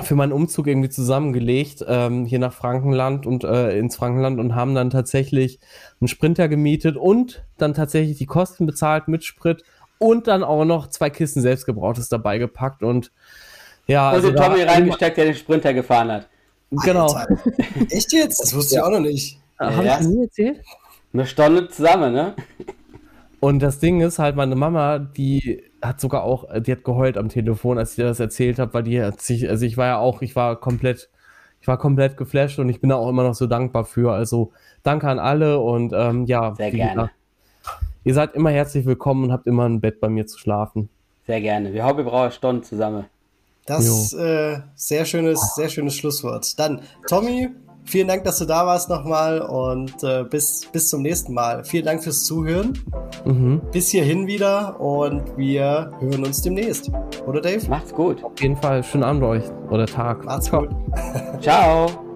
für meinen Umzug irgendwie zusammengelegt, ähm, hier nach Frankenland und äh, ins Frankenland und haben dann tatsächlich einen Sprinter gemietet und dann tatsächlich die Kosten bezahlt mit Sprit und dann auch noch zwei Kisten selbstgebrautes dabei gepackt und ja. Also, also Tommy reingesteckt, der den Sprinter gefahren hat. Genau. Alter. Echt jetzt? Das wusste ja. ich auch noch nicht. Ja, Habe ich das nie erzählt? Eine Stunde zusammen, ne? Und das Ding ist halt, meine Mama, die hat sogar auch, die hat geheult am Telefon, als ich dir das erzählt habe, weil die hat sich, also ich war ja auch, ich war komplett, ich war komplett geflasht und ich bin da auch immer noch so dankbar für. Also danke an alle und ähm, ja, sehr gerne. Gesagt, ihr seid immer herzlich willkommen und habt immer ein Bett bei mir zu schlafen. Sehr gerne. Wir Hobbybrauer Stunden zusammen. Das ist äh, sehr schönes, sehr schönes Schlusswort. Dann, Tommy, vielen Dank, dass du da warst nochmal und äh, bis, bis zum nächsten Mal. Vielen Dank fürs Zuhören. Mhm. Bis hierhin wieder und wir hören uns demnächst. Oder Dave? Macht's gut. Auf jeden Fall schönen Abend euch oder Tag. Macht's Ciao. gut. Ciao.